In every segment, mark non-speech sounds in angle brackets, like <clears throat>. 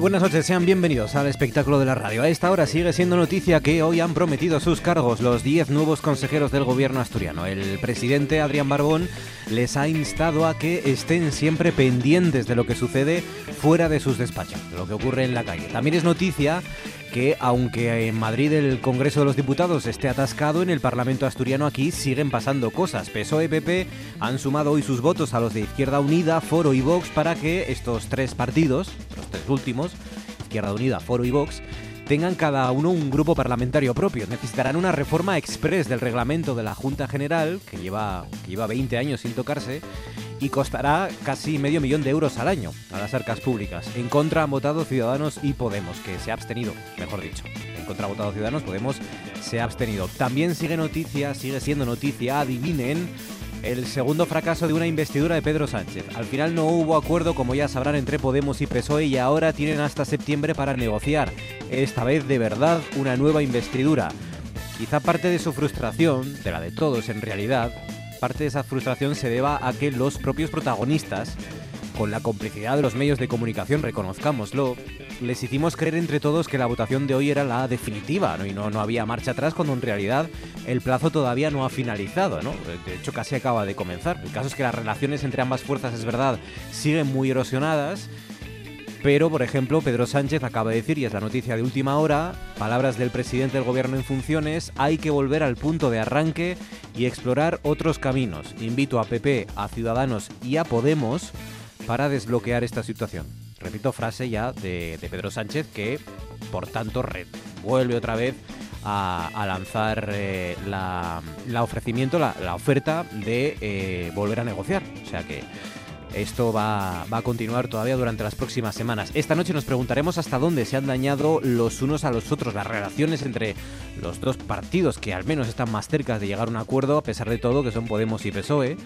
Buenas noches, sean bienvenidos al espectáculo de la radio. A esta hora sigue siendo noticia que hoy han prometido sus cargos los 10 nuevos consejeros del gobierno asturiano. El presidente Adrián Barbón les ha instado a que estén siempre pendientes de lo que sucede fuera de sus despachos, de lo que ocurre en la calle. También es noticia que aunque en Madrid el Congreso de los Diputados esté atascado, en el Parlamento asturiano aquí siguen pasando cosas. PSOE PP han sumado hoy sus votos a los de Izquierda Unida, Foro y Vox para que estos tres partidos, los tres últimos, Izquierda Unida, Foro y Vox, tengan cada uno un grupo parlamentario propio. Necesitarán una reforma express del reglamento de la Junta General, que lleva, que lleva 20 años sin tocarse, y costará casi medio millón de euros al año a las arcas públicas. En contra han votado Ciudadanos y Podemos, que se ha abstenido, mejor dicho. En contra ha votado Ciudadanos, Podemos se ha abstenido. También sigue noticia, sigue siendo noticia, adivinen, el segundo fracaso de una investidura de Pedro Sánchez. Al final no hubo acuerdo, como ya sabrán, entre Podemos y PSOE y ahora tienen hasta septiembre para negociar. Esta vez de verdad una nueva investidura. Quizá parte de su frustración, de la de todos en realidad, parte de esa frustración se deba a que los propios protagonistas, con la complicidad de los medios de comunicación, reconozcámoslo, les hicimos creer entre todos que la votación de hoy era la definitiva ¿no? y no, no había marcha atrás cuando en realidad el plazo todavía no ha finalizado, ¿no? De hecho casi acaba de comenzar. El caso es que las relaciones entre ambas fuerzas, es verdad, siguen muy erosionadas pero, por ejemplo, Pedro Sánchez acaba de decir, y es la noticia de última hora, palabras del presidente del gobierno en funciones, hay que volver al punto de arranque y explorar otros caminos. Invito a PP, a Ciudadanos y a Podemos para desbloquear esta situación. Repito frase ya de, Pedro Sánchez que, por tanto, vuelve otra vez a, lanzar eh, la, ofrecimiento, la, oferta de eh, volver a negociar. O sea que esto va, a continuar todavía durante las próximas semanas. Esta noche nos preguntaremos hasta dónde se han dañado los unos a los otros, las relaciones entre los dos partidos que al menos están más cerca de llegar a un acuerdo, a pesar de todo, que son Podemos y PSOE.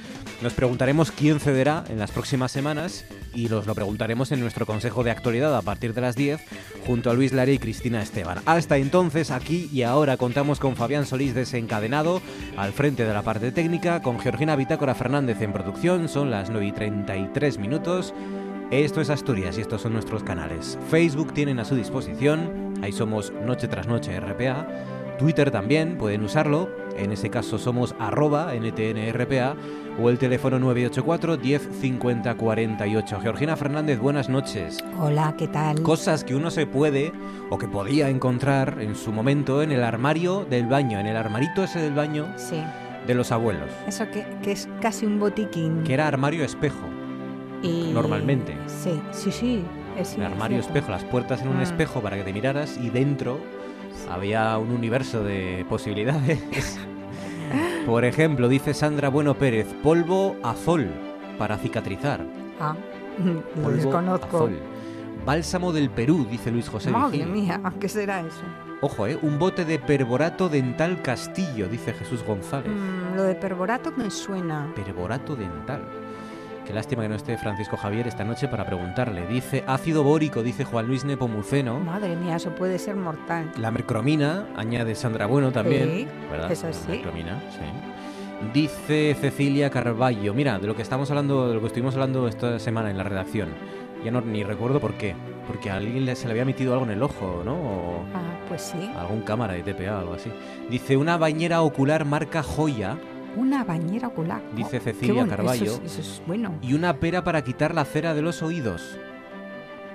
Nos preguntaremos quién cederá en las próximas semanas y nos lo preguntaremos en nuestro Consejo de Actualidad a partir de las 10 junto a Luis Lara y Cristina Esteban. Hasta entonces, aquí y ahora contamos con Fabián Solís desencadenado al frente de la parte técnica, con Georgina Bitácora Fernández en producción, son las 9 y 33 minutos. Esto es Asturias y estos son nuestros canales. Facebook tienen a su disposición, ahí somos Noche tras Noche RPA. Twitter también, pueden usarlo, en ese caso somos arroba NTNRPA o el teléfono 984 10 50 48. Georgina Fernández, buenas noches. Hola, ¿qué tal? Cosas que uno se puede o que podía encontrar en su momento en el armario del baño, en el armarito ese del baño de los abuelos. Eso que, es casi un botiquín. Que era armario espejo. Normalmente. Sí, sí, sí. Es el armario espejo, las puertas en un ah. espejo para que te miraras y dentro había un universo de posibilidades. <laughs> Por ejemplo, dice Sandra Bueno Pérez, polvo azul para cicatrizar. Ah, <laughs> lo desconozco. Bálsamo del Perú, dice Luis José Madre mía, ¿qué será eso? Ojo, ¿eh? Un bote de perborato dental castillo, dice Jesús González. Mm, lo de perborato me suena. Perborato dental. Qué lástima que no esté Francisco Javier esta noche para preguntarle. Dice ácido bórico, dice Juan Luis Nepomuceno. Madre mía, eso puede ser mortal. La mercromina, añade Sandra Bueno también. Sí, ¿verdad? Eso sí. mercromina, sí. Dice Cecilia Carballo, mira, de lo que estamos hablando, de lo que estuvimos hablando esta semana en la redacción. Ya no ni recuerdo por qué. Porque a alguien se le había metido algo en el ojo, ¿no? ah, pues sí. Algún cámara de TPA o algo así. Dice una bañera ocular marca Joya una bañera ocular. Dice Cecilia Carballo. Eso es, bueno. Y una pera para quitar la cera de los oídos.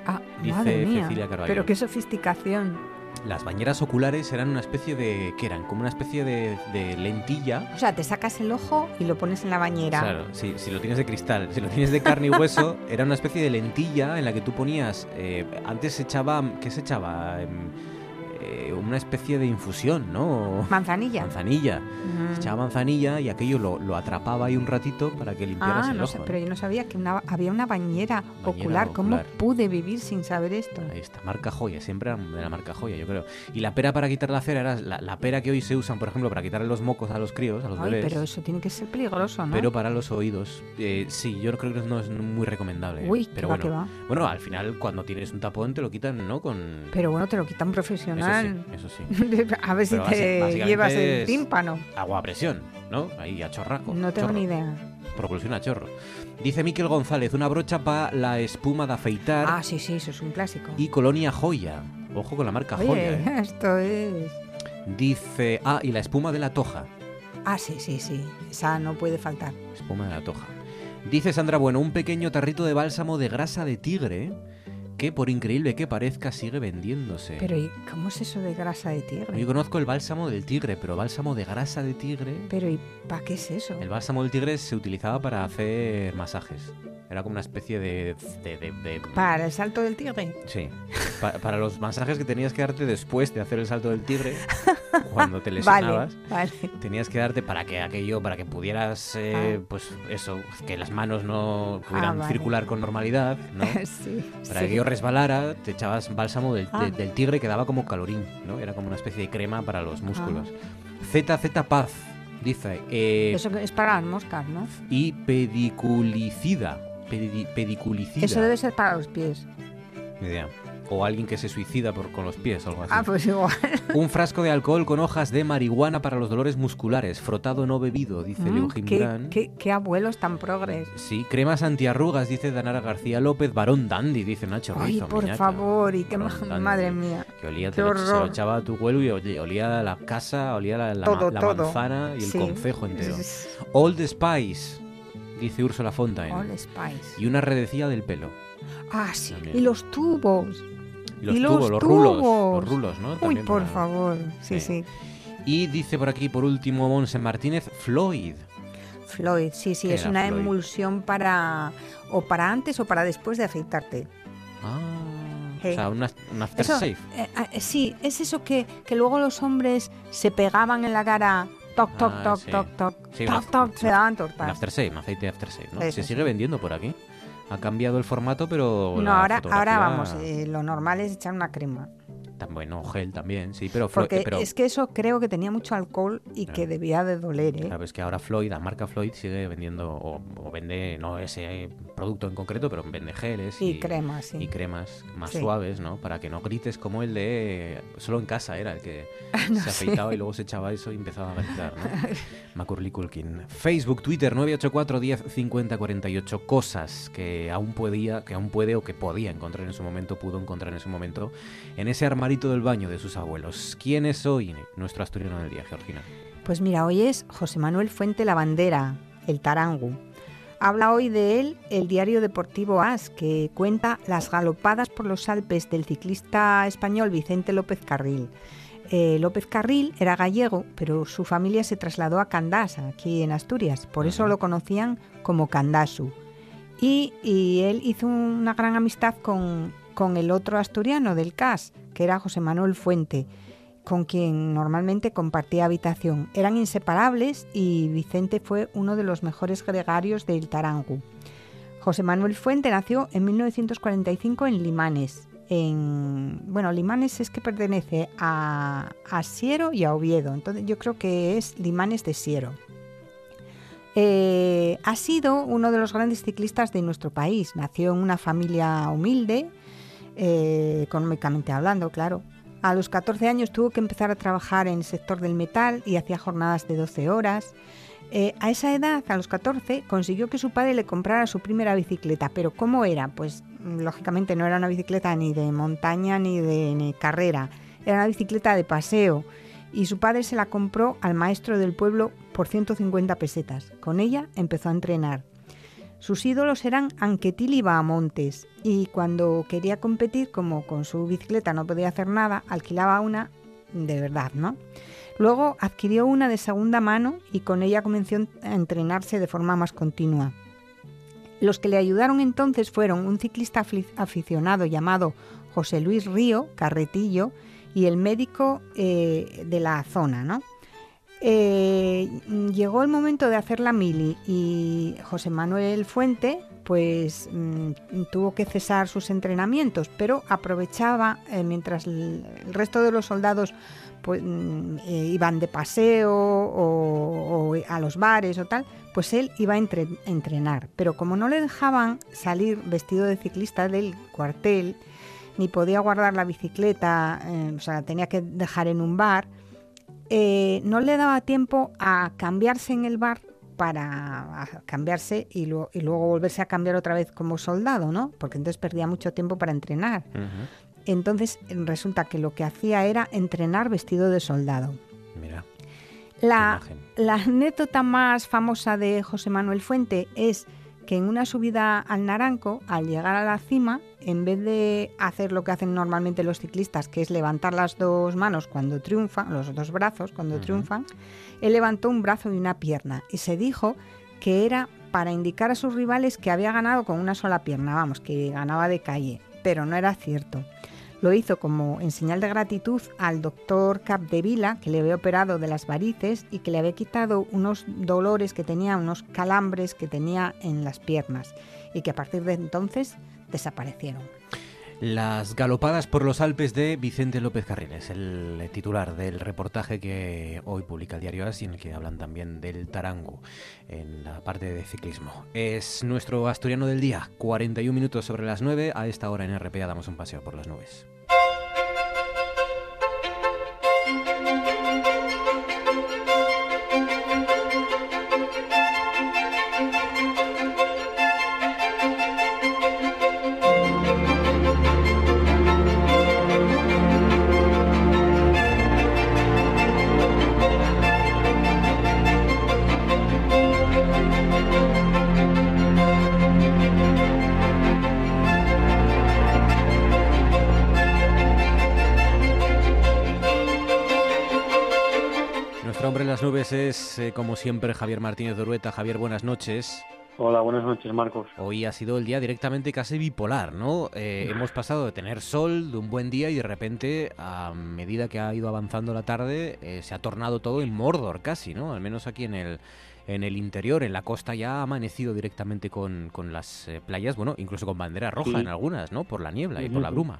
Ah, dice Cecilia Carballo. Pero qué sofisticación. Las bañeras oculares eran una especie de. ¿Qué eran? Como una especie de, lentilla. O sea, te sacas el ojo y lo pones en la bañera. Claro, sí, si lo tienes de cristal. Si lo tienes de carne y hueso, era una especie de lentilla en la que tú ponías. Eh, antes se echaba. ¿Qué se echaba? Em, eh, una especie de infusión, ¿no? <laughs> Manzanilla. Manzanilla. Se echaba manzanilla y aquello lo, atrapaba ahí un ratito para que limpiara ah, el no Sé, pero yo no sabía que había una bañera, ocular. ¿Cómo pude vivir sin saber esto? Ahí está, marca joya, siempre de la marca joya, yo creo. Y la pera para quitar la cera era la, pera que hoy se usan, por ejemplo, para quitarle los mocos a los críos, a los Ay, bebés. pero eso tiene que ser peligroso, ¿no? Pero para los oídos, eh, sí, yo creo que no es muy recomendable. Uy, pero bueno, va. bueno, al final cuando tienes un tapón te lo quitan, ¿no? Con... Pero bueno, te lo quitan profesional. Eso sí. Eso sí. <laughs> a ver si te llevas el tímpano. Agua a presión, ¿no? Ahí a chorraco. No tengo ni idea. Propulsión a chorro. Dice Miquel González, una brocha para la espuma de afeitar. Ah, sí, sí, eso es un clásico. Y Colonia Joya. Ojo con la marca Joya. ¿eh? <laughs> Esto es. Dice, ah, y la espuma de la toja. Ah, sí, sí, sí. Esa no puede faltar. Espuma de la toja. Dice Sandra Bueno, un pequeño tarrito de bálsamo de grasa de tigre que por increíble que parezca sigue vendiéndose. Pero ¿y cómo es eso de grasa de tigre? Yo conozco el bálsamo del tigre, pero bálsamo de grasa de tigre... Pero ¿y para qué es eso? El bálsamo del tigre se utilizaba para hacer masajes. Era como una especie de... ¿Para el salto del tigre? Sí. para los masajes que tenías que darte después de hacer el salto del tigre, <laughs> cuando te lesionabas, tenías que darte para que aquello, para que pudieras, eh, ah. pues eso, que las manos no pudieran ah, circular con normalidad, ¿no? <laughs> sí, para que aquello resbalara, te echabas bálsamo del, ah. del, tigre que daba como calorín, ¿no? Era como una especie de crema para los músculos. ZZ Paz dice... Eh, eso es para las moscas, ¿no? Y pediculicida pediculicida. Eso debe ser para los pies. idea. O alguien que se suicida por, con los pies o algo así. Ah, pues igual. <laughs> Un frasco de alcohol con hojas de marihuana para los dolores musculares, frotado no bebido, dice mm, qué, Qué, abuelos tan progres. Sí, cremas antiarrugas, dice Danara García López, varón dandy, dice Nacho Ay, por favor, y qué madre mía. Que olía, lo, se lo echaba a tu vuelo y olía la casa, olía la, la, manzana y el concejo entero. Old Spice, dice Úrsula Fontaine. Old Spice. Y una redecilla del pelo. Ah, sí. Y los tubos. Y los, tubos, los rulos. Los rulos, ¿no? Uy, por favor. Sí, sí, Y dice por aquí, por último, Monse Martínez, Floyd. Floyd, sí, sí, es una emulsión para o para antes o para después de afeitarte. Ah, o sea, un, aftershave. Eh, ah, eh, sí, es eso que, que luego los hombres se pegaban en la cara toc, toc, ah, toc, toc, toc, toc, toc, se daban tortas. Un aftershave, aceite de aftershave, ¿no? se sigue vendiendo por aquí. Ha cambiado el formato, pero. No, ahora, ahora vamos, eh, lo normal es echar una crema. Bueno, gel también, sí, pero Porque pero... es que eso creo que tenía mucho alcohol y que debía de doler, ¿eh? Claro, es que ahora Floyd, la marca Floyd, sigue vendiendo, o, vende, no ese producto en concreto, pero vende geles y, cremas, sí. Y cremas más suaves, ¿no? Para que no grites como el de... Solo en casa era el que <laughs> se afeitaba y luego se echaba eso y empezaba a gritar, ¿no? <laughs> Macaulay Culkin. Facebook, Twitter, 984 10 50 48. Cosas que aún podía, que aún puede o que podía encontrar en su momento, pudo encontrar en su momento en ese armario del baño de sus abuelos. ¿Quién es hoy nuestro asturiano del día, Georgina? Pues mira, hoy es José Manuel Fuente la Bandera, el Tarangu. Habla hoy de él el diario deportivo AS, que cuenta las galopadas por los Alpes del ciclista español Vicente López Carril. Eh, López Carril era gallego, pero su familia se trasladó a Candás, aquí en Asturias, por eso lo conocían como Candasu. Y, y él hizo una gran amistad con, con el otro asturiano del CAS, que era José Manuel Fuente, con quien normalmente compartía habitación. Eran inseparables y Vicente fue uno de los mejores gregarios del Tarangu. José Manuel Fuente nació en 1945 en Limanes. En, bueno, Limanes es que pertenece a, a Siero y a Oviedo, entonces yo creo que es Limanes de Siero. Eh, ha sido uno de los grandes ciclistas de nuestro país. Nació en una familia humilde, eh, económicamente hablando, claro. A los 14 años tuvo que empezar a trabajar en el sector del metal y hacía jornadas de 12 horas. Eh, a esa edad, a los 14, consiguió que su padre le comprara su primera bicicleta. Pero ¿cómo era? Pues lógicamente no era una bicicleta ni de montaña ni de carrera, era una bicicleta de paseo. Y su padre se la compró al maestro del pueblo por 150 pesetas. Con ella empezó a entrenar. Sus ídolos eran Anquetil y Bahamontes, y cuando quería competir, como con su bicicleta no podía hacer nada, alquilaba una de verdad, ¿no? Luego adquirió una de segunda mano y con ella comenzó a entrenarse de forma más continua. Los que le ayudaron entonces fueron un ciclista aficionado llamado José Luis Río, Carretillo, y el médico eh, de la zona, ¿no? Eh, llegó el momento de hacer la mili y José Manuel Fuente pues mm, tuvo que cesar sus entrenamientos, pero aprovechaba eh, mientras el, resto de los soldados pues, mm, eh, iban de paseo o, a los bares o tal, pues él iba a entrenar. Pero como no le dejaban salir vestido de ciclista del cuartel, ni podía guardar la bicicleta, o sea, la tenía que dejar en un bar, eh, no le daba tiempo a cambiarse en el bar para cambiarse y, luego volverse a cambiar otra vez como soldado, ¿no? Porque entonces perdía mucho tiempo para entrenar. Entonces resulta que lo que hacía era entrenar vestido de soldado. Mira. La, la anécdota más famosa de José Manuel Fuente es que en una subida al Naranco, al llegar a la cima, en vez de hacer lo que hacen normalmente los ciclistas, que es levantar las dos manos cuando triunfan, los dos brazos cuando triunfan, él levantó un brazo y una pierna y se dijo que era para indicar a sus rivales que había ganado con una sola pierna, vamos, que ganaba de calle, pero no era cierto. Lo hizo como en señal de gratitud al doctor Capdevila, que le había operado de las varices y que le había quitado unos dolores que tenía, unos calambres que tenía en las piernas, y que a partir de entonces desaparecieron. Las galopadas por los Alpes de Vicente López Carriles, el titular del reportaje que hoy publica el diario As y en el que hablan también del tarango en la parte de ciclismo. Es nuestro asturiano del día, 41 minutos sobre las 9. A esta hora en RPA damos un paseo por las nubes. Eh, como siempre, Javier Martínez de Urueta. Javier, buenas noches. Hola, buenas noches, Marcos. Hoy ha sido el día directamente casi bipolar, ¿no? Eh, hemos pasado de tener sol, de un buen día, y de repente, a medida que ha ido avanzando la tarde, eh, se ha tornado todo en Mordor casi, ¿no? Al menos aquí en el, en el interior, en la costa, ya ha amanecido directamente con, con las playas, bueno, incluso con bandera roja en algunas, ¿no? Por la niebla y por la bruma.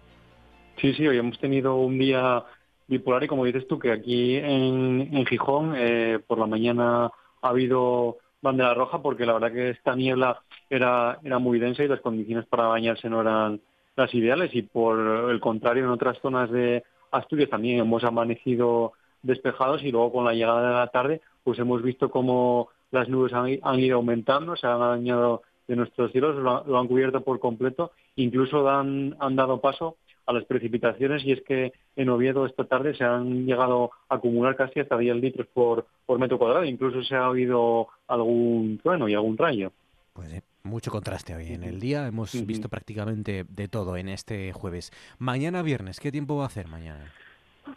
Sí, sí, hoy hemos tenido un día bipolar y como dices tú que aquí en, Gijón eh, por la mañana ha habido bandera roja porque la verdad que esta niebla era, era muy densa y las condiciones para bañarse no eran las ideales y por el contrario en otras zonas de Asturias también hemos amanecido despejados y luego con la llegada de la tarde pues hemos visto cómo las nubes han, ido aumentando, se han dañado de nuestros cielos, lo, han cubierto por completo, incluso han, han dado paso a las precipitaciones y es que en Oviedo esta tarde se han llegado a acumular casi hasta 10 litros por, por metro cuadrado, incluso se ha oído algún trueno y algún rayo. Pues eh, mucho contraste hoy en el día, hemos visto prácticamente de todo en este jueves. Mañana viernes, ¿qué tiempo va a hacer mañana?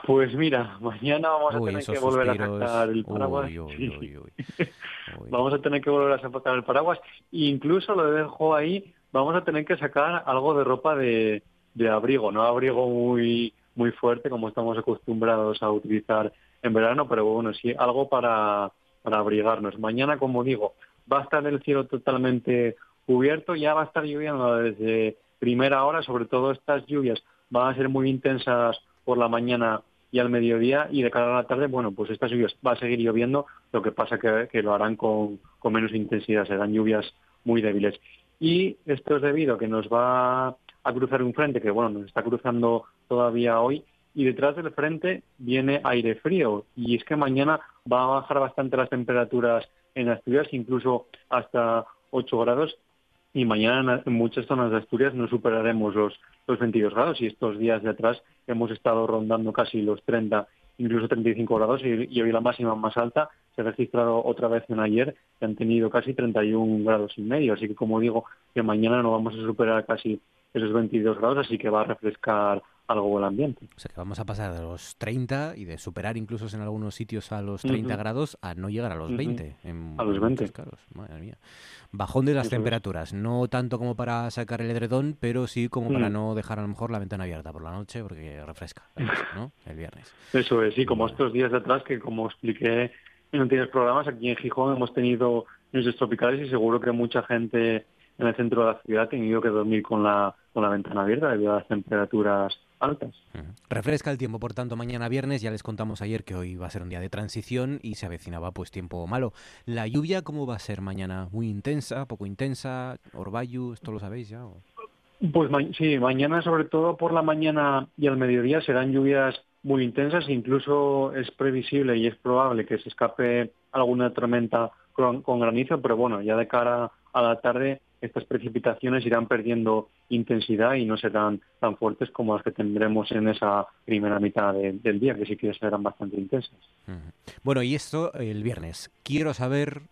Pues mira, <laughs> mañana vamos a tener que volver a sacar el paraguas. <laughs> <laughs> vamos a tener que volver a sacar el paraguas. Incluso lo dejo ahí, vamos a tener que sacar algo de ropa de, de abrigo, no abrigo muy muy fuerte como estamos acostumbrados a utilizar en verano, pero bueno, sí algo para, para abrigarnos. Mañana, como digo, va a estar el cielo totalmente cubierto, ya va a estar lloviendo desde primera hora, sobre todo estas lluvias van a ser muy intensas por la mañana y al mediodía y de cara a la tarde, bueno, pues estas lluvias va a seguir lloviendo, lo que pasa que, que lo harán con, con menos intensidad, serán lluvias muy débiles. Y esto es debido a que nos va a cruzar un frente que, bueno, nos está cruzando todavía hoy y detrás del frente viene aire frío. Y es que mañana va a bajar bastante las temperaturas en Asturias, incluso hasta 8 grados. Y mañana en muchas zonas de Asturias no superaremos los, los 22 grados. Y estos días de atrás hemos estado rondando casi los 30, incluso 35 grados y, hoy la máxima más alta se ha registrado otra vez en ayer que han tenido casi 31 grados y medio, así que como digo que mañana no vamos a superar casi esos 22 grados, así que va a refrescar algo el ambiente. O sea que vamos a pasar de los 30 y de superar incluso en algunos sitios a los 30 grados a no llegar a los 20. a los 20. Madre mía. Bajón de las temperaturas, no tanto como para sacar el edredón, pero sí como para mm. no dejar a lo mejor la ventana abierta por la noche porque refresca, ¿no? <laughs> El viernes. Eso es, sí, como estos días de atrás que como expliqué en anteriores programas, aquí en Gijón hemos tenido lluvias tropicales y seguro que mucha gente en el centro de la ciudad ha tenido que dormir con la, con la ventana abierta debido a las temperaturas altas. Refresca el tiempo, por tanto, mañana viernes, ya les contamos ayer que hoy va a ser un día de transición y se avecinaba pues tiempo malo. ¿La lluvia cómo va a ser mañana? ¿Muy intensa, poco intensa? ¿Orvallu? ¿Esto lo sabéis ya? Pues sí, mañana sobre todo por la mañana y al mediodía serán lluvias muy intensas, incluso es previsible y es probable que se escape alguna tormenta con granizo, pero bueno, ya de cara a la tarde estas precipitaciones irán perdiendo intensidad y no serán tan fuertes como las que tendremos en esa primera mitad del día, que sí que serán bastante intensas. Bueno, y esto el viernes. Quiero saber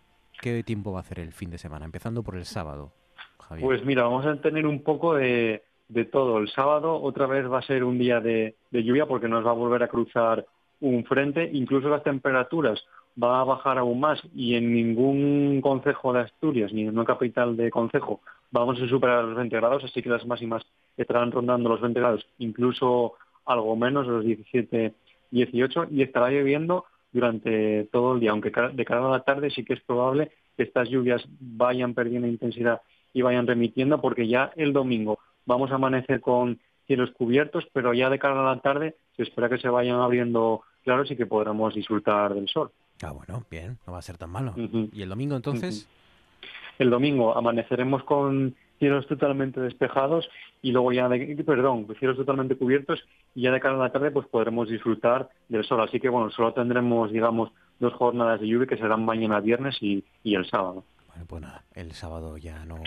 qué tiempo va a hacer el fin de semana, empezando por el sábado. Javier. Pues mira, vamos a tener un poco de, todo. El sábado otra vez va a ser un día de, de lluvia porque nos va a volver a cruzar un frente, incluso las temperaturas va a bajar aún más y en ningún concejo de Asturias ni en una capital de concejo vamos a superar los 20 grados, así que las máximas estarán rondando los 20 grados, incluso algo menos, los 17, 18, y estará lloviendo durante todo el día, aunque de cara a la tarde sí que es probable que estas lluvias vayan perdiendo intensidad y vayan remitiendo, porque ya el domingo vamos a amanecer con cielos cubiertos, pero ya de cara a la tarde se espera que se vayan abriendo claros y que podremos disfrutar del sol. Ah, bueno, bien, no va a ser tan malo. ¿Y el domingo entonces? El domingo amaneceremos con cielos totalmente despejados y luego ya, de, perdón, cielos totalmente cubiertos y ya de cara a la tarde pues podremos disfrutar del sol. Así que bueno, solo tendremos, digamos, dos jornadas de lluvia que serán mañana viernes y, y el sábado. Bueno, pues nada, el sábado ya no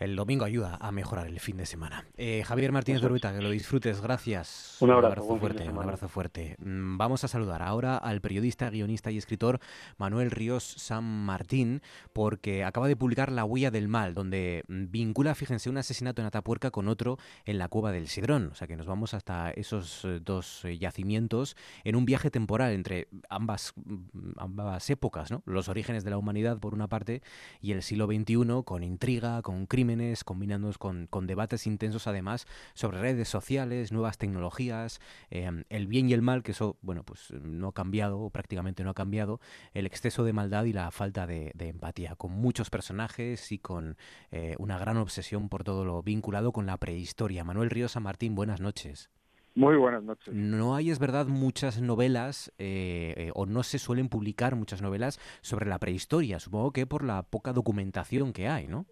el domingo ayuda a mejorar el fin de semana. Eh, Javier Martínez Urbita, que lo disfrutes, gracias. Un abrazo, fuerte, un abrazo fuerte. Mm, vamos a saludar ahora al periodista, guionista y escritor Manuel Ríos San Martín, porque acaba de publicar La huella del mal, donde vincula, fíjense, un asesinato en Atapuerca con otro en la cueva del Sidrón. O sea que nos vamos hasta esos eh, dos eh, yacimientos en un viaje temporal entre ambas, mm, ambas épocas, ¿no? Los orígenes de la humanidad por una parte y el siglo XXI con intriga, con crimen combinándonos con, debates intensos además sobre redes sociales, nuevas tecnologías, em, el bien y el mal, que eso, bueno, pues no ha cambiado, o prácticamente no ha cambiado, el exceso de maldad y la falta de, empatía, con muchos personajes y con eh, una gran obsesión por todo lo vinculado con la prehistoria. Manuel Ríos San Martín, buenas noches. Muy buenas noches. No hay, es verdad, muchas novelas, eh, eh, o no se suelen publicar muchas novelas sobre la prehistoria, supongo que por la poca documentación que hay, ¿no?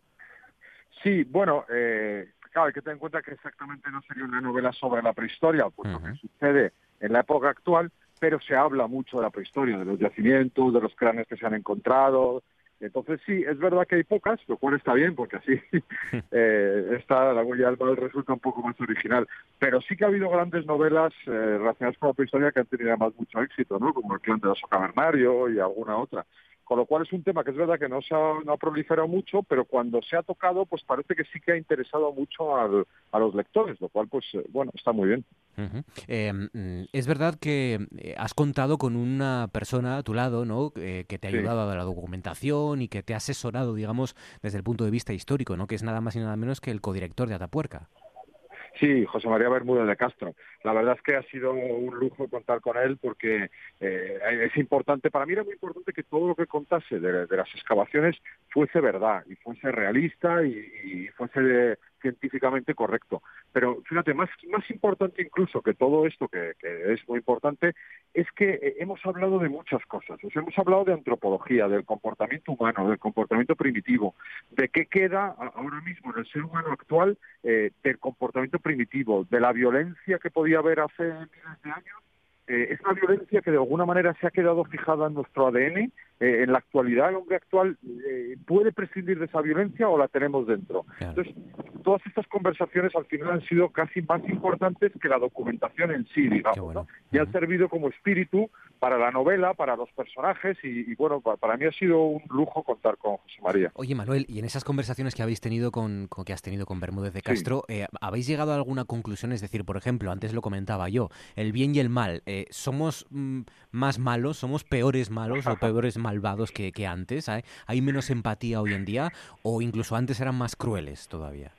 Sí, bueno, eh, claro, hay que tener en cuenta que exactamente no sería una novela sobre la prehistoria, pues lo que sucede en la época actual, pero se habla mucho de la prehistoria, de los yacimientos, de los cráneos que se han encontrado. Entonces sí, es verdad que hay pocas, lo cual está bien, porque así <laughs> <laughs> eh, está la huella del mal resulta un poco más original. Pero sí que ha habido grandes novelas eh, relacionadas con la prehistoria que han tenido además mucho éxito, ¿no? Como El clan de oso cavernario y alguna otra. Con lo cual es un tema que es verdad que no se ha, no ha proliferado mucho, pero cuando se ha tocado, pues parece que sí que ha interesado mucho a los lectores, lo cual, pues eh, bueno, está muy bien. Em, es verdad que eh, has contado con una persona a tu lado, ¿no? Eh, que te ha ayudado a la documentación y que te ha asesorado, digamos, desde el punto de vista histórico, ¿no? Que es nada más y nada menos que el codirector de Atapuerca. Sí, José María Bermúdez de Castro. La verdad es que ha sido un lujo contar con él porque eh, es importante, para mí era muy importante que todo lo que contase de, las excavaciones fuese verdad y fuese realista y, y fuese científicamente correcto. Pero fíjate, más, más importante incluso que todo esto, que, es muy importante, es que eh, hemos hablado de muchas cosas. hemos hablado de antropología, del comportamiento humano, del comportamiento primitivo, de qué queda ahora mismo en el ser humano actual eh, del comportamiento primitivo, de la violencia que podía haber hace miles de años eh, es una violencia que de alguna manera se ha quedado fijada en nuestro ADN. Eh, en la actualidad, el hombre actual eh, puede prescindir de esa violencia o la tenemos dentro. Entonces, todas estas conversaciones al final han sido casi más importantes que la documentación en sí, digamos, y han servido como espíritu para la novela, para los personajes y, bueno, para, mí ha sido un lujo contar con José María. Oye Manuel, y en esas conversaciones que habéis tenido con, que has tenido con Bermúdez de Castro, ¿habéis llegado a alguna conclusión? Es decir, por ejemplo, antes lo comentaba yo, el bien y el mal, eh, ¿somos mm, más malos, somos peores malos o <laughs> peores malvados que, antes? ¿Hay menos empatía hoy en día o incluso antes eran más crueles todavía?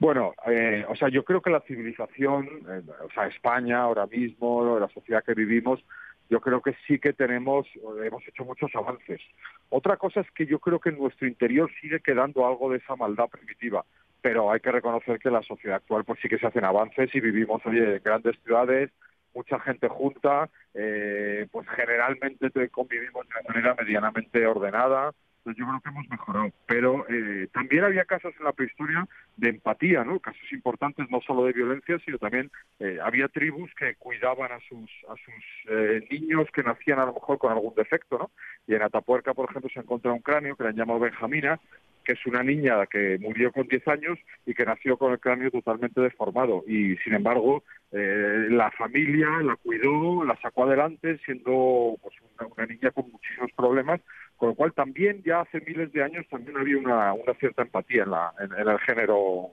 Bueno, eh, o sea, yo creo que la civilización, o sea, España ahora mismo, la sociedad que vivimos, yo creo que sí que tenemos, hemos hecho muchos avances. Otra cosa es que yo creo que en nuestro interior sigue quedando algo de esa maldad primitiva, pero hay que reconocer que la sociedad actual pues sí que se hacen avances y vivimos oye, en grandes ciudades, mucha gente junta, eh, pues generalmente convivimos de una manera medianamente ordenada, yo creo que hemos mejorado. Pero eh, también había casos en la prehistoria de empatía, ¿no? Casos importantes no solo de violencia, sino también eh, había tribus que cuidaban a sus a sus eh, niños que nacían a lo mejor con algún defecto, ¿no? Y en Atapuerca, por ejemplo, se encontró un cráneo que le han llamado Benjamina, que es una niña que murió con 10 años y que nació con el cráneo totalmente deformado. Y sin embargo, eh, la familia la cuidó, la sacó adelante, siendo pues, una, niña con muchísimos problemas, con lo cual también ya hace miles de años también había una, cierta empatía en, la, en el género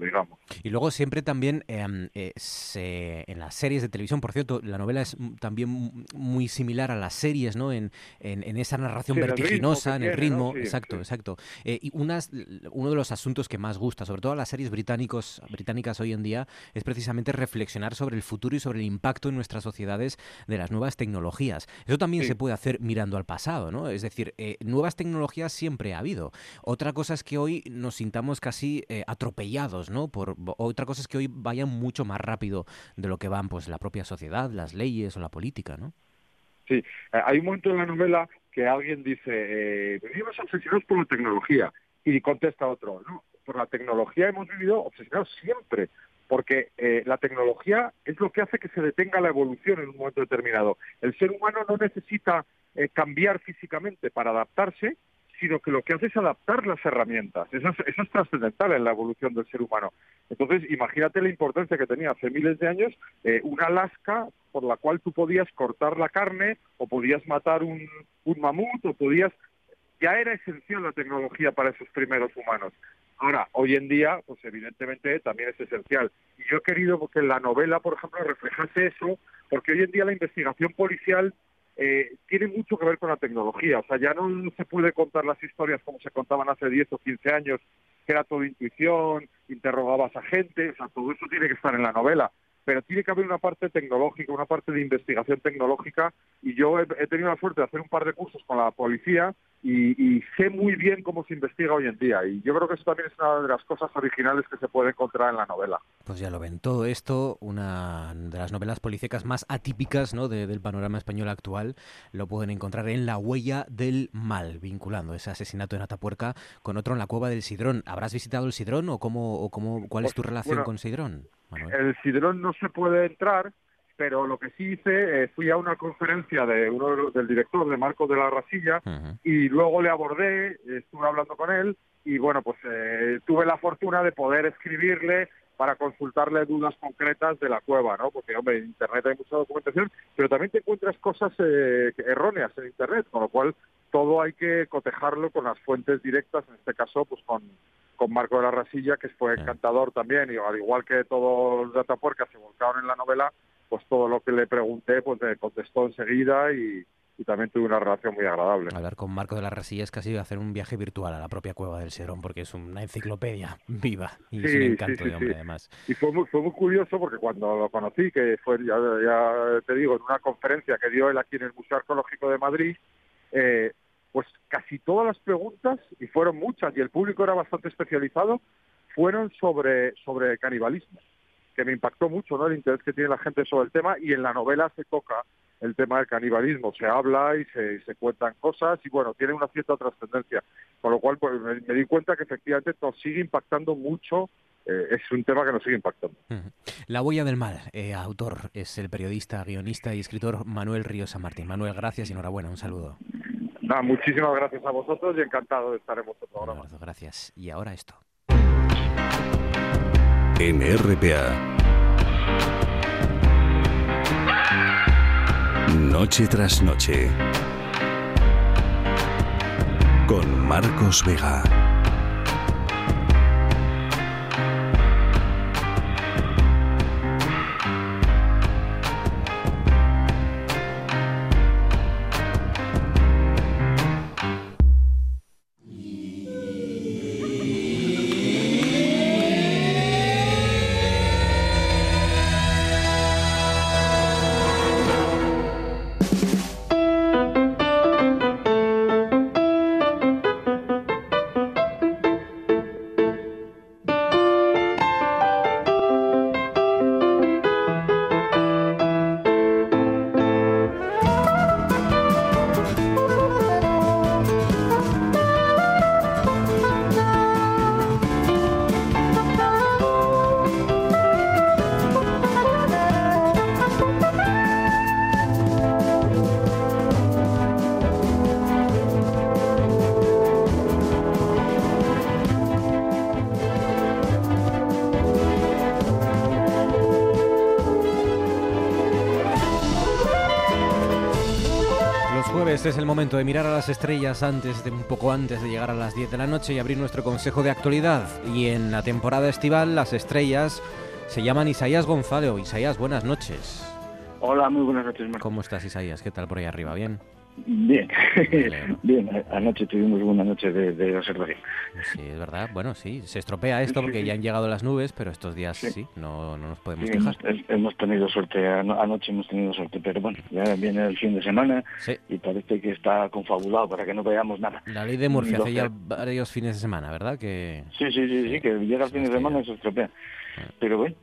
digamos. Y luego siempre también em, eh, en las series de televisión, por cierto, la novela es también muy similar a las series, ¿no? En, en, esa narración vertiginosa, en el ritmo, exacto, exacto. Eh, y unas, uno de los asuntos que más gusta, sobre todo a las series británicos, británicas hoy en día, es precisamente reflexionar sobre el futuro y sobre el impacto en nuestras sociedades de las nuevas tecnologías. Eso también se puede hacer mirando al pasado, ¿no? Es decir, eh, nuevas tecnologías siempre ha habido. Otra cosa es que hoy nos sintamos casi atropellados ¿no? Por, otra cosa es que hoy vayan mucho más rápido de lo que van pues la propia sociedad, las leyes o la política, ¿no? Sí, eh, hay un momento en la novela que alguien dice, eh, vivimos obsesionados por la tecnología, y contesta otro, no, por la tecnología hemos vivido obsesionados siempre, porque eh, la tecnología es lo que hace que se detenga la evolución en un momento determinado. El ser humano no necesita eh, cambiar físicamente para adaptarse, sino que lo que hace es adaptar las herramientas. Eso es, trascendental en la evolución del ser humano. Entonces, imagínate la importancia que tenía hace miles de años eh, una lasca por la cual tú podías cortar la carne o podías matar un, mamut o podías... Ya era esencial la tecnología para esos primeros humanos. Ahora, hoy en día, pues evidentemente también es esencial. Y yo he querido que la novela, por ejemplo, reflejase eso, porque hoy en día la investigación policial eh, tiene mucho que ver con la tecnología. O sea, ya no se puede contar las historias como se contaban hace 10 o 15 años, que era todo intuición, interrogabas a gente, o sea, todo eso tiene que estar en la novela pero tiene que haber una parte tecnológica, una parte de investigación tecnológica y yo he, tenido la suerte de hacer un par de cursos con la policía y, sé muy bien cómo se investiga hoy en día y yo creo que eso también es una de las cosas originales que se puede encontrar en la novela. Pues ya lo ven, todo esto, una de las novelas policíacas más atípicas ¿no? del panorama español actual, lo pueden encontrar en La huella del mal, vinculando ese asesinato en Atapuerca con otro en la cueva del Sidrón. ¿Habrás visitado el Sidrón o, cómo, o cómo, cuál es tu pues, relación con Sidrón? El Sidrón no se puede entrar, pero lo que sí hice, eh, fui a una conferencia de uno del director, de Marcos de la Rasilla, y luego le abordé, estuve hablando con él, y bueno, pues eh, tuve la fortuna de poder escribirle para consultarle dudas concretas de la cueva, ¿no? Porque, hombre, en Internet hay mucha documentación, pero también te encuentras cosas eh, erróneas en Internet, con lo cual todo hay que cotejarlo con las fuentes directas, en este caso, pues con, con Marco de la Rasilla, que fue encantador también, y al igual que todos los datapuercas se volcaron en la novela, pues todo lo que le pregunté, pues me contestó enseguida y, también tuve una relación muy agradable. Hablar con Marco de la Rasilla es casi hacer un viaje virtual a la propia cueva del Serón, porque es una enciclopedia <laughs> viva y es un encanto de hombre, además. Y fue muy, fue muy curioso porque cuando lo conocí, que fue, ya, ya, te digo, en una conferencia que dio él aquí en el Museo Arqueológico de Madrid, eh, pues casi todas las preguntas, y fueron muchas, y el público era bastante especializado, fueron sobre, sobre canibalismo, que me impactó mucho ¿no? el interés que tiene la gente sobre el tema, y en la novela se toca el tema del canibalismo, se habla y se, se cuentan cosas, y bueno, tiene una cierta trascendencia, con lo cual pues, me, di cuenta que efectivamente nos sigue impactando mucho eh, es un tema que nos sigue impactando. La huella del mal, eh, autor, es el periodista, guionista y escritor Manuel Ríos San Martín. Manuel, gracias y enhorabuena, un saludo muchísimas gracias a vosotros y encantado de estar en vuestro programa. gracias. Y ahora esto. En. Noche tras noche. Con Marcos Vega. Momento de mirar a las estrellas antes de un poco antes de llegar a las 10 de la noche y abrir nuestro consejo de actualidad. Y en la temporada estival las estrellas se llaman Isaías Gonzalo. Isaías, buenas noches. Hola, muy buenas noches. ¿Cómo estás, Isaías? ¿Qué tal por ahí arriba? ¿Bien? Bien, <laughs> bien. Anoche tuvimos una noche de, observación. Sí, es verdad. Bueno, sí, se estropea esto porque ya han llegado las nubes, pero estos días sí, no, no, nos podemos quejar. Hemos, tenido suerte, anoche hemos tenido suerte, pero bueno, ya viene el fin de semana y parece que está confabulado para que no veamos nada. La ley de Murcia hace ya varios fines de semana, ¿verdad? Que... Sí, sí, sí, sí, que llega el fin de semana y se estropea. Ah. Pero bueno,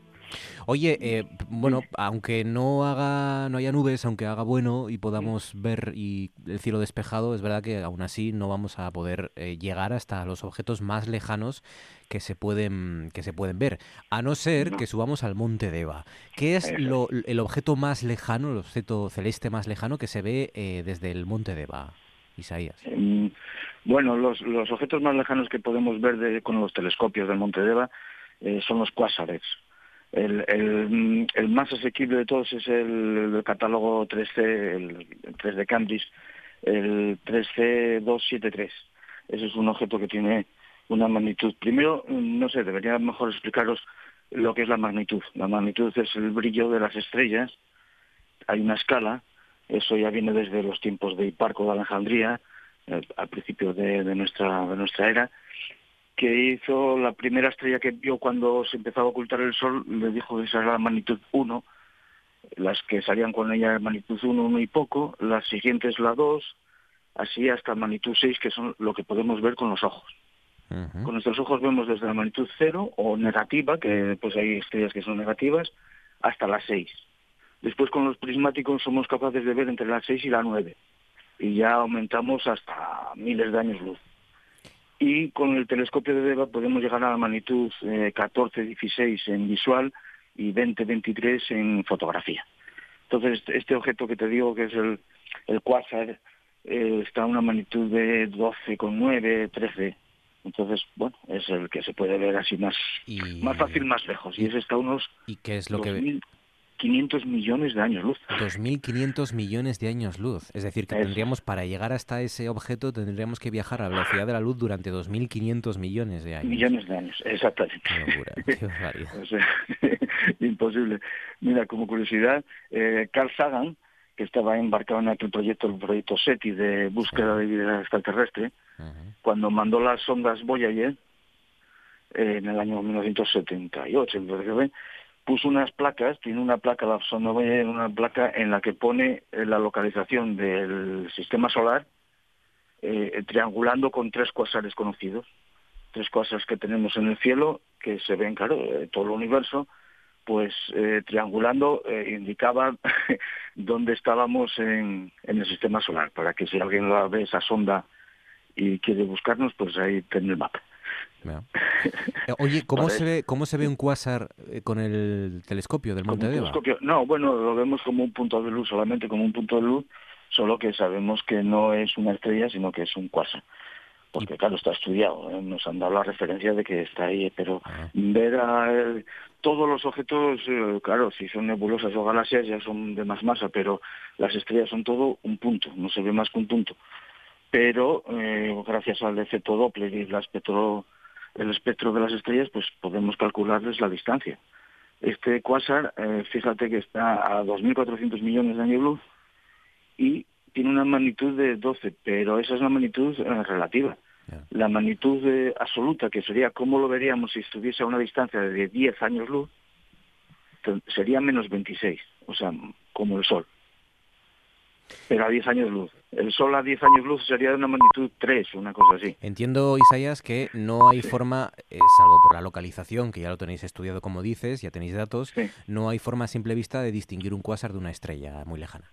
Oye, eh, bueno, aunque no haga, no haya nubes, aunque haga bueno y podamos ver y el cielo despejado, es verdad que aún así no vamos a poder eh, llegar hasta los objetos más lejanos que se pueden que se pueden ver, a no ser que subamos al Monte Deva. ¿Qué es lo, el objeto más lejano, el objeto celeste más lejano que se ve eh, desde el Monte Deva, Isaías? Em, bueno, los, los objetos más lejanos que podemos ver con los telescopios del Monte Deva son los cuásares. El, el, más asequible de todos es el, catálogo 3C, el, 3 de Cambridge, el 3C273. Ese es un objeto que tiene una magnitud. Primero, no sé, debería mejor explicaros lo que es la magnitud. La magnitud es el brillo de las estrellas. Hay una escala. Eso ya viene desde los tiempos de Hiparco de Alejandría, eh, al principio de, nuestra, de nuestra era que hizo la primera estrella que vio cuando se empezó a ocultar el sol, le dijo que esa era la magnitud 1, las que salían con ella magnitud 1, 1 y poco, las siguientes la 2, así hasta magnitud 6, que son lo que podemos ver con los ojos. Con nuestros ojos vemos desde la magnitud 0 o negativa, que pues hay estrellas que son negativas, hasta la 6. Después con los prismáticos somos capaces de ver entre la 6 y la 9. Y ya aumentamos hasta miles de años luz y con el telescopio de Deva podemos llegar a la magnitud 14-16 eh, en visual y 20-23 en fotografía. Entonces, este objeto que te digo que es el, el quasar eh, está a una magnitud de 12,9, 13. Entonces, bueno, es el que se puede ver así más, más fácil, más lejos. Y, ese está a unos... ¿Y qué es lo que 500 millones de años luz. 2.500 millones de años luz. Es decir, que tendríamos, para llegar hasta ese objeto, tendríamos que viajar a la velocidad de la luz durante 2.500 millones de años. Millones de años, exactamente. Qué <laughs> <laughs> imposible. Mira, como curiosidad, eh, Carl Sagan, que estaba embarcado en aquel proyecto, el proyecto SETI de búsqueda de vida extraterrestre, cuando mandó las sondas Voyager, eh, en el año 1978, puso unas placas, tiene una placa, la sonda una placa en la que pone eh, la localización del sistema solar eh, triangulando con tres cuasares conocidos, tres cuasares que tenemos en el cielo, que se ven, claro, eh, todo el universo, pues triangulando indicaba <laughs> dónde estábamos en, en, el sistema solar, para que si alguien ve esa sonda y quiere buscarnos, pues ahí tiene el mapa. Eh, oye, ¿cómo se ve cómo se ve un cuásar eh, con el telescopio del Monte Deva? No, bueno, lo vemos como un punto de luz, solamente como un punto de luz, solo que sabemos que no es una estrella, sino que es un cuásar. porque claro, está estudiado, ¿eh? nos han dado la referencia de que está ahí, pero ver a todos los objetos, eh, claro, si son nebulosas o galaxias ya son de más masa, pero las estrellas son todo un punto, no se ve más que un punto. Pero eh, gracias al efecto Doppler y la espectro, el espectro de las estrellas, pues podemos calcularles la distancia. Este cuásar, fíjate que está a 2.400 millones de años luz y tiene una magnitud de 12, pero esa es la magnitud eh, relativa. La magnitud eh, absoluta, que sería cómo lo veríamos si estuviese a una distancia de 10 años luz, sería menos 26, o sea, como el Sol. Pero a 10 años luz. El Sol a 10 años luz sería de una magnitud 3, una cosa así. Entiendo, Isaías, que no hay forma, eh, salvo por la localización, que ya lo tenéis estudiado como dices, ya tenéis datos, no hay forma a simple vista de distinguir un cuásar de una estrella muy lejana.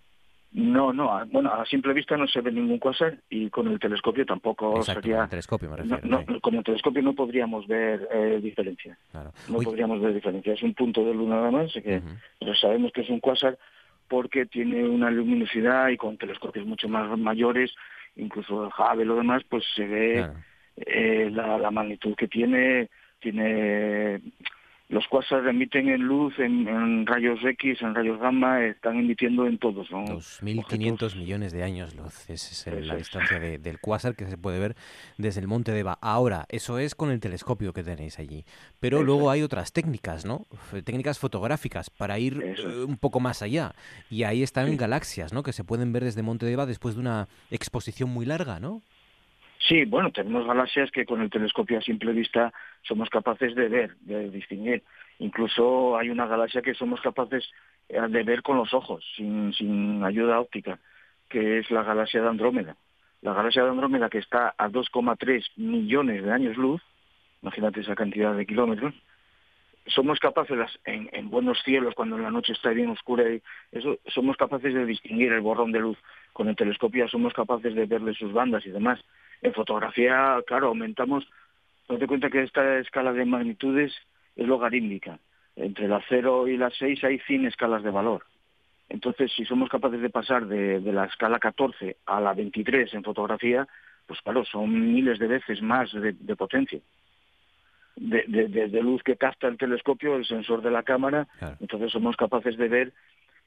No, no, bueno, a simple vista no se ve ningún cuásar y con el telescopio tampoco sería... Con el telescopio me refiero. No, con el telescopio no podríamos ver eh, diferencia. No podríamos ver diferencia. Es un punto de luz nada más, que, pero sabemos que es un cuásar porque tiene una luminosidad y con telescopios mucho más mayores, incluso el Hubble y lo demás, pues se ve eh, la, la magnitud que tiene, tiene los cuásares emiten en luz, en, rayos X, en rayos gamma, están emitiendo en todos. ¿no? 2.500 millones de años luz, esa es la distancia del cuásar que se puede ver desde el monte de Eva. Ahora, eso es con el telescopio que tenéis allí, pero luego hay otras técnicas, ¿no? Técnicas fotográficas para ir eh, un poco más allá. Y ahí están galaxias, ¿no? Que se pueden ver desde Monte de Eva después de una exposición muy larga, ¿no? Sí, bueno, tenemos galaxias que con el telescopio a simple vista somos capaces de ver, de distinguir. Incluso hay una galaxia que somos capaces eh, de ver con los ojos, sin, sin ayuda óptica, que es la galaxia de Andrómeda. La galaxia de Andrómeda que está a 2,3 millones de años luz, imagínate esa cantidad de kilómetros, somos capaces en, en, buenos cielos cuando la noche está bien oscura y eso somos capaces de distinguir el borrón de luz con el telescopio somos capaces de verle sus bandas y demás en fotografía, claro, aumentamos, te cuenta que esta escala de magnitudes es logarítmica. Entre la 0 y la 6 hay 100 escalas de valor. Entonces, si somos capaces de pasar de, la escala 14 a la 23 en fotografía, pues claro, son miles de veces más de, potencia. De, de, luz que capta el telescopio, el sensor de la cámara, entonces somos capaces de ver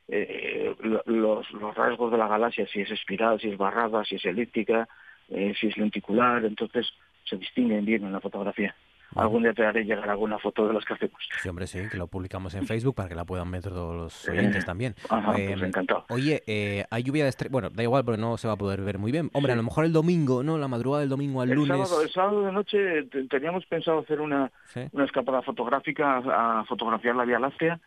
eh, los, los rasgos de la galaxia, si es espiral, si es barrada, si es elíptica, eh, si es lenticular, entonces se distinguen bien en la fotografía. Algún día te haré llegar alguna foto de las que hacemos. Sí, hombre, sí, que lo publicamos en Facebook para que la puedan ver todos los oyentes también. Ajá, pues em, encantado. Oye, eh, hay lluvia de estrellas. Bueno, da igual, pero no se va a poder ver muy bien. Hombre, a lo mejor el domingo, ¿no? La madrugada del domingo al lunes. Sábado, el sábado de noche teníamos pensado hacer una, una escapada fotográfica a fotografiar la Vía Láctea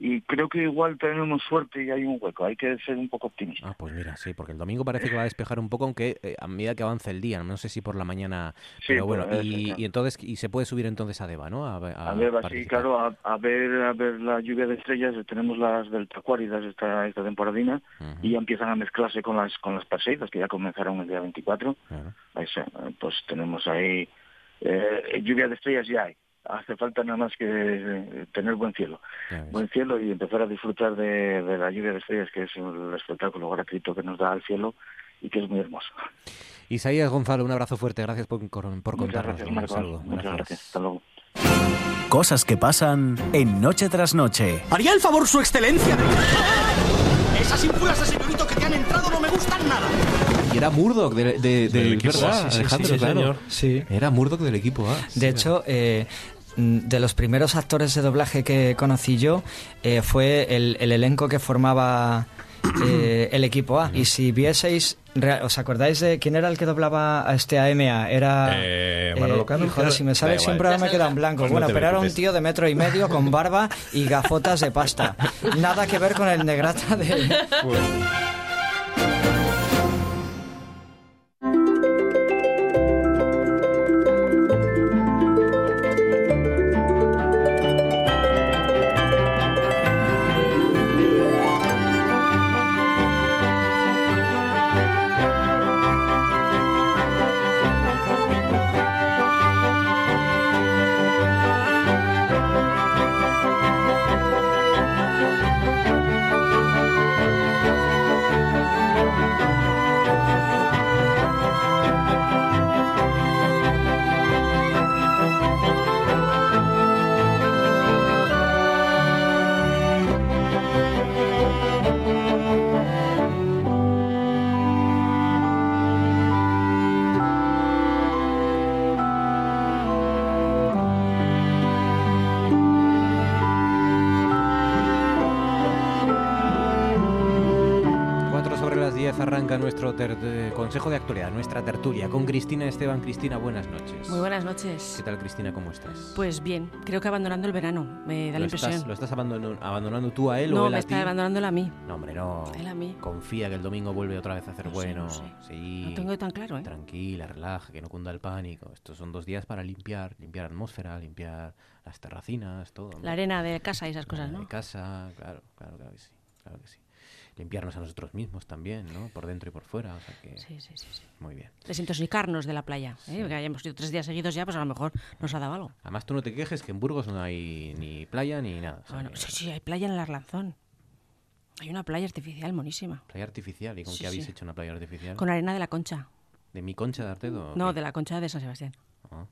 y creo que igual tenemos suerte y hay un hueco. Hay que ser un poco optimista. Ah, pues mira, sí, porque el domingo parece que va a despejar un poco, aunque eh, a medida que avance el día, no sé si por la mañana, pero bueno, y, entonces y se puede subir entonces a Deva, ¿no? A, Deva, sí, claro, a, ver a ver la lluvia de estrellas. Tenemos las del Tacuáridas esta esta temporadina y ya empiezan a mezclarse con las con las Perseidas que ya comenzaron el día 24. Pues tenemos ahí eh, lluvia de estrellas ya hay hace falta nada más que eh, tener buen cielo. Buen cielo y empezar a disfrutar de, la lluvia de estrellas, que es el espectáculo gratuito que nos da el cielo y que es muy hermoso. Isaías Gonzalo, un abrazo fuerte. Gracias por, por contarnos. Gracias, un saludo. Muchas gracias. Hasta luego. Cosas que pasan en Noche tras Noche. ¿Haría el favor su excelencia <laughs> Esas ínfulas de señorito que te han entrado no me gustan nada. Y era Murdoch de, del equipo ¿verdad? Alejandro, claro. Sí. Era Murdoch del equipo A. De hecho, eh, de los primeros actores de doblaje que conocí yo eh, fue el, elenco que formaba <clears throat> eh, el equipo A. Y si vieseis, ¿os acordáis de quién era el que doblaba a este AMA? Era. Eh, Manolo Cano. Joder, si me sale siempre me queda en blanco. Pues bueno, pero era un tío de metro y medio con barba y gafotas de pasta. <laughs> Nada que ver con el negrata de. Pues, consejo de actualidad, nuestra tertulia con Cristina Esteban. Cristina, buenas noches. Muy buenas noches. ¿Qué tal, Cristina? ¿Cómo estás? Pues bien, creo que abandonando el verano, me da la impresión. ¿Lo estás abandonando, tú a él no, o él me a está abandonando a mí. No, hombre, no. Él a mí. Confía que el domingo vuelve otra vez a hacer bueno. no Sí. No tengo tan claro, ¿eh? Tranquila, relaja, que no cunda el pánico. Estos son dos días para limpiar, limpiar atmósfera, limpiar las terracinas, todo. La arena de casa y esas cosas, ¿no? De casa, claro, claro, claro que sí. Claro que sí limpiarnos a nosotros mismos también, ¿no? Por dentro y por fuera. O sea que... Sí, sí, sí, Muy bien. Desintoxicarnos de la playa. ¿eh? Porque hayamos ido tres días seguidos ya, pues a lo mejor nos ha dado algo. Además, tú no te quejes que en Burgos no hay ni playa ni nada. bueno, sí, sí, hay playa en el Arlanzón. Hay una playa artificial monísima. ¿Playa artificial? ¿Y con qué habéis hecho una playa artificial? Con arena de la concha. ¿De mi concha de Artedo? No, de la concha de San Sebastián. Ah.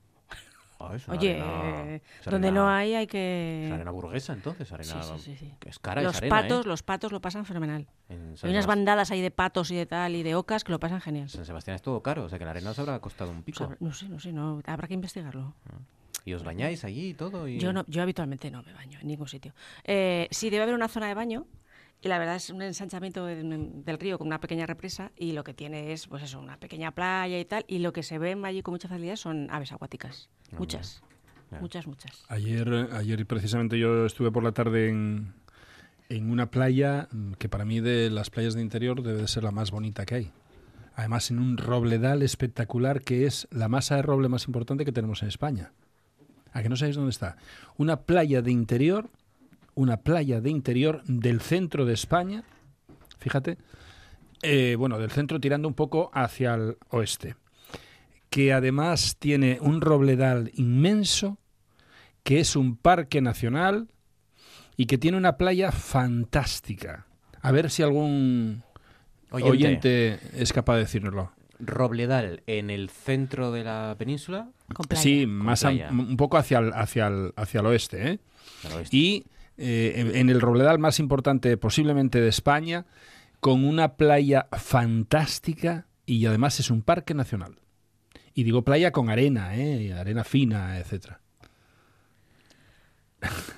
Ah, Oye, eh, donde no hay hay que... Es arena burguesa entonces, arena sí, sí, que es cara los arena, patos, ¿eh? los patos lo pasan fenomenal. Hay unas bandadas ahí de patos y de tal y de ocas que lo pasan genial. San Sebastián es todo caro, o sea que la arena os habrá costado un pico. no sé, no sé, no, habrá que investigarlo. Ah. ¿Y os bañáis allí y todo? Y... Yo no, yo habitualmente no me baño en ningún sitio. Eh, sí, debe haber una zona de baño y la verdad es un ensanchamiento del río con una pequeña represa y lo que tiene es, pues eso, una pequeña playa y tal y lo que se ve allí con mucha facilidad son aves acuáticas, Ah, muchas. Muchas, muchas. Ayer, ayer precisamente yo estuve por la tarde en, en una playa mm, que para mí de las playas de interior debe de ser la más bonita que hay. Además en un robledal espectacular que es la masa de roble más importante que tenemos en España. ¿A que no sabéis dónde está? Una playa de interior, una playa de interior del centro de España, fíjate, eh, bueno, del centro tirando un poco hacia el oeste que además tiene un robledal inmenso, que es un parque nacional y que tiene una playa fantástica. A ver si algún oyente, es capaz de decírnoslo. Robledal en el centro de la península. Sí, más un poco hacia el, hacia el, hacia el oeste. ¿eh? Y eh, en el Robledal más importante posiblemente de España, con una playa fantástica y además es un parque nacional. Y digo playa con arena, ¿eh? arena fina, etcétera.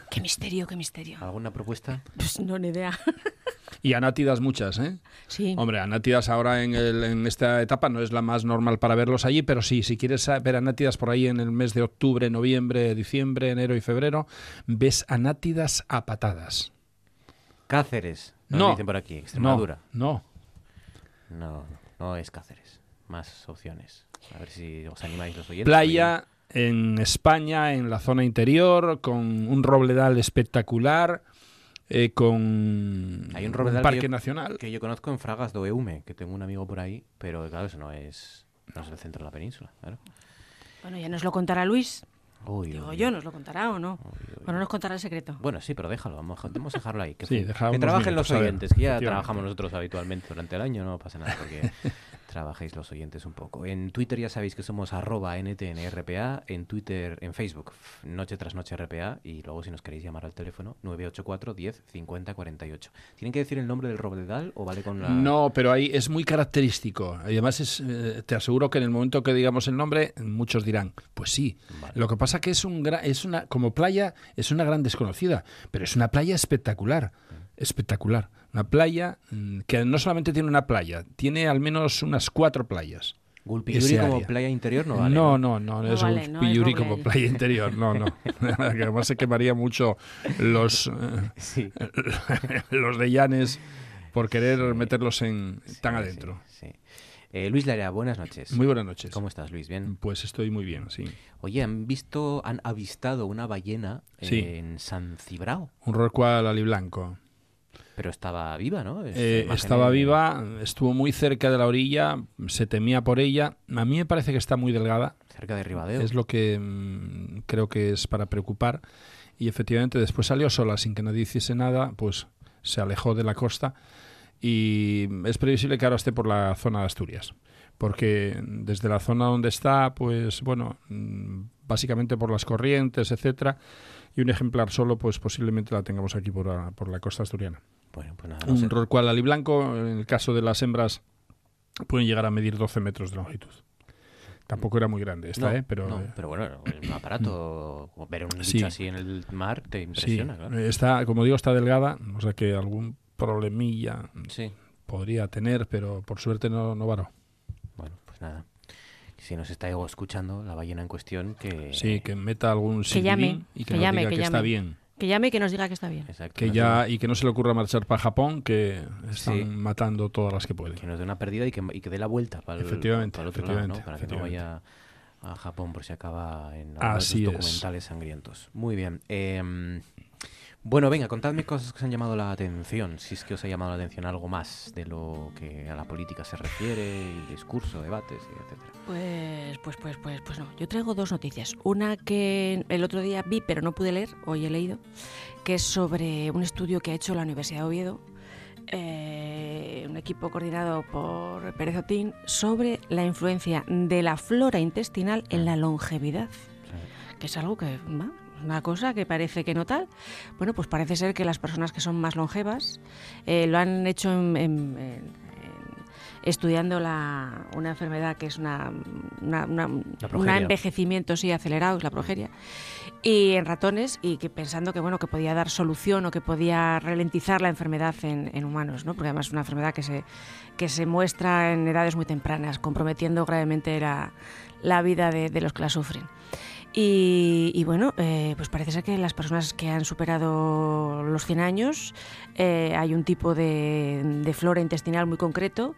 Qué misterio, qué misterio. ¿Alguna propuesta? Pues no, ni idea. <laughs> Y anátidas muchas, ¿eh? Sí. Hombre, anátidas ahora en, el, en, esta etapa no es la más normal para verlos allí, pero sí, si quieres ver anátidas por ahí en el mes de octubre, noviembre, diciembre, enero y febrero, ves anátidas a patadas. Cáceres, no, dicen por aquí, Extremadura. No, no. No, no es Cáceres. Más opciones. A ver si os animáis los oyentes. Playa en España, en la zona interior, con un robledal espectacular, eh, con Hay un, robledal parque que yo, nacional. Que yo conozco en Fragas do Eume, que tengo un amigo por ahí, pero claro, eso no es, no es el centro de la península. Claro. Bueno, ya nos lo contará Luis. Uy, Digo uy, yo, ¿nos lo contará o no? uy, Bueno, nos contará el secreto. Bueno, sí, pero déjalo, vamos, vamos a dejarlo ahí. Que, Sí, que trabajen minutos, los a ver, oyentes, que ya trabajamos nosotros habitualmente durante el año, no pasa nada, porque <laughs> trabajéis los oyentes un poco. En Twitter ya sabéis que somos arroba ntnrpa, en Twitter, en Facebook, noche tras noche RPA, y luego si nos queréis llamar al teléfono, 984 10 50 48. ¿Tienen que decir el nombre del robledal o vale con la...? No, pero ahí es muy característico. Además, es, eh, te aseguro que en el momento que digamos el nombre, muchos dirán, pues sí. Vale. Lo que pasa que es un gra- es una como playa es una gran desconocida, pero es una playa espectacular, espectacular. Una playa mm, que no solamente tiene una playa, tiene al menos unas cuatro playas. Gulpiyuri como área. playa interior no vale. no, no, no, No es vale, un no es Piyuri Roble. como playa interior, no, no. que <laughs> <laughs> además se quemaría mucho los eh, Sí. <laughs> los de Llanes por querer meterlos en tan adentro. sí, sí. Eh, Luis Lara, buenas noches. Muy buenas noches. ¿Cómo estás, Luis? ¿Bien? Pues estoy muy bien, sí. Oye, han visto, han avistado una ballena Sí. en San Cibrao, Un rorcual aliblanco. Pero estaba viva, ¿no? Eh, estaba viva, estuvo muy cerca de la orilla, se temía por ella. A mí me parece que está muy delgada, Cerca de Ribadeo. es lo que mm, creo que es para preocupar. Y efectivamente después salió sola sin que nadie hiciese nada, pues se alejó de la costa y es previsible que ahora esté por la zona de Asturias. Porque desde la zona donde está, pues bueno, mm, básicamente por las corrientes, etcétera, y un ejemplar solo, pues posiblemente la tengamos aquí por la, por la costa asturiana. Bueno, pues nada, no sé. Un rorcual aliblanco, en el caso de las hembras, pueden llegar a medir 12 metros de longitud. Tampoco era muy grande esta, No, ¿eh? Pero, no, eh, pero bueno, un aparato, <coughs> ver un Sí. bicho así en el mar te sí, impresiona, claro. está, como digo, está delgada, o sea que algún problemilla Sí. podría tener, pero por suerte no, no varó. Bueno, pues nada. Si nos está escuchando la ballena en cuestión, que... Sí, que meta algún que llame, y que, llame, que, está bien. Que llame y que nos diga que está bien. que ya, y que no se le ocurra marchar para Japón, que están matando todas las que pueden. Que nos dé una pérdida y que, y que dé la vuelta para el, efectivamente, otro efectivamente, Para que no vaya a Japón por si acaba en Así documentales sangrientos. Muy bien. Eh, bueno, venga, contadme cosas que os han llamado la atención, si es que os ha llamado la atención algo más de lo que a la política se refiere, el discurso, debates, etcétera. Pues, pues, pues, pues, pues no. Yo traigo dos noticias. Una que el otro día vi, pero no pude leer, hoy he leído, que es sobre un estudio que ha hecho la Universidad de Oviedo, eh, un equipo coordinado por Pérez Otín, sobre la influencia de la flora intestinal en la longevidad, que es algo que una cosa que parece que no tal. Bueno, pues parece ser que las personas que son más longevas eh, lo han hecho estudiando la, una enfermedad que es una, un envejecimiento sí acelerado, es la progeria, y en ratones, y que pensando que bueno que podía dar solución o que podía ralentizar la enfermedad en, humanos, ¿no? porque además es una enfermedad que se, que se muestra en edades muy tempranas, comprometiendo gravemente la, la vida de, de los que la sufren. Y, bueno, eh, pues parece ser que las personas que han superado los 100 años eh, hay un tipo de, flora intestinal muy concreto,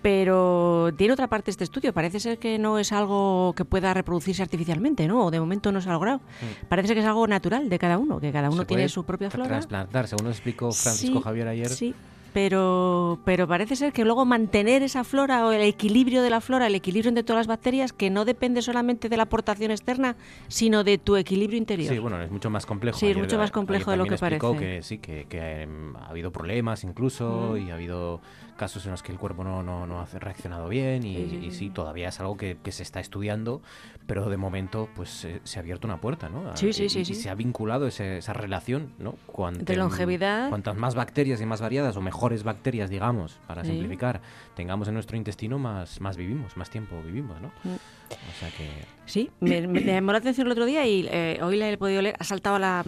pero tiene otra parte este estudio. Parece ser que no es algo que pueda reproducirse artificialmente, ¿no? O de momento no se ha logrado. Mm. Parece que es algo natural de cada uno, que cada uno tiene su propia flora. Trasplantar, según nos explicó Francisco Javier ayer. Sí, pero, pero parece ser que luego mantener esa flora o el equilibrio de la flora, el equilibrio entre todas las bacterias, que no depende solamente de la aportación externa, sino de tu equilibrio interior. Sí, bueno, es mucho más complejo. Sí, es mucho más complejo de lo que parece. Que sí, que, que em, ha habido problemas incluso y ha habido casos en los que el cuerpo no, no, no ha reaccionado bien y sí, todavía es algo que, que, se está estudiando, pero de momento pues se ha abierto una puerta, ¿no? Sí, sí, sí. Y, se ha vinculado esa relación, ¿no? de longevidad. Cuantas más bacterias y más variadas o mejores bacterias, digamos, para simplificar, tengamos en nuestro intestino, más, más vivimos, más tiempo vivimos, ¿no? Mm. O sea que... Sí, me, llamó la atención el otro día y eh, hoy la he podido leer. Ha saltado a la.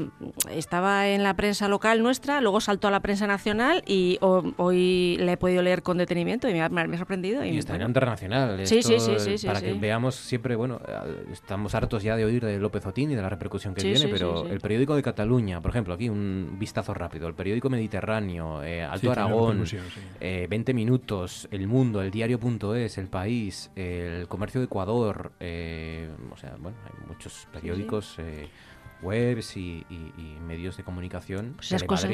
Estaba en la prensa local nuestra, luego saltó a la prensa nacional y hoy la he podido leer con detenimiento y me ha, sorprendido. Y, está en internacional. sí, sí, sí, sí, Para que veamos siempre, bueno, estamos hartos ya de oír de López Otín y de la repercusión que tiene, pero el periódico de Cataluña, por ejemplo, aquí un vistazo rápido: el periódico Mediterráneo, eh, Alto Aragón, 20 eh, Minutos, El Mundo, el Diario.es, El País, el Comercio de Ecuador. Eh, o sea, bueno, hay muchos periódicos, eh, webs y, medios de comunicación. Pues esas cosas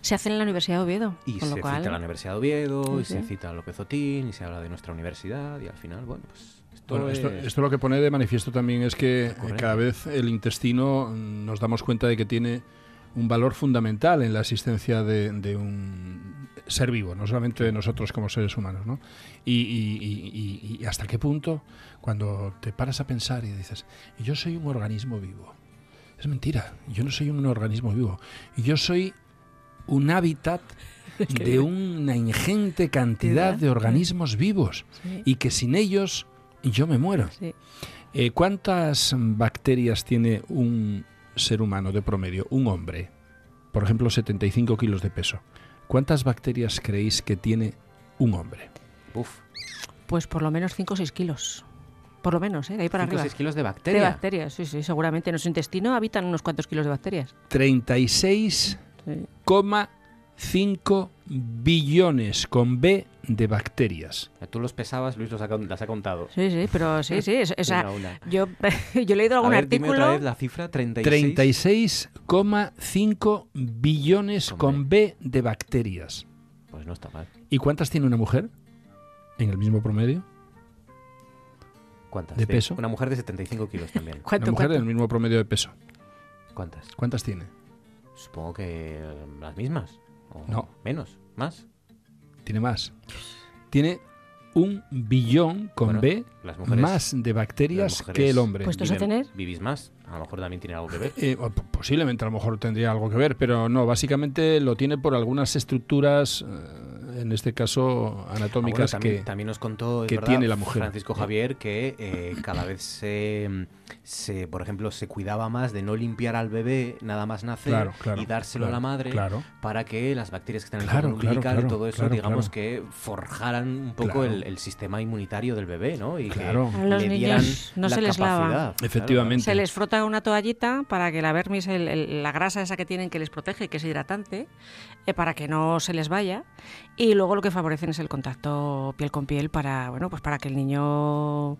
se hacen en la Universidad de Oviedo. Y se cita la Universidad de Oviedo, y se cita a López Otín, y se habla de nuestra universidad, y al final, bueno, pues... Esto, esto, esto, lo que pone de manifiesto también es que cada vez el intestino mm, nos damos cuenta de que tiene un valor fundamental en la existencia de, de un ser vivo, no solamente de nosotros como seres humanos. ¿no? Y, y, hasta qué punto, cuando te paras a pensar y dices, yo soy un organismo vivo. Es mentira, yo no soy un organismo vivo. Yo soy un hábitat <laughs> de una ingente cantidad de organismos vivos y que sin ellos yo me muero. Eh, ¿Cuántas bacterias tiene un ser humano de promedio, un hombre? Por ejemplo, 75 kilos de peso. ¿Cuántas bacterias creéis que tiene un hombre? Uf. Pues por lo menos 5 o 6 kilos. Por lo menos, ¿eh? De ahí para 5 o 6 kilos de bacterias. De bacterias, sí, sí, seguramente. En nuestro intestino habitan unos cuantos kilos de bacterias. 36,5 billones con B de bacterias. Tú los pesabas, Luis los ha, las ha contado. Sí, sí, pero sí, sí. Yo, <laughs> yo he leído algún a ver, artículo. Dime otra vez la cifra, 36. 36,5 billones con B de bacterias. Pues no está mal. ¿Y cuántas tiene una mujer en el mismo promedio? ¿Cuántas? ¿De peso? Una mujer de 75 kilos también. <laughs> una mujer del mismo promedio de peso. ¿Cuántas? ¿Cuántas tiene? Supongo que las mismas. No. ¿Menos? ¿Más? Tiene más. Tiene un billón con B más de bacterias que el hombre. ¿Puestos a tener? ¿Vivís más? A lo mejor también tiene algo que ver. Eh, posiblemente a lo mejor tendría algo que ver, pero no, básicamente lo tiene por algunas estructuras eh, en este caso anatómicas ah, también, que también nos contó que tiene la mujer. Francisco Javier que eh, cada vez se, se, por ejemplo, se cuidaba más de no limpiar al bebé nada más nacer y dárselo a la madre para que las bacterias que están en el umbilical y todo eso, digamos que forjaran un poco el, sistema inmunitario del bebé, ¿no? Y que los niños no se les lava. Efectivamente. Se les frota una toallita para que la vermis, la grasa esa que tienen que les protege, que es hidratante, eh, para que no se les vaya. Y luego lo que favorecen es el contacto piel con piel para, bueno, pues para que el niño,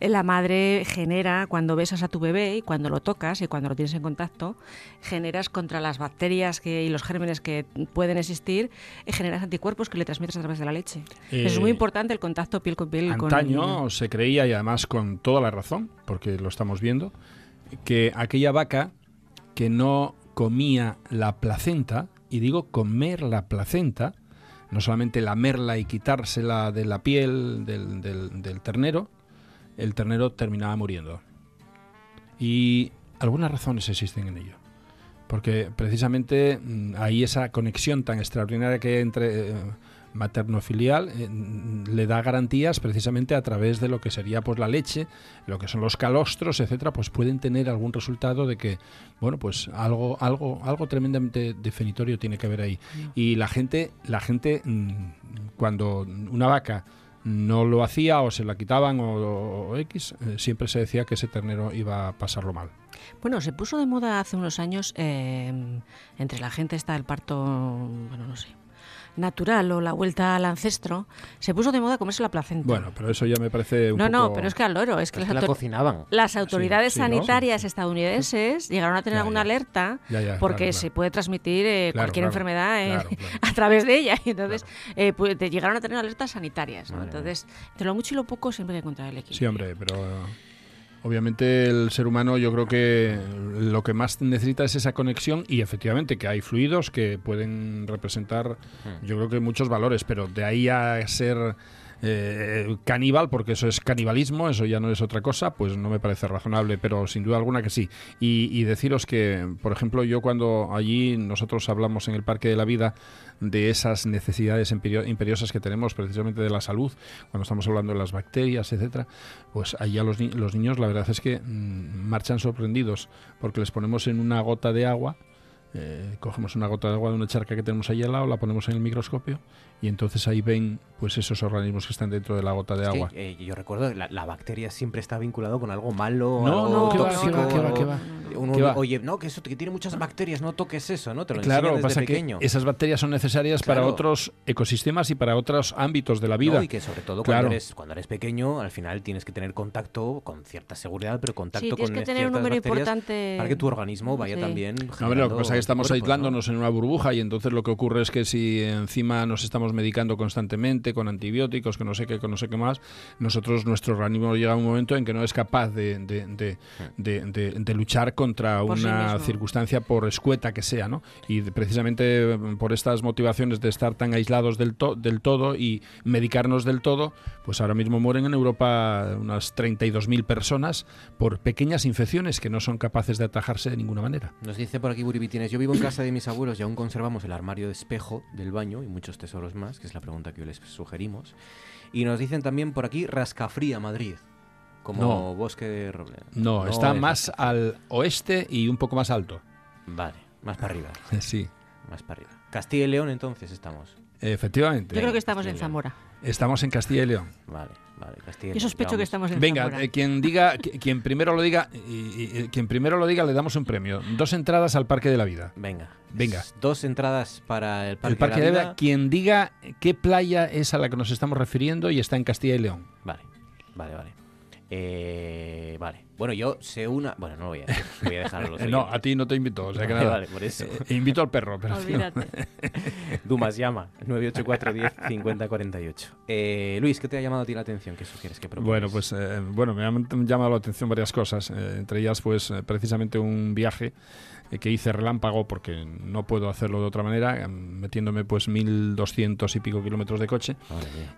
eh, la madre genera cuando besas a tu bebé y cuando lo tocas y cuando lo tienes en contacto, generas contra las bacterias que, y los gérmenes que pueden existir, eh, generas anticuerpos que le transmites a través de la leche. es muy importante el contacto piel con piel. Antaño se creía, y además con toda la razón, porque lo estamos viendo, que aquella vaca que no comía la placenta, y digo comer la placenta, no solamente lamerla y quitársela de la piel del, ternero, el ternero terminaba muriendo. Y algunas razones existen en ello. Porque precisamente mm, hay esa conexión tan extraordinaria que hay entre eh, materno-filial eh, le da garantías precisamente a través de lo que sería pues la leche, lo que son los calostros, etcétera, pues pueden tener algún resultado de que bueno, pues algo algo algo tremendamente definitorio tiene que ver ahí. Y la gente la gente mm, cuando una vaca no lo hacía o se la quitaban o, X, eh, siempre se decía que ese ternero iba a pasarlo mal. Bueno, se puso de moda hace unos años eh, entre la gente está el parto, bueno, no sé, natural o la vuelta al ancestro, se puso de moda comerse la placenta. Bueno, pero eso ya me parece un no, poco... No, pero es que al loro, es que, las, la cocinaban. las autoridades sanitarias estadounidenses llegaron a tener alguna alerta porque se puede transmitir eh, cualquier enfermedad eh, <laughs> a través de ella. Y entonces eh, pues, llegaron a tener alertas sanitarias. Entonces, entre lo mucho y lo poco siempre hay que encontrar el equilibrio. Sí, hombre, pero Obviamente el ser humano yo creo que lo que más necesita es esa conexión y efectivamente que hay fluidos que pueden representar hmm. yo creo que muchos valores, pero de ahí a ser eh, caníbal, porque eso es canibalismo, eso ya no es otra cosa, pues no me parece razonable, pero sin duda alguna que sí. Y, deciros que, por ejemplo, yo cuando allí nosotros hablamos en el Parque de la Vida de esas necesidades imperiosas que tenemos precisamente de la salud, cuando estamos hablando de las bacterias, etcétera, pues allá los, los niños la verdad es que mm, marchan sorprendidos porque les ponemos en una gota de agua eh, cogemos una gota de agua de una charca que tenemos ahí al lado, la ponemos en el microscopio y entonces ahí ven pues esos organismos que están dentro de la gota de agua. Eh, yo recuerdo la, la bacteria siempre está vinculado con algo malo, no, algo no, tóxico. ¿qué va, qué va, Oye, no, que eso que tiene muchas bacterias, no toques eso, ¿no? Te lo claro, desde pasa pequeño. que esas bacterias son necesarias para otros ecosistemas y para otros ámbitos de la vida. y que sobre todo cuando, eres, cuando eres pequeño, al final tienes que tener contacto con cierta seguridad, pero contacto con que tener un número importante para que tu organismo vaya también. No, lo que pasa es que estamos aislándonos en una burbuja y entonces lo que ocurre es que si encima nos estamos medicando constantemente con antibióticos, que no sé qué, que no sé qué más, nosotros, nuestro organismo llega a un momento en que no es capaz de, de, luchar contra una circunstancia por escueta que sea, ¿no? Y precisamente por estas motivaciones de estar tan aislados del, del todo y medicarnos del todo, pues ahora mismo mueren en Europa unas 32.000 personas por pequeñas infecciones que no son capaces de atajarse de ninguna manera. Nos dice por aquí Buribitines, yo vivo en casa de mis abuelos y aún conservamos el armario de espejo del baño y muchos tesoros más, que es la pregunta que hoy les sugerimos. Y nos dicen también por aquí Rascafría, Madrid como bosque de roble. No, está más al oeste y un poco más alto. Vale, más para arriba. <laughs> Sí. Más para arriba. Castilla y León entonces estamos. Efectivamente. Yo creo que estamos en Zamora. Estamos en Castilla y León. Vale, vale, Castilla Yo sospecho que estamos en Venga, Zamora. Eh, quien diga, quien primero lo diga, y, quien primero lo diga le damos un premio. Dos entradas al Parque de la Vida. Venga. Venga. Dos entradas para el Parque, el Parque de la, Vida. Quien diga qué playa es a la que nos estamos refiriendo y está en Castilla y León. Vale, vale, vale. Eh, vale. Bueno, yo sé una. Bueno, no voy a, voy a dejarlo. <laughs> no, a ti no te invito. O sea que <laughs> nada. Vale, por eso. Eh, invito al perro, pero. Olvídate. <laughs> Dumas llama 984 10 50 48. Eh, Luis, ¿qué te ha llamado a ti la atención? ¿Qué sugieres que propones? Bueno, pues eh, bueno, me han llamado la atención varias cosas. Eh, entre ellas, pues precisamente un viaje eh, que hice relámpago porque no puedo hacerlo de otra manera, em, metiéndome pues 1200 y pico kilómetros de coche.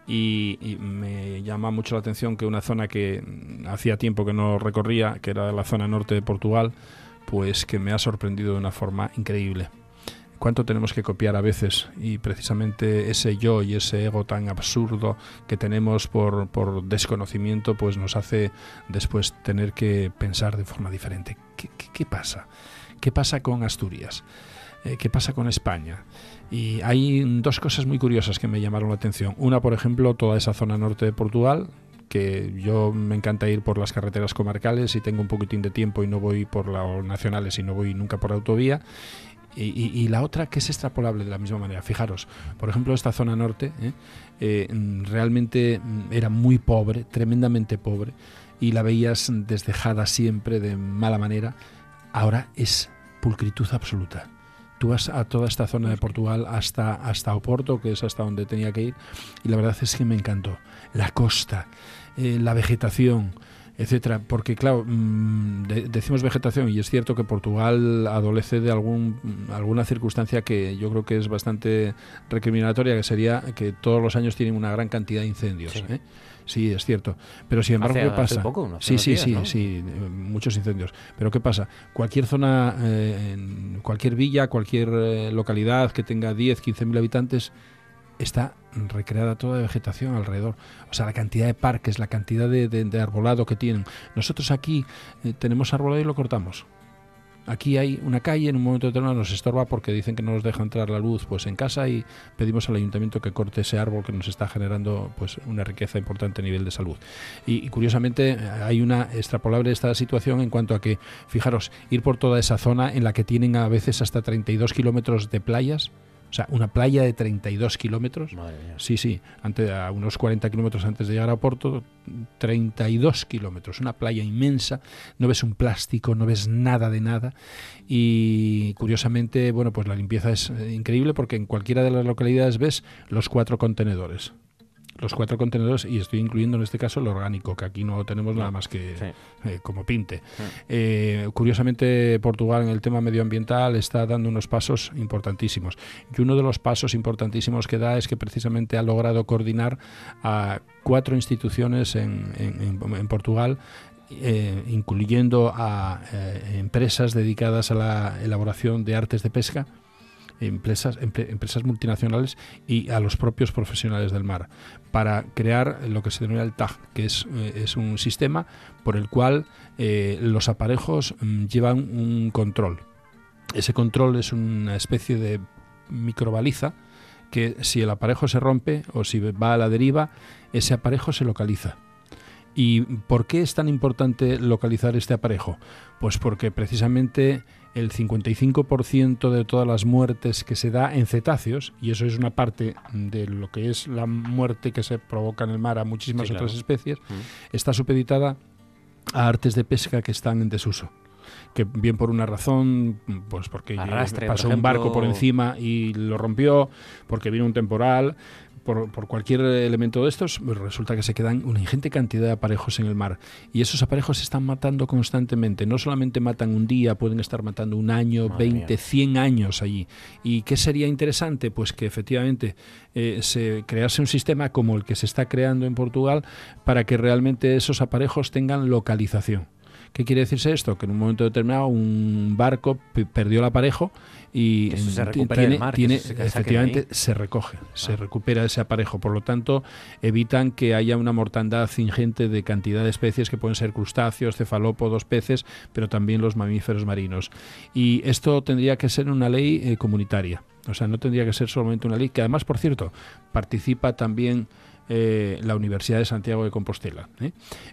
Y, me llama mucho la atención que una zona que mm, hacía tiempo que no recorría, que era la zona norte de Portugal, pues que me ha sorprendido de una forma increíble cuánto tenemos que copiar a veces y precisamente ese yo y ese ego tan absurdo que tenemos por, por desconocimiento pues nos hace después tener que pensar de forma diferente. ¿Qué, pasa? ¿Qué pasa con Asturias? Eh, ¿Qué pasa con España? Y hay dos cosas muy curiosas que me llamaron la atención. Una, por ejemplo, toda esa zona norte de Portugal, que yo me encanta ir por las carreteras comarcales y tengo un poquitín de tiempo y no voy por las nacionales y no voy nunca por autovía. Y, la otra que es extrapolable de la misma manera. Fijaros, por ejemplo, esta zona norte ¿eh? Eh, realmente era muy pobre, tremendamente pobre, y la veías desdejada siempre de mala manera. Ahora es pulcritud absoluta. Tú vas a toda esta zona de Portugal hasta, hasta Oporto, que es hasta donde tenía que ir, y la verdad es que me encantó. La costa, eh, la vegetación, etcétera, porque claro, mm, decimos vegetación y es cierto que Portugal adolece de algún, alguna circunstancia que yo creo que es bastante recriminatoria, que sería que todos los años tienen una gran cantidad de incendios. Sí. ¿eh? Sí, es cierto. Pero sin embargo, ¿qué pasa? sí, sí, sí, sí, muchos incendios. Pero ¿qué pasa? Cualquier zona, eh, cualquier villa, cualquier eh, localidad que tenga 10, 15 mil habitantes, está recreada toda de vegetación alrededor. O sea, la cantidad de parques, la cantidad de, arbolado que tienen. Nosotros aquí eh, tenemos arbolado y lo cortamos. Aquí hay una calle, en un momento determinado nos estorba porque dicen que no nos deja entrar la luz pues en casa y pedimos al ayuntamiento que corte ese árbol que nos está generando pues una riqueza importante a nivel de salud. Y, y curiosamente hay una extrapolable esta situación en cuanto a que, fijaros, ir por toda esa zona en la que tienen a veces hasta 32 kilómetros de playas, o sea, una playa de 32 kilómetros. Sí, sí, antes, a unos 40 kilómetros antes de llegar a Porto, 32 kilómetros, una playa inmensa, no ves un plástico, no ves nada de nada. Y curiosamente, bueno, pues la limpieza es eh, increíble porque en cualquiera de las localidades ves los cuatro contenedores los cuatro contenedores y estoy incluyendo en este caso el orgánico, que aquí no tenemos nada más que eh, como pinte. Eh, curiosamente, Portugal en el tema medioambiental está dando unos pasos importantísimos. Y uno de los pasos importantísimos que da es que precisamente ha logrado coordinar a cuatro instituciones en, en, Portugal eh, incluyendo a empresas dedicadas a la elaboración de artes de pesca, empresas, empresas multinacionales y a los propios profesionales del mar para crear lo que se denomina el TAG, que es, eh, es un sistema por el cual eh, los aparejos mm, llevan un control. Ese control es una especie de microbaliza que si el aparejo se rompe o si va a la deriva, ese aparejo se localiza. ¿Y por qué es tan importante localizar este aparejo? Pues porque precisamente el 55% de todas las muertes que se da en cetáceos, y eso es una parte de lo que es la muerte que se provoca en el mar a muchísimas otras especies, mm. está supeditada a artes de pesca que están en desuso que bien por una razón, pues porque pasó un barco por encima y lo rompió, porque vino un temporal, por, cualquier elemento de estos, resulta que se quedan una ingente cantidad de aparejos en el mar. Y esos aparejos se están matando constantemente. No solamente matan un día, pueden estar matando un año, 20, 100 años allí. ¿Y qué sería interesante? Pues que efectivamente eh, se crease un sistema como el que se está creando en Portugal para que realmente esos aparejos tengan localización. ¿Qué quiere decirse esto? Que en un momento determinado un barco perdió el aparejo y se tiene, tiene efectivamente se recoge, se ah. recupera ese aparejo. Por lo tanto, evitan que haya una mortandad ingente de cantidad de especies que pueden ser crustáceos, cefalópodos, peces, pero también los mamíferos marinos. Y esto tendría que ser una ley eh, comunitaria. O sea, no tendría que ser solamente una ley que además, por cierto, participa también eh, la Universidad de Santiago de Compostela ¿eh?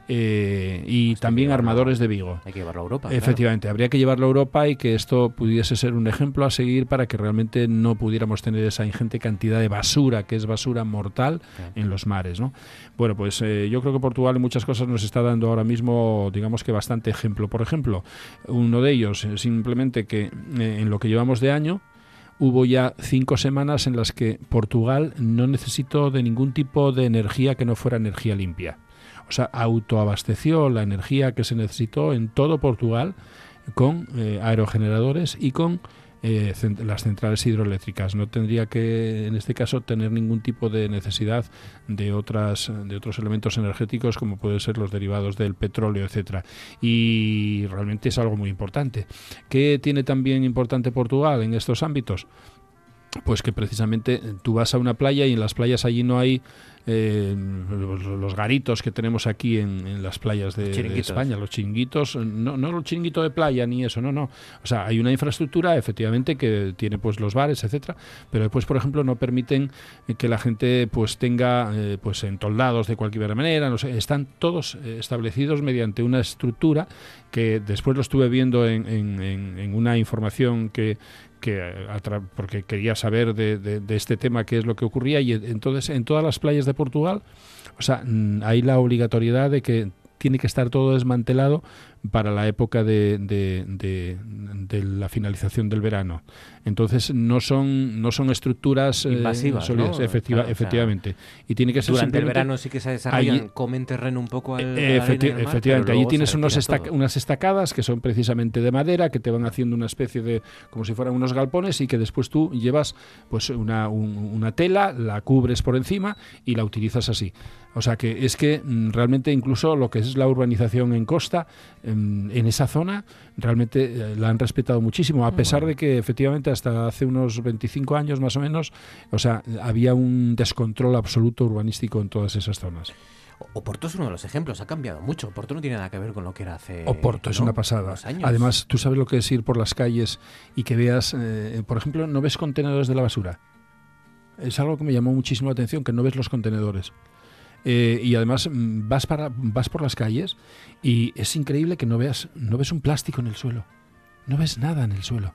Eh, y también armadores de Vigo. Hay que llevarlo a Europa. Efectivamente, habría que llevarlo a Europa y que esto pudiese ser un ejemplo a seguir para que realmente no pudiéramos tener esa ingente cantidad de basura, que es basura mortal, en los mares. ¿no? Bueno, pues yo creo que Portugal en muchas cosas nos está dando ahora mismo, digamos que bastante ejemplo. Por ejemplo, uno de ellos, simplemente que en lo que llevamos de año, hubo ya cinco semanas en las que Portugal no necesitó de ningún tipo de energía que no fuera energía limpia. O sea, autoabasteció la energía que se necesitó en todo Portugal con eh, aerogeneradores y con eh, las centrales hidroeléctricas. No tendría que, en este caso, tener ningún tipo de necesidad de otras de otros elementos energéticos como pueden ser los derivados del petróleo, etcétera. Y realmente es algo muy importante. ¿Qué tiene también importante Portugal en estos ámbitos? Pues que precisamente tú vas a una playa y en las playas allí no hay eh, los, garitos que tenemos aquí en, las playas de, España, los chinguitos, no, no el chinguito de playa ni eso, no, no. O sea, hay una infraestructura efectivamente que tiene pues los bares, etcétera, pero después, por ejemplo, no permiten que la gente pues tenga eh, pues entoldados de cualquier manera, no sé, están todos eh, establecidos mediante una estructura que después lo estuve viendo en, en una información que, que porque quería saber de, de, este tema qué es lo que ocurría y entonces en todas las playas de Portugal o sea mm, hay la obligatoriedad de que tiene que estar todo desmantelado para la época de, de, la finalización del verano. Entonces no son no son estructuras eh, invasivas, efectivamente. y tiene que ser durante el verano sí que se desarrollan, comen terreno un poco al, eh, efectivamente. Allí tienes unos unas estacadas que son precisamente de madera que te van haciendo una especie de como si fueran unos galpones y que después tú llevas pues una, una tela, la cubres por encima y la utilizas así. O sea que es que mm, realmente incluso lo que es la urbanización en costa, en, esa zona, realmente eh, la han respetado muchísimo, a pesar de que efectivamente hasta hace unos 25 años más o menos, o sea, había un descontrol absoluto urbanístico en todas esas zonas. Oporto es uno de los ejemplos, ha cambiado mucho. Oporto no tiene nada que ver con lo que era hace. Oporto es una pasada. Además, tú sabes lo que es ir por las calles y que veas, eh, por ejemplo, no ves contenedores de la basura. Es algo que me llamó muchísimo la atención, que no ves los contenedores. Eh, y además mm, vas, para, vas por las calles y es increíble que no veas, no ves un plástico en el suelo. No ves nada en el suelo.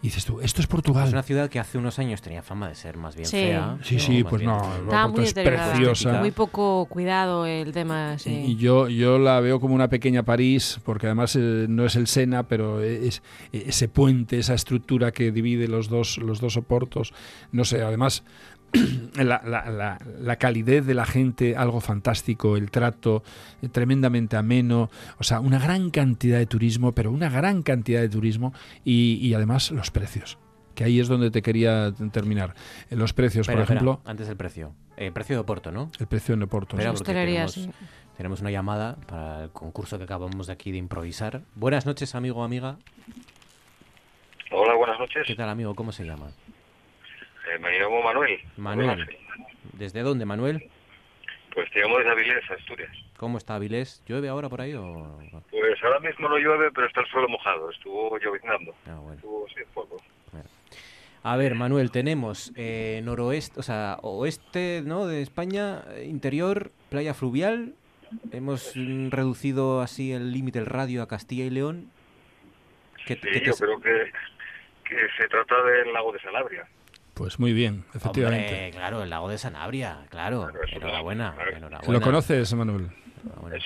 Y dices tú, esto es Portugal. Es una ciudad que hace unos años tenía fama de ser más bien fea. Sí, sí, pues no, muy es preciosa. Muy poco cuidado el tema. Y yo, yo la veo como una pequeña París, porque además eh, no es el Sena, pero es ese puente, esa estructura que divide los dos, los dos soportos. No sé, además <clears throat> la, la, la, calidez de la gente, algo fantástico, el trato eh, tremendamente ameno, o sea, una gran cantidad de turismo, pero una gran cantidad de turismo y, además los precios que ahí es donde te quería terminar. Eh, los precios, por ejemplo. antes del precio. El precio de Oporto, ¿no? El precio de Oporto. tenemos, tenemos, una llamada para el concurso que acabamos de aquí de improvisar. Buenas noches, amigo o amiga. Hola, buenas noches. ¿Qué tal, amigo? ¿Cómo se llama? Eh, me llamo Manuel. Manuel. ¿Desde dónde, Manuel? Pues te llamo desde Avilés, Asturias. ¿Cómo está Avilés? ¿Llueve ahora por ahí o...? Pues ahora mismo no llueve, pero está el suelo mojado. Estuvo lloviznando. Ah, bueno. Estuvo sin poco. A ver, Manuel, tenemos eh, noroeste, o sea, oeste, ¿no? De España, interior, playa fluvial. Hemos mm, reducido así el límite, el radio a Castilla y León. sí, yo creo que, que se trata del lago de Salabria. Pues muy bien, efectivamente. claro, el lago de Sanabria, claro. enhorabuena, ¿Lo conoces, Manuel?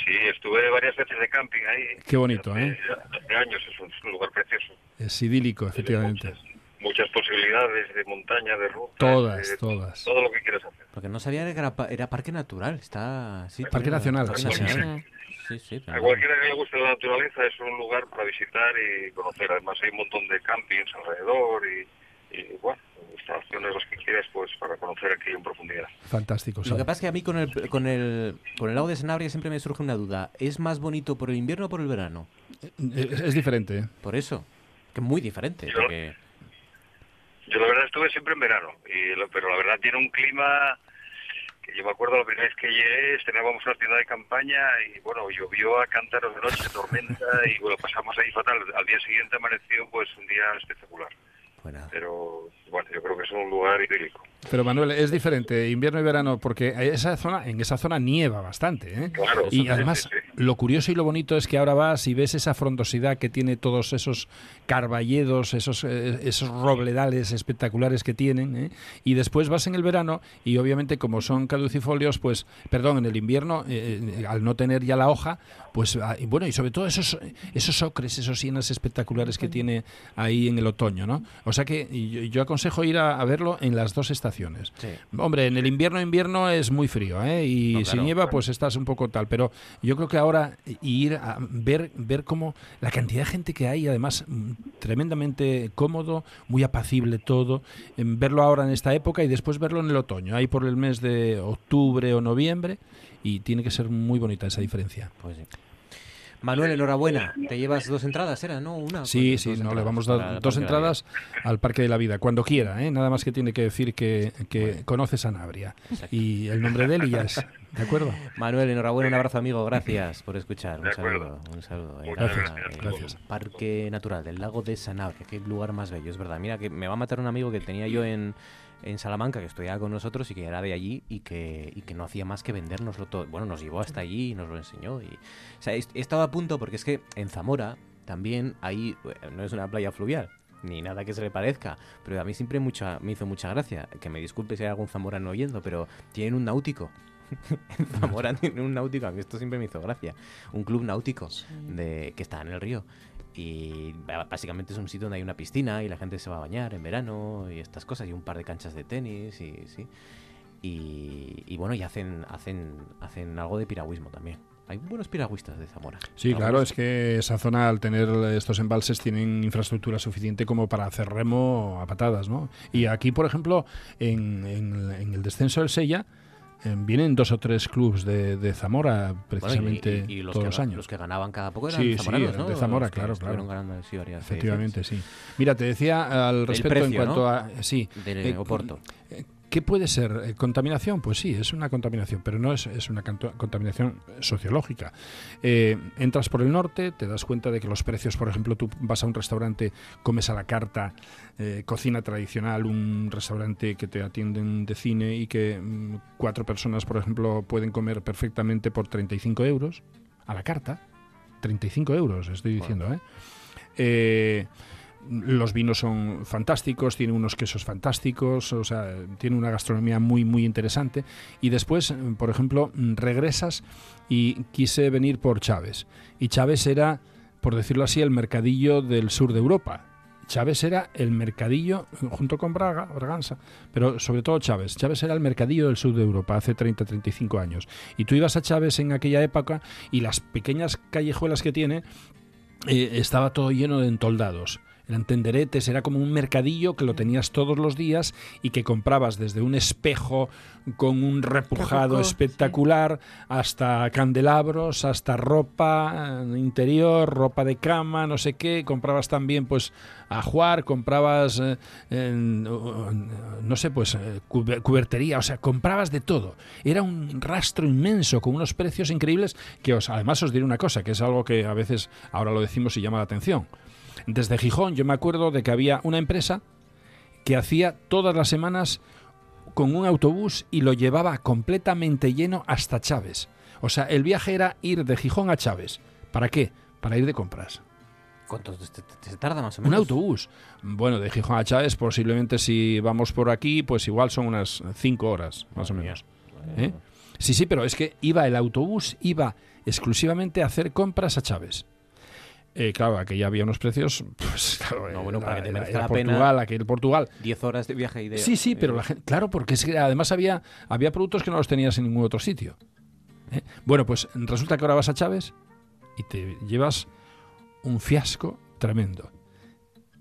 Sí, estuve varias veces de camping ahí. Qué bonito, ¿eh? Hace años, es un, lugar precioso. Es idílico, efectivamente. Muchas, posibilidades de montaña, de ruta. Todas, todas. Todo lo que quieras hacer. Porque no sabía que era, parque natural, está... Sí, parque nacional, sí, sí, sí. A cualquiera que le guste la naturaleza es un lugar para visitar y conocer. Además hay un montón de campings alrededor y, y bueno, instalaciones, los que quieras, pues para conocer aquí en profundidad. Fantástico. Lo que pasa es que a mí con el, con el, con el lago de Sanabria siempre me surge una duda. ¿Es más bonito por el invierno o por el verano? Es, diferente. ¿eh? Por eso. Que es muy diferente. Yo, yo la verdad estuve siempre en verano, y pero la verdad tiene un clima que yo me acuerdo la primera vez que llegué, teníamos una tienda de campaña y bueno, llovió a cántaros de noche, tormenta y bueno, pasamos ahí fatal. Al día siguiente amaneció pues un día espectacular. Pero bueno, yo creo que es un lugar idílico. Pero Manuel, es diferente invierno y verano porque esa zona, en esa zona nieva bastante. ¿eh? y además, lo curioso y lo bonito es que ahora vas y ves esa frondosidad que tiene todos esos carballedos, esos, eh, esos robledales espectaculares que tienen. ¿eh? Y después vas en el verano y obviamente como son caducifolios, pues, perdón, en el invierno, eh, al no tener ya la hoja, pues, ah, y bueno, y sobre todo esos, esos ocres, esos sienas espectaculares que tiene ahí en el otoño, ¿no? O sea que yo, yo aconsejo ir a, verlo en las dos estaciones. Hombre, en el invierno, invierno es muy frío, ¿eh? Y si nieva, pues estás un poco tal. Pero yo creo que ahora ir a ver, ver cómo la cantidad de gente que hay, además mm, tremendamente cómodo, muy apacible todo, en verlo ahora en esta época y después verlo en el otoño, ahí por el mes de octubre o noviembre, y tiene que ser muy bonita esa diferencia. Pues Manuel, enhorabuena. Te llevas dos entradas, ¿era? ¿No? Una. Sí, sí, no, le vamos a dar dos entradas al Parque de la Vida, cuando quiera, ¿eh? Nada más que tiene que decir que, que conoce Sanabria. Y el nombre de él y ya es. ¿De acuerdo? Manuel, enhorabuena, un abrazo, amigo. Gracias por escuchar. Un saludo. Un saludo. Gracias, gracias. Parque Natural del Lago de Sanabria. Qué lugar más bello, es verdad. Mira, que me va a matar un amigo que tenía yo en en Salamanca, que estudiaba con nosotros y que era de allí y que, y que no hacía más que vendérnoslo todo. Bueno, nos llevó hasta allí y nos lo enseñó. Y, o sea, he, estado a punto porque es que en Zamora también ahí no es una playa fluvial ni nada que se le parezca, pero a mí siempre mucha, me hizo mucha gracia, que me disculpe si hay algún zamorano oyendo, pero tienen un náutico. <laughs> en Zamora <laughs> tienen un náutico, a mí esto siempre me hizo gracia, un club náutico de que está en el río y básicamente es un sitio donde hay una piscina y la gente se va a bañar en verano y estas cosas y un par de canchas de tenis y sí y, bueno y hacen hacen hacen algo de piragüismo también hay buenos piragüistas de Zamora. Sí, claro, es que esa zona al tener estos embalses tienen infraestructura suficiente como para hacer remo a patadas, ¿no? Y aquí, por ejemplo, en, en el descenso del Sella, vienen dos o tres clubes de, Zamora precisamente todos los años. Los que ganaban cada poco eran sí, zamoranos, sí, de Zamora, claro, claro. Efectivamente, sí. Mira, te decía al respecto en cuanto a sí, del eh, Oporto. Eh, ¿Qué puede ser? Eh, ¿Contaminación? Pues sí, es una contaminación, pero no es, es una contaminación sociológica. Eh, entras por el norte, te das cuenta de que los precios, por ejemplo, tú vas a un restaurante, comes a la carta, eh, cocina tradicional, un restaurante que te atienden de cine y que mm, cuatro personas, por ejemplo, pueden comer perfectamente por 35 euros, a la carta. 35 euros, estoy diciendo, ¿eh? eh los vinos son fantásticos, tiene unos quesos fantásticos, o sea, tiene una gastronomía muy, muy interesante. Y después, por ejemplo, regresas y quise venir por Chávez. Y Chávez era, por decirlo así, el mercadillo del sur de Europa. Chávez era el mercadillo, junto con Braga, Braganza, pero sobre todo Chávez. Chávez era el mercadillo del sur de Europa hace 30, 35 años. Y tú ibas a Chávez en aquella época y las pequeñas callejuelas que tiene, eh, estaba todo lleno de entoldados eran tenderetes, era como un mercadillo que lo tenías todos los días y que comprabas desde un espejo con un repujado espectacular hasta candelabros, hasta ropa eh, interior, ropa de cama, no sé qué, comprabas también pues ajuar, comprabas eh, no sé, pues eh, cubertería, o sea, comprabas de todo. Era un rastro inmenso con unos precios increíbles que os además os diré una cosa, que es algo que a veces ahora lo decimos y llama la atención desde Gijón yo me acuerdo de que había una empresa que hacía todas las semanas con un autobús y lo llevaba completamente lleno hasta Chávez. O sea, el viaje era ir de Gijón a Chávez. ¿Para qué? Para ir de compras. ¿Cuánto se tarda más o menos? Un autobús. Bueno, de Gijón a Chávez, posiblemente si vamos por aquí, pues igual son unas cinco horas, más o menos. ¿Eh? Sí, sí, pero es que iba el autobús, iba exclusivamente a hacer compras a Chávez. Eh, claro, aquí ya había unos precios, pues <laughs> claro, no, bueno, para que te merezca la Portugal, pena, aquel Portugal. 10 horas de viaje y de... Sí, sí, pero la gente, claro, porque es que además había, había productos que no los tenías en ningún otro sitio. ¿eh? Bueno, pues resulta que ahora vas a Chávez y te llevas un fiasco tremendo.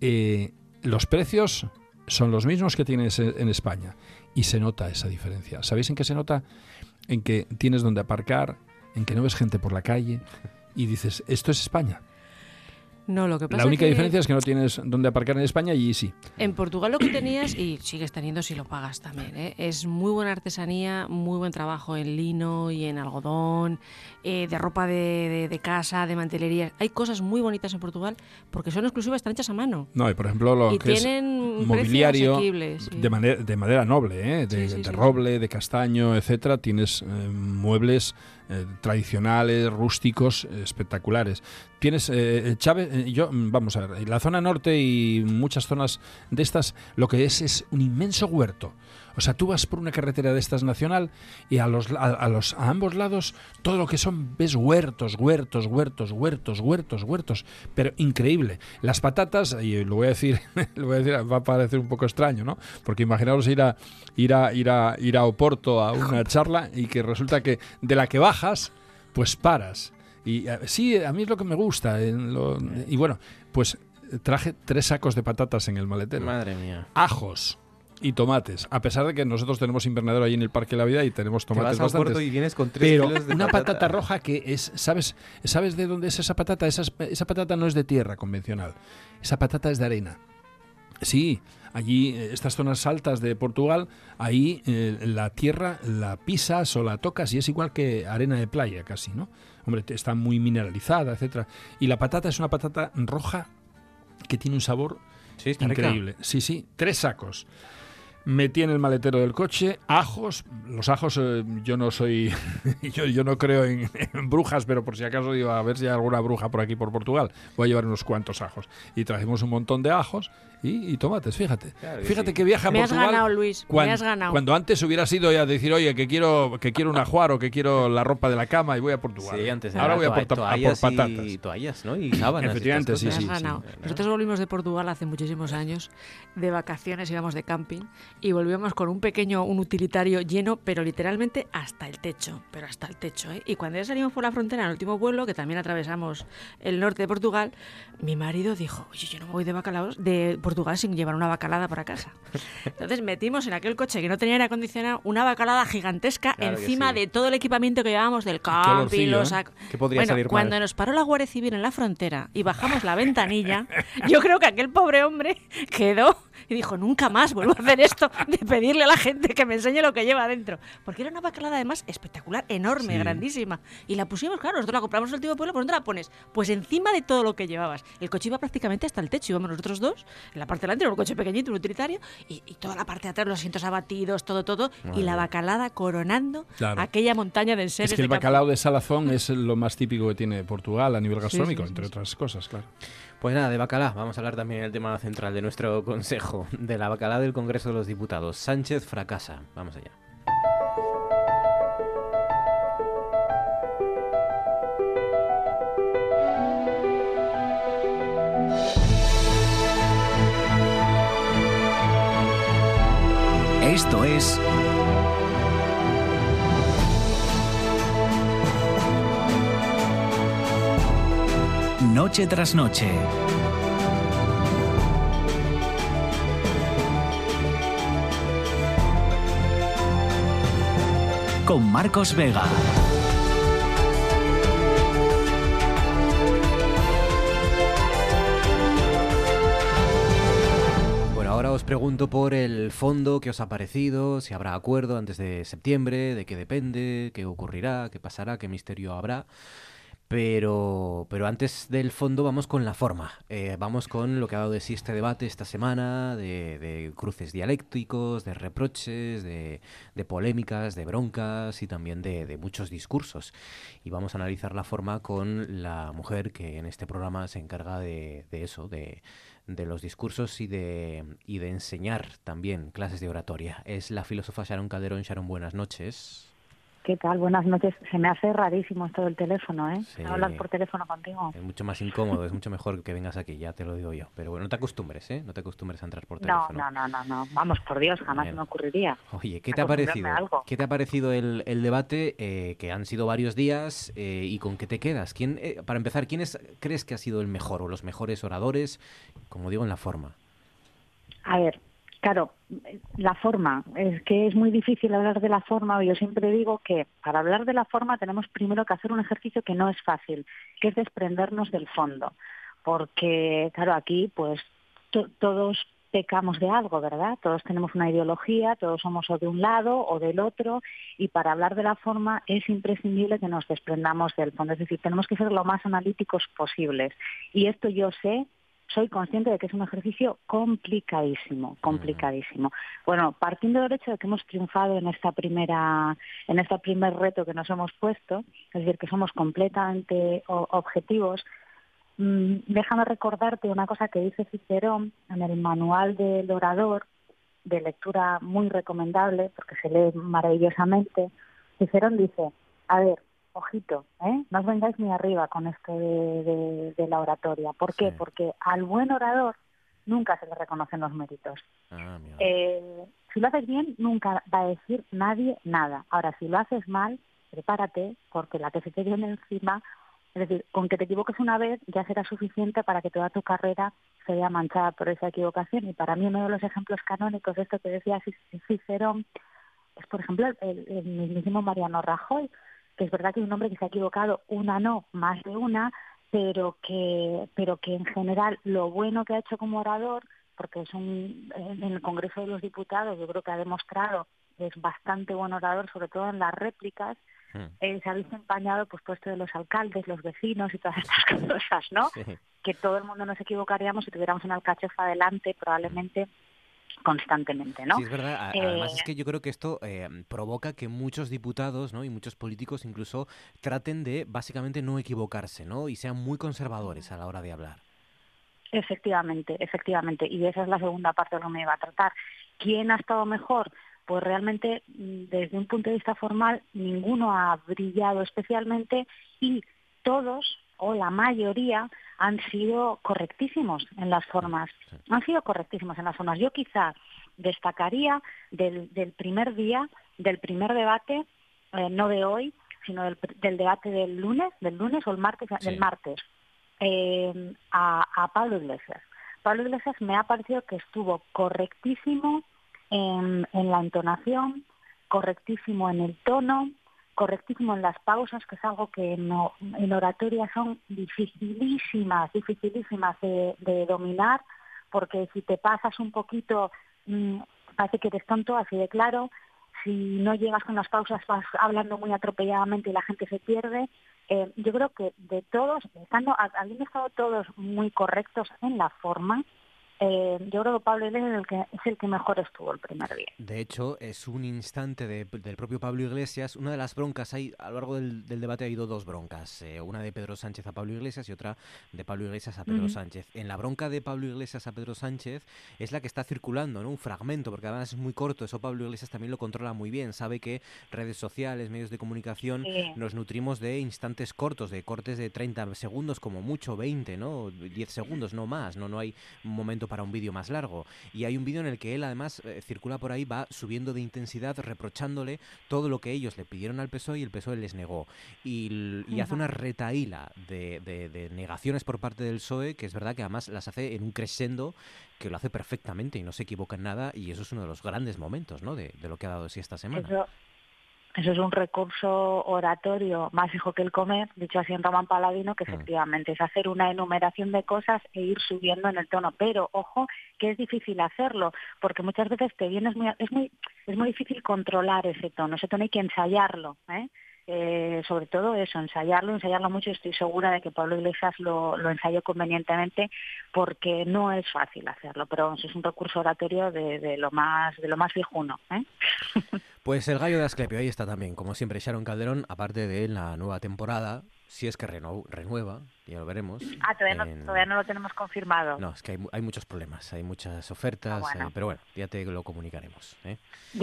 Eh, los precios son los mismos que tienes en España y se nota esa diferencia. ¿Sabéis en qué se nota? En que tienes donde aparcar, en que no ves gente por la calle y dices, esto es España. No, lo que pasa La única diferencia es que no tienes donde aparcar en España y sí. En Portugal lo que tenías, y sigues teniendo si lo pagas también, ¿eh? es muy buena artesanía, muy buen trabajo en lino y en algodón, eh, de ropa de, casa, de mantelería. Hay cosas muy bonitas en Portugal porque son exclusivas, están hechas a mano. No, y por ejemplo lo que es mobiliario de, manera, de madera noble, ¿eh? de, roble, de castaño, etcétera, tienes muebles eh, tradicionales, rústicos, espectaculares. Tienes, eh, Chávez, eh, yo, mm, vamos a ver, la zona norte y muchas zonas de estas, lo que es es un inmenso huerto. O sea, tú vas por una carretera de estas nacional y a los, a, los, a ambos lados todo lo que son, ves huertos, huertos, huertos, huertos, huertos, huertos. Pero increíble. Las patatas, y lo voy a decir, <laughs> lo voy a decir, va a parecer un poco extraño, ¿no? Porque imaginaos ir a, ir a, ir a, ir a Oporto a una <laughs> charla y que resulta que de la que bajas, pues paras. Y eh, sí, a mí es lo que me gusta. y bueno, pues traje tres sacos de patatas en el maletero. Madre mía. Ajos y tomates. A pesar de que nosotros tenemos invernadero ahí en el Parque de la Vida y tenemos tomates bastantes. y vienes con tres pero kilos de una patata. roja que es, ¿sabes, ¿sabes de dónde es esa patata? Esa, esa patata no es de tierra convencional. Esa patata es de arena. Sí, allí, eh, estas zonas altas de Portugal, ahí eh, la tierra la pisas o la tocas y es igual que arena de playa casi, ¿no? Hombre, está muy mineralizada, etcétera. Y la patata es una patata roja que tiene un sabor increíble. Sí, sí, tres sacos metí en el maletero del coche ajos. Los ajos, eh, yo no soy, <laughs> yo, yo, no creo en, brujas, pero por si acaso digo, a ver si hay alguna bruja por aquí, por Portugal, voy a llevar unos cuantos ajos. Y trajimos un montón de ajos y, tomates, fíjate. fíjate que viaja a me Portugal. Has ganado, Luis. Cuando, me has ganado. cuando antes hubiera sido ya decir, oye, que quiero, que quiero un ajuar o que quiero la ropa de la cama y voy a Portugal. Sí, antes Ahora voy a por, patatas. Y toallas, ¿no? Y sábanas. Efectivamente, sí, sí, sí, Nosotros volvimos de Portugal hace muchísimos años, de vacaciones, íbamos de camping y volvíamos con un pequeño, un utilitario lleno, pero literalmente hasta el techo, pero hasta el techo. ¿eh? Y cuando ya salimos por la frontera, en el último vuelo, que también atravesamos el norte de Portugal, mi marido dijo, oye, yo no me voy de, bacalaos, de Portugal sin llevar una bacalada para casa. Entonces metimos en aquel coche que no tenía aire acondicionado una bacalada gigantesca encima de todo el equipamiento que llevábamos del camping, los ¿eh? ¿Qué podría bueno, salir cuando nos paró la Guardia Civil en la frontera y bajamos la ventanilla, yo creo que aquel pobre hombre quedó y dijo, nunca más vuelvo a hacer esto de pedirle a la gente que me enseñe lo que lleva adentro. Porque era una bacalada además espectacular, enorme, grandísima. Y la pusimos, claro, nosotros la compramos en el tipo pueblo, ¿por dónde la pones? Pues encima de todo lo que llevabas. El coche iba prácticamente hasta el techo, íbamos nosotros dos, en la parte delante era un coche pequeñito, un utilitario, y, toda la parte de atrás, los asientos abatidos, todo, todo, y la bacalada coronando aquella montaña de enseres. Es que el bacalao de salazón es lo más típico que tiene Portugal a nivel gastronómico, entre otras cosas, claro. Pues nada, de bacalá, vamos a hablar también del tema central de nuestro <laughs> consejo, de la bacalá del Congreso de los Diputados. Sánchez fracasa. Vamos allá. Esto es Noche tras noche. Con Marcos Vega. Ahora os pregunto por el fondo que os ha parecido, si habrá acuerdo antes de septiembre, de qué depende, qué ocurrirá, qué pasará, qué misterio habrá. Pero, pero antes del fondo vamos con la forma. Eh, vamos con lo que ha dado de sí este debate esta semana, de, cruces dialécticos, de reproches, de, polémicas, de broncas y también de, muchos discursos. Y vamos a analizar la forma con la mujer que en este programa se encarga de, eso, de, los discursos y de, y de enseñar también clases de oratoria. Es la filósofa Sharon Calderón. Sharon, buenas noches. ¿Qué tal? Buenas noches. Se me hace rarísimo esto del teléfono, ¿eh? Hablar por teléfono contigo. Es mucho más incómodo, es mucho mejor que vengas aquí, ya te lo digo yo. Pero bueno, no te acostumbres, ¿eh? No te acostumbres a entrar por teléfono. No, no, no, no. Vamos, por Dios, jamás me ocurriría. Oye, ¿qué te ha parecido? ¿Qué te ha parecido el, el debate? Eh, que han sido varios días eh, y con qué te quedas. ¿Quién, eh, para empezar, ¿quién es, crees que ha sido el mejor o los mejores oradores, como digo, en la forma? A ver, Claro, la forma, es que es muy difícil hablar de la forma, yo siempre digo que para hablar de la forma tenemos primero que hacer un ejercicio que no es fácil, que es desprendernos del fondo, porque claro, aquí pues todos pecamos de algo, ¿verdad? Todos tenemos una ideología, todos somos o de un lado o del otro, y para hablar de la forma es imprescindible que nos desprendamos del fondo, es decir, tenemos que ser lo más analíticos posibles. Y esto yo sé soy consciente de que es un ejercicio complicadísimo, complicadísimo. Bueno, partiendo del hecho de que hemos triunfado en esta primera, en este primer reto que nos hemos puesto, es decir, que somos completamente objetivos, mm, déjame recordarte una cosa que dice Cicerón en el manual del orador, de lectura muy recomendable, porque se lee maravillosamente. Cicerón dice, a ver, ojito, ¿eh? no os vengáis ni arriba con esto de, la oratoria. ¿Por qué? Porque al buen orador nunca se le reconocen los méritos. Ah, eh, si lo haces bien, nunca va a decir nadie nada. Ahora, si lo haces mal, prepárate, porque la que se te viene encima, es decir, con que te equivoques una vez ya será suficiente para que toda tu carrera se vea manchada por esa equivocación. Y para mí uno de los ejemplos canónicos de esto que decía Cicerón es, por ejemplo, el, el mismísimo Mariano Rajoy, que es verdad que es un hombre que se ha equivocado una no, más de una, pero que, pero que en general lo bueno que ha hecho como orador, porque es un, en el Congreso de los Diputados yo creo que ha demostrado que es bastante buen orador, sobre todo en las réplicas, hmm. eh, se ha visto empañado pues puesto de los alcaldes, los vecinos y todas <laughs> estas cosas, ¿no? Que todo el mundo nos equivocaríamos si tuviéramos un alcachofa adelante, probablemente constantemente, ¿no? Sí, es verdad. Además es que yo creo que esto eh, provoca que muchos diputados ¿no? y muchos políticos incluso traten de básicamente no equivocarse, ¿no? Y sean muy conservadores a la hora de hablar. Efectivamente, efectivamente. Y esa es la segunda parte de lo que me iba a tratar. ¿Quién ha estado mejor? Pues realmente, mm, desde un punto de vista formal, ninguno ha brillado especialmente y todos, o la mayoría, han sido correctísimos en las formas. Han sido correctísimos en las formas. Yo quizá destacaría del, del primer día, del primer debate, eh, no de hoy, sino del, del, debate del lunes, del lunes o el martes, del martes, eh, a, a Pablo Iglesias. Pablo Iglesias me ha parecido que estuvo correctísimo en, en la entonación, correctísimo en el tono, correctísimo en las pausas, que es algo que en oratoria son dificilísimas, dificilísimas de, dominar, porque si te pasas un poquito, mmm, parece que eres tonto, así de claro, si no llegas con las pausas vas hablando muy atropelladamente y la gente se pierde. Eh, yo creo que de todos, estando, habiendo estado todos muy correctos en la forma, eh, yo creo que Pablo Iglesias es el que, es el que mejor estuvo el primer día. De hecho, es un instante del propio Pablo Iglesias. Una de las broncas, hay, a lo largo del, debate ha habido dos broncas. Eh, una de Pedro Sánchez a Pablo Iglesias y otra de Pablo Iglesias a Pedro Sánchez. En la bronca de Pablo Iglesias a Pedro Sánchez es la que está circulando, ¿no? un fragmento, porque además es muy corto. Eso Pablo Iglesias también lo controla muy bien. Sabe que redes sociales, medios de comunicación, nos nutrimos de instantes cortos, de cortes de 30 segundos, como mucho 20, ¿no? 10 segundos, no más. No, no hay un momento para un vídeo más largo. Y hay un vídeo en el que él además eh, circula por ahí, va subiendo de intensidad, reprochándole todo lo que ellos le pidieron al PSOE y el PSOE les negó. Y, hace una retaíla de, negaciones por parte del PSOE, que es verdad que además las hace en un crescendo que lo hace perfectamente y no se equivoca en nada. Y eso es uno de los grandes momentos ¿no? de, lo que ha dado sí esta semana. Eso es un recurso oratorio más hijo que el comer, dicho así en Román Paladino, que mm. efectivamente es hacer una enumeración de cosas e ir subiendo en el tono. Pero ojo, que es difícil hacerlo, porque muchas veces te vienes muy, es muy, es muy difícil controlar ese tono. Ese tono hay que ensayarlo, ¿eh? Eh, sobre todo eso, ensayarlo, ensayarlo mucho. Estoy segura de que Pablo Iglesias lo, lo ensayó convenientemente porque no es fácil hacerlo, pero es un recurso oratorio de, de lo más de lo más viejuno. ¿eh? <laughs> Pues el gallo de Asclepio, ahí está también, como siempre, Sharon Calderón, aparte de la nueva temporada, si es que renueva, ya lo veremos. Ah, todavía, no, todavía no lo tenemos confirmado. No, es que hay, hay muchos problemas, hay muchas ofertas, ah, pero bueno, ya te lo comunicaremos. ¿eh?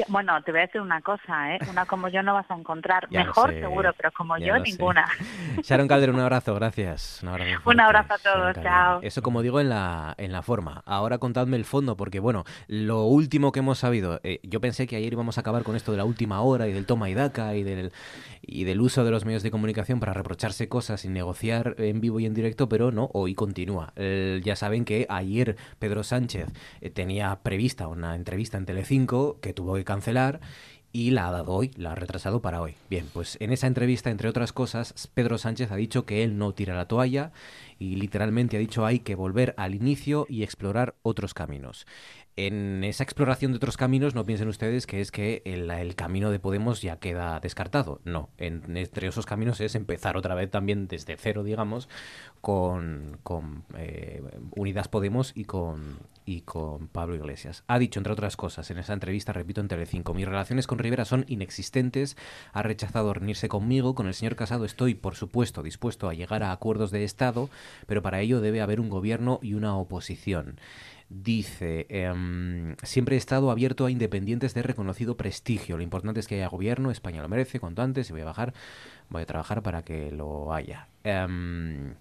bueno, te voy a decir una cosa, ¿eh? una como yo no vas a encontrar. Mejor seguro, pero como yo ninguna. <laughs> Sharon Calderón, un abrazo, gracias. Un abrazo, un abrazo a todos, chao. Eso como digo en la, en la forma. Ahora contadme el fondo, porque bueno, lo último que hemos sabido, eh, yo pensé que ayer íbamos a acabar con esto de la última hora y del toma y daca y del, y del uso de los medios de comunicación para reprocharse cosas y negociar en vivo y en directo, pero no, hoy continúa. ya saben que ayer Pedro Sánchez eh, tenía prevista una entrevista en Telecinco que tuvo que cancelar y la ha dado hoy, la ha retrasado para hoy. Bien, pues en esa entrevista, entre otras cosas, Pedro Sánchez ha dicho que él no tira la toalla y literalmente ha dicho hay que volver al inicio y explorar otros caminos. En esa exploración de otros caminos, no piensen ustedes que es que el, camino de Podemos ya queda descartado. No, entre esos caminos es empezar otra vez también desde cero, digamos, con, con eh, Unidas Podemos y con, y con Pablo Iglesias. Ha dicho, entre otras cosas, en esa entrevista, repito, en Telecinco, mis relaciones con Rivera son inexistentes, ha rechazado reunirse conmigo, con el señor Casado estoy, por supuesto, dispuesto a llegar a acuerdos de Estado, pero para ello debe haber un gobierno y una oposición. Dice, em, siempre he estado abierto a independientes de reconocido prestigio. Lo importante es que haya gobierno, España lo merece, cuanto antes, y voy a bajar, voy a trabajar para que lo haya. Em,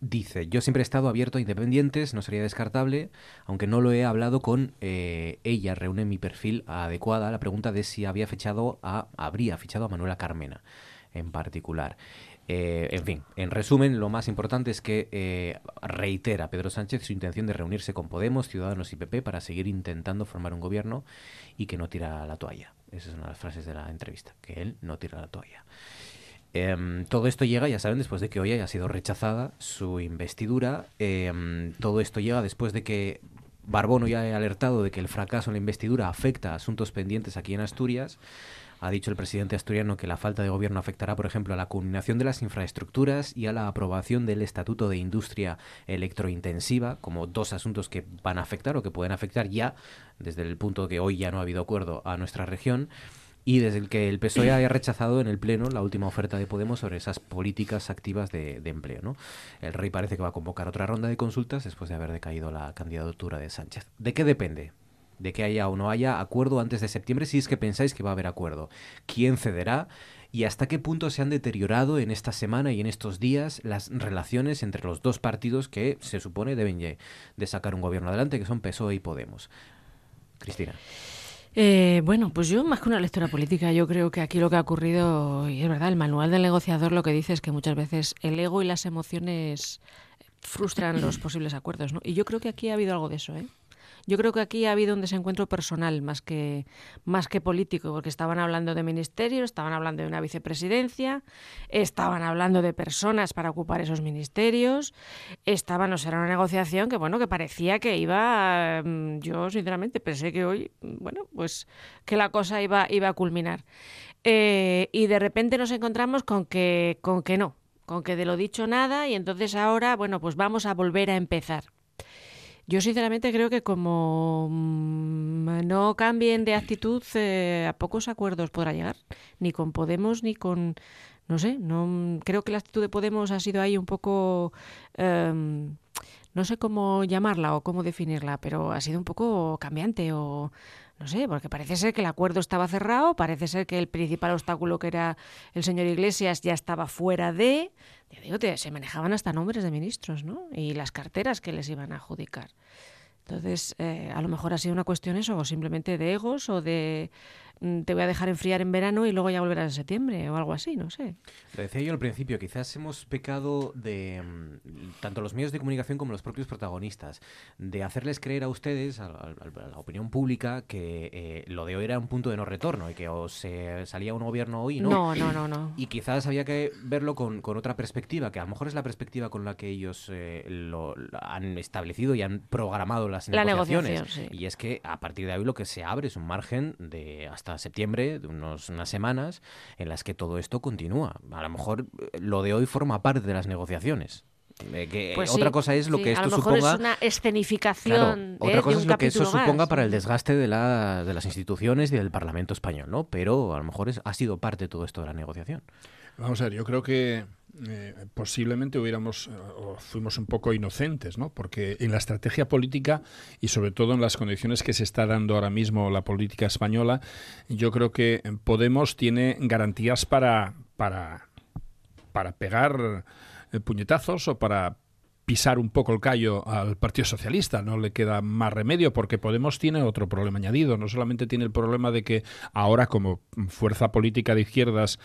dice, yo siempre he estado abierto a independientes, no sería descartable, aunque no lo he hablado con eh, ella, reúne mi perfil adecuada la pregunta de si había fichado a, habría fichado a Manuela Carmena en particular. Eh, en fin, en resumen, lo más importante es que eh, reitera Pedro Sánchez su intención de reunirse con Podemos, Ciudadanos y PP para seguir intentando formar un gobierno y que no tira la toalla. Esa es una de las frases de la entrevista, que él no tira la toalla. Em, todo esto llega, ya saben, después de que hoy haya sido rechazada su investidura. Em, todo esto llega después de que Barbono ya haya alertado de que el fracaso en la investidura afecta a asuntos pendientes aquí en Asturias. Ha dicho el presidente asturiano que la falta de gobierno afectará, por ejemplo, a la culminación de las infraestructuras y a la aprobación del Estatuto de Industria Electrointensiva, como dos asuntos que van a afectar o que pueden afectar ya, desde el punto que hoy ya no ha habido acuerdo, a nuestra región y desde el que el PSOE haya rechazado en el Pleno la última oferta de Podemos sobre esas políticas activas de, empleo. ¿no? El rey parece que va a convocar otra ronda de consultas después de haber decaído la candidatura de Sánchez. ¿De qué depende? De que haya o no haya acuerdo antes de septiembre, si es que pensáis que va a haber acuerdo. ¿Quién cederá? ¿Y hasta qué punto se han deteriorado en esta semana y en estos días las relaciones entre los dos partidos que se supone deben de sacar un gobierno adelante, que son PSOE y Podemos? Cristina. Eh, bueno, pues yo más que una lectura política, yo creo que aquí lo que ha ocurrido, y es verdad, el manual del negociador lo que dice es que muchas veces el ego y las emociones frustran los <coughs> posibles acuerdos, ¿no? Y yo creo que aquí ha habido algo de eso, ¿eh? Yo creo que aquí ha habido un desencuentro personal más que, más que político, porque estaban hablando de ministerios, estaban hablando de una vicepresidencia, estaban hablando de personas para ocupar esos ministerios, estaban, o sea, era una negociación que, bueno, que parecía que iba, mm, yo sinceramente pensé que hoy, bueno, pues que la cosa iba, iba a culminar. Eh, y de repente nos encontramos con que, con que no, con que de lo dicho nada y entonces ahora, bueno, pues vamos a volver a empezar. Yo sinceramente creo que como mm, no cambien de actitud, eh, a pocos acuerdos podrá llegar, ni con Podemos ni con, no sé, no creo que la actitud de Podemos ha sido ahí un poco, em, no sé cómo llamarla o cómo definirla, pero ha sido un poco cambiante o no sé, porque parece ser que el acuerdo estaba cerrado, parece ser que el principal obstáculo que era el señor Iglesias ya estaba fuera de, digo, se manejaban hasta nombres de ministros, ¿no? Y las carteras que les iban a adjudicar. Entonces, eh, a lo mejor ha sido una cuestión eso, o simplemente de egos, o de te voy a dejar enfriar en verano y luego ya volverás en septiembre, o algo así, no sé. Lo decía yo al principio, quizás hemos pecado de, mm, tanto los medios de comunicación como los propios protagonistas, de hacerles creer a ustedes, a, la opinión pública, que eh, lo de hoy era un punto de no retorno y que o se salía un gobierno hoy, ¿no? No, no, no, no. Y quizás había que verlo con, con otra perspectiva, que a lo mejor es la perspectiva con la que ellos eh, lo han establecido y han programado las la negociaciones. Y es que a partir de ahí lo que se abre es un margen de hasta septiembre, de unos, unas semanas, en las que todo esto continúa. A lo mejor eh, lo de hoy forma parte de las negociaciones. Eh, que pues otra cosa es lo que esto suponga. Es una escenificación. otra cosa es lo que eso suponga para el desgaste de, la, de las instituciones y del Parlamento español, ¿no? Pero a lo mejor es, ha sido parte de todo esto de la negociación. Vamos a ver, yo creo que eh, posiblemente hubiéramos eh, o fuimos un poco inocentes, ¿no? Porque en la estrategia política y sobre todo en las condiciones que se está dando ahora mismo la política española, yo creo que Podemos tiene garantías para para para pegar eh, puñetazos o para pisar un poco el callo al Partido Socialista. No le queda más remedio porque Podemos tiene otro problema añadido. No solamente tiene el problema de que ahora como fuerza política de izquierdas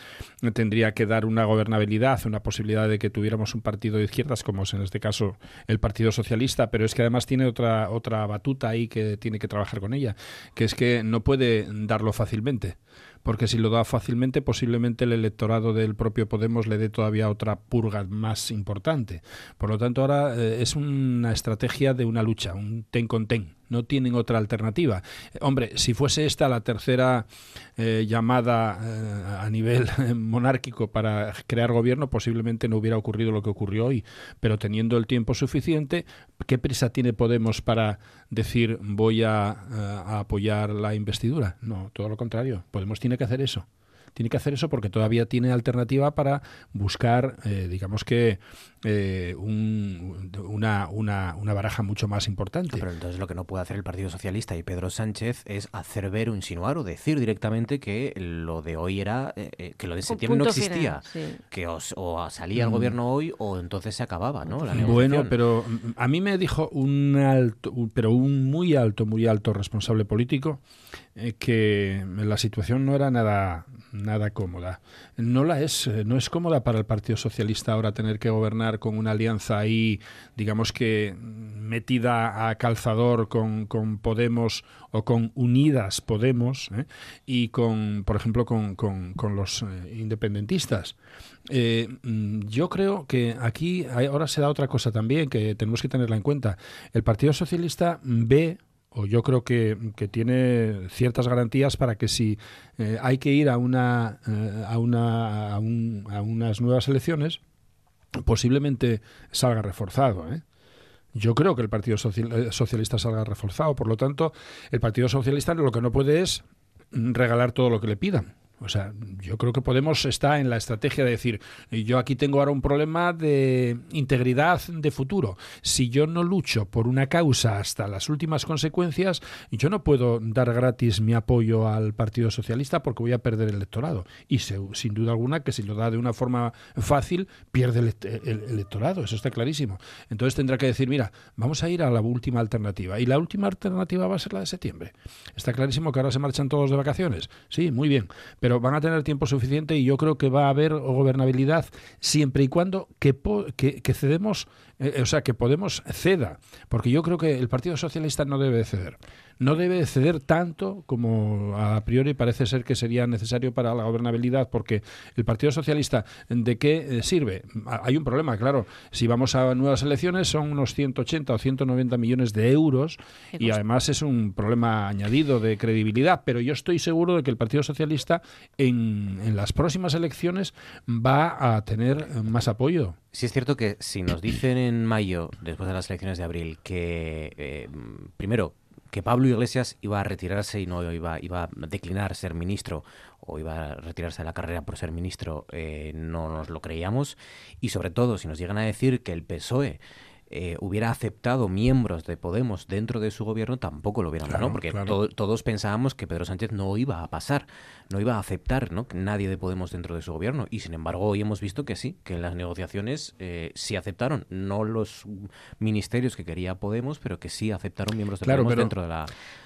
tendría que dar una gobernabilidad, una posibilidad de que tuviéramos un partido de izquierdas como es en este caso el Partido Socialista, pero es que además tiene otra otra batuta ahí que tiene que trabajar con ella, que es que no puede darlo fácilmente porque si lo da fácilmente, posiblemente el electorado del propio Podemos le dé todavía otra purga más importante. Por lo tanto, ahora eh, es una estrategia de una lucha, un ten con ten no tienen otra alternativa. Hombre, si fuese esta la tercera eh, llamada eh, a nivel <laughs> monárquico para crear gobierno, posiblemente no hubiera ocurrido lo que ocurrió hoy. Pero teniendo el tiempo suficiente, ¿qué prisa tiene Podemos para decir voy eh, a apoyar la investidura? No, todo lo contrario. Podemos tiene que hacer eso tiene que hacer eso porque todavía tiene alternativa para buscar, digamos que, eh, una, una, una, baraja mucho más importante. pero entonces lo que no puede hacer el Partido Socialista y Pedro Sánchez es hacer ver o insinuar o decir directamente que lo de hoy era, eh, eh, que lo de septiembre no existía, que o salía el mm. gobierno hoy o entonces se acababa, ¿no? bueno, pero mm, a mí me dijo un alto, pero un muy alto, muy alto responsable político que la situación no era nada nada cómoda. No la es, eh, no es cómoda para el Partido Socialista ahora tener que gobernar con una alianza ahí, digamos que metida a calzador con, con Podemos o con Unidas Podemos ¿eh? y con, por ejemplo, con, con, los eh, independentistas. Mm, yo creo que aquí ahora se da otra cosa también que tenemos que tenerla en cuenta. El Partido Socialista ve o yo creo que, tiene ciertas garantías para que si eh, hay que ir a una, eh, a, una a, unas nuevas elecciones, posiblemente salga reforzado. ¿eh? Yo creo que el Partido Socialista salga reforzado. Por lo tanto, el Partido Socialista lo que no puede es regalar todo lo que le pidan. O sea, yo creo que Podemos está en la estrategia de decir, yo aquí tengo ahora un problema de integridad de futuro. Si yo no lucho por una causa hasta las últimas consecuencias, yo no puedo dar gratis mi apoyo al Partido Socialista porque voy a perder el electorado. Y sin duda alguna que si lo da de una forma fácil, pierde el, electorado. Eso está clarísimo. Entonces tendrá que decir, mira, vamos a ir a la última alternativa. Y la última alternativa va a ser la de septiembre. Está clarísimo que ahora se marchan todos de vacaciones. Sí, muy bien pero van a tener tiempo suficiente y yo creo que va a haber gobernabilidad siempre y cuando que, que, cedemos, eh, o sea, que Podemos ceda, porque yo creo que el Partido Socialista no debe ceder no debe ceder tanto como a priori parece ser que sería necesario para la gobernabilidad, porque el Partido Socialista, ¿de qué eh, sirve? Hay un problema, claro. Si vamos a nuevas elecciones son unos 180 o 190 millones de euros y además es un problema añadido de credibilidad, pero yo estoy seguro de que el Partido Socialista en, en las próximas elecciones va a tener más apoyo. Sí es cierto que si nos dicen en mayo, después de las elecciones de abril, que eh, primero que Pablo Iglesias iba a retirarse y no iba, iba a declinar ser ministro o iba a retirarse de la carrera por ser ministro, eh, no nos lo creíamos. Y sobre todo, si nos llegan a decir que el PSOE eh, hubiera aceptado miembros de Podemos dentro de su gobierno, tampoco lo hubiéramos, ¿no? Porque todos pensábamos que Pedro Sánchez no iba a pasar, no iba a aceptar, ¿no? Nadie de Podemos dentro de su gobierno. Y sin embargo, hoy hemos visto que sí, que en las negociaciones eh, sí aceptaron, no los ministerios que quería Podemos, pero que sí aceptaron miembros de Podemos dentro de la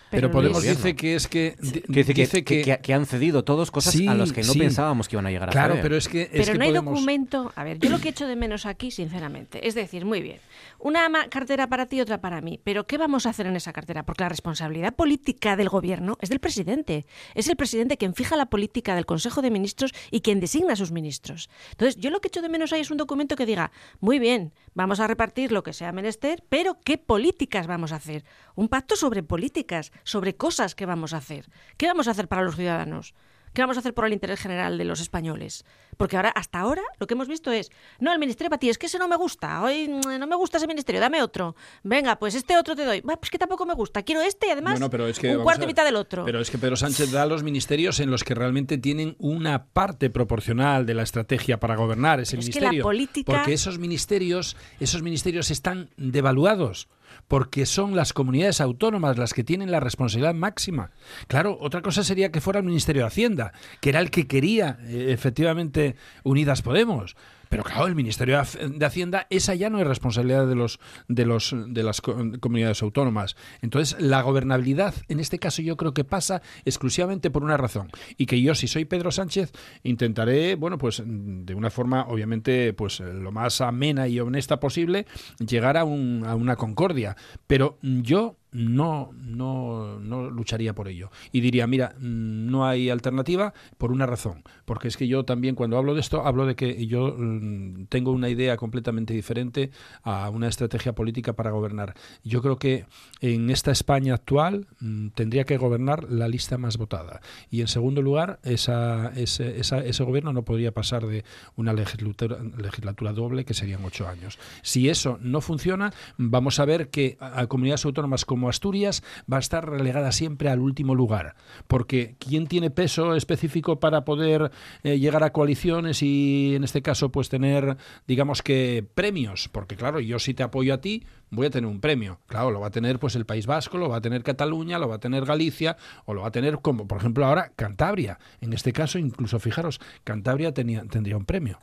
pero, Podemos dice que es que, dice que, que, han cedido todos cosas a las que no pensábamos que iban a llegar a Claro, pero es que pero no hay documento. A ver, yo lo que echo de menos aquí, sinceramente, es decir, muy bien, una cartera para ti y otra para mí, pero ¿qué vamos a hacer en esa cartera? Porque la responsabilidad política del gobierno es del presidente. Es el presidente quien fija la política del Consejo de Ministros y quien designa a sus ministros. Entonces, yo lo que echo de menos ahí es un documento que diga, muy bien, vamos a repartir lo que sea menester, pero ¿qué políticas vamos a hacer? Un pacto sobre políticas sobre cosas que vamos a hacer. ¿Qué vamos a hacer para los ciudadanos? ¿Qué vamos a hacer por el interés general de los españoles? Porque ahora, hasta ahora, lo que hemos visto es, no, el ministerio para ti, es que ese no me gusta, hoy mm, no me gusta ese ministerio, dame otro. Venga, pues este otro te doy. pues que tampoco me gusta, quiero este y además un cuarto y mitad del otro. Pero es que Pedro Sánchez da los ministerios en los que realmente tienen una parte proporcional de la estrategia para gobernar ese ministerio. Porque esos ministerios, esos ministerios están devaluados porque son las comunidades autónomas las que tienen la responsabilidad máxima. Claro, otra cosa sería que fuera el Ministerio de Hacienda, que era el que quería eh, efectivamente Unidas Podemos. Pero claro, el Ministerio de Hacienda, esa ya no es responsabilidad de los de los de las comunidades autónomas. Entonces, la gobernabilidad en este caso yo creo que pasa exclusivamente por una razón y que yo si soy Pedro Sánchez intentaré, bueno, pues de una forma obviamente pues lo más amena y honesta posible llegar a, un, a una concordia, pero yo no, no, no lucharía por ello. Y diría, mira, mm, no hay alternativa por una razón. Porque es que yo también cuando hablo de esto, hablo de que yo mm, tengo una idea completamente diferente a una estrategia política para gobernar. Yo creo que en esta España actual mm, tendría que gobernar la lista más votada. Y en segundo lugar, esa, ese, ese gobierno no podría pasar de una legislatura, legislatura doble, que serían ocho años. Si eso no funciona, vamos a ver que a comunidades autónomas como como Asturias va a estar relegada siempre al último lugar, porque ¿quién tiene peso específico para poder eh, llegar a coaliciones y en este caso pues tener, digamos que premios? Porque claro, yo si te apoyo a ti, voy a tener un premio. Claro, lo va a tener pues el País Vasco, lo va a tener Cataluña, lo va a tener Galicia o lo va a tener como por ejemplo ahora Cantabria. En este caso incluso fijaros, Cantabria tenía, tendría un premio.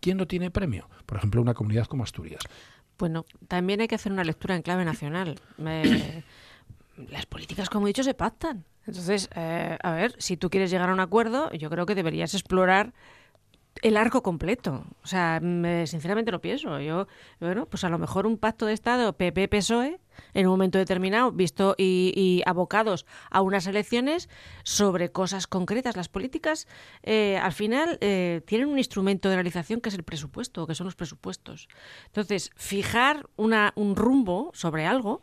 ¿Quién no tiene premio? Por ejemplo, una comunidad como Asturias. Bueno, también hay que hacer una lectura en clave nacional. las políticas, como he dicho, se pactan. Entonces, eh, a ver, si tú quieres llegar a un acuerdo, yo creo que deberías explorar el arco completo. O sea, sinceramente lo pienso. Yo, bueno, pues a lo mejor un pacto de Estado PP-PSOE en un momento determinado, visto y, abocados a unas elecciones sobre cosas concretas. Las políticas, eh, al final, eh, tienen un instrumento de realización que es el presupuesto, que son los presupuestos. Entonces, fijar una, un rumbo sobre algo,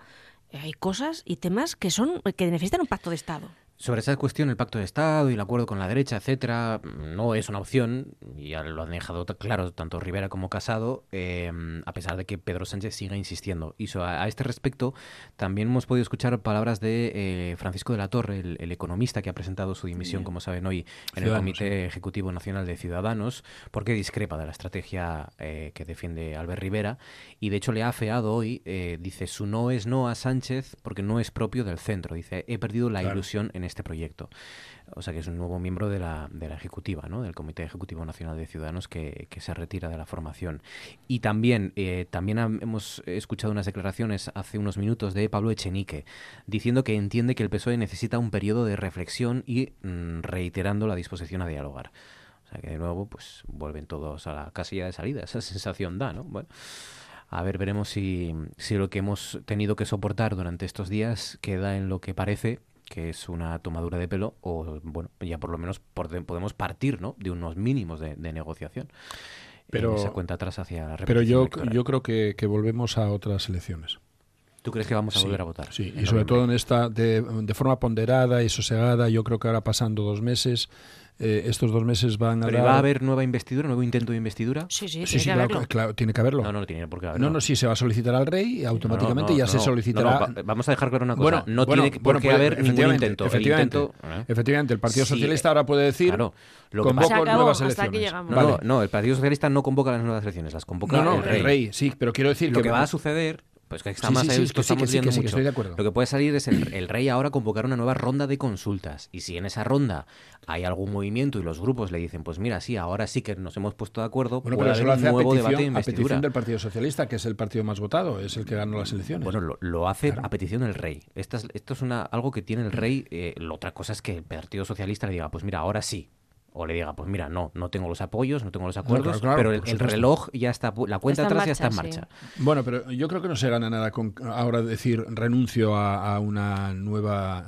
eh, hay cosas y temas que son que necesitan un pacto de Estado. Sobre esa cuestión, el pacto de Estado y el acuerdo con la derecha, etcétera, no es una opción, y ya lo han dejado claro tanto Rivera como Casado, em, a pesar de que Pedro Sánchez siga insistiendo. Y a, este respecto, también hemos podido escuchar palabras de eh, Francisco de la Torre, el, economista que ha presentado su dimisión, como saben hoy, en el Comité Ejecutivo Nacional de Ciudadanos, porque discrepa de la estrategia eh, que defiende Albert Rivera, y de hecho le ha afeado hoy, eh, dice, su no es no a Sánchez porque no es propio del centro. Dice, he perdido la ilusión en este proyecto. O sea que es un nuevo miembro de la, de la Ejecutiva, ¿no? del Comité Ejecutivo Nacional de Ciudadanos que, se retira de la formación. Y también, eh, también hemos escuchado unas declaraciones hace unos minutos de Pablo Echenique, diciendo que entiende que el PSOE necesita un periodo de reflexión y mm, reiterando la disposición a dialogar. O sea que de nuevo, pues vuelven todos a la casilla de salida. <laughs> Esa sensación da, ¿no? Bueno. A ver, veremos si, si lo que hemos tenido que soportar durante estos días queda en lo que parece que es una tomadura de pelo, o bueno, ya por lo menos podemos partir ¿no? de unos mínimos de, negociación. Pero, en esa cuenta atrás hacia la Pero yo, yo creo que, volvemos a otras elecciones. ¿Tú crees que vamos a volver a votar? Sí, y sobre todo en esta, de, de forma ponderada y sosegada, yo creo que ahora pasando dos meses, eh, estos dos meses van a ¿Pero va a haber nueva investidura, nuevo intento de investidura? Sí, sí, tiene, que claro, tiene que haberlo. No, no, tiene por qué haberlo. No, no, sí, se va a solicitar al rey y automáticamente ya se solicitará... vamos a dejar claro una cosa. no tiene por qué haber ningún intento. Efectivamente, ¿eh? efectivamente, el Partido Socialista ahora puede decir... Claro, lo que convoco nuevas elecciones. No, no, el Partido Socialista no convoca las nuevas elecciones, las convoca el rey. el rey. Sí, pero quiero decir lo que va a suceder pues que está más sí, esto estamos viendo mucho. Lo que puede salir es el, rey ahora convocar una nueva ronda de consultas. Y si en esa ronda hay algún movimiento y los grupos le dicen, pues mira, sí, ahora sí que nos hemos puesto de acuerdo, bueno, pero eso lo hace nuevo a petición, debate de a petición del Partido Socialista, que es el partido más votado, es el que ganó las elecciones. Bueno, lo, hace a petición del rey. Esto es, esto es una, algo que tiene el rey. Eh, la otra cosa es que el Partido Socialista le diga, pues mira, ahora sí, o le diga, pues mira, no, no tengo los apoyos, no tengo los acuerdos, pero el, reloj ya está, la cuenta atrás ya está en marcha. Bueno, pero yo creo que no se gana nada con ahora decir renuncio a, una nueva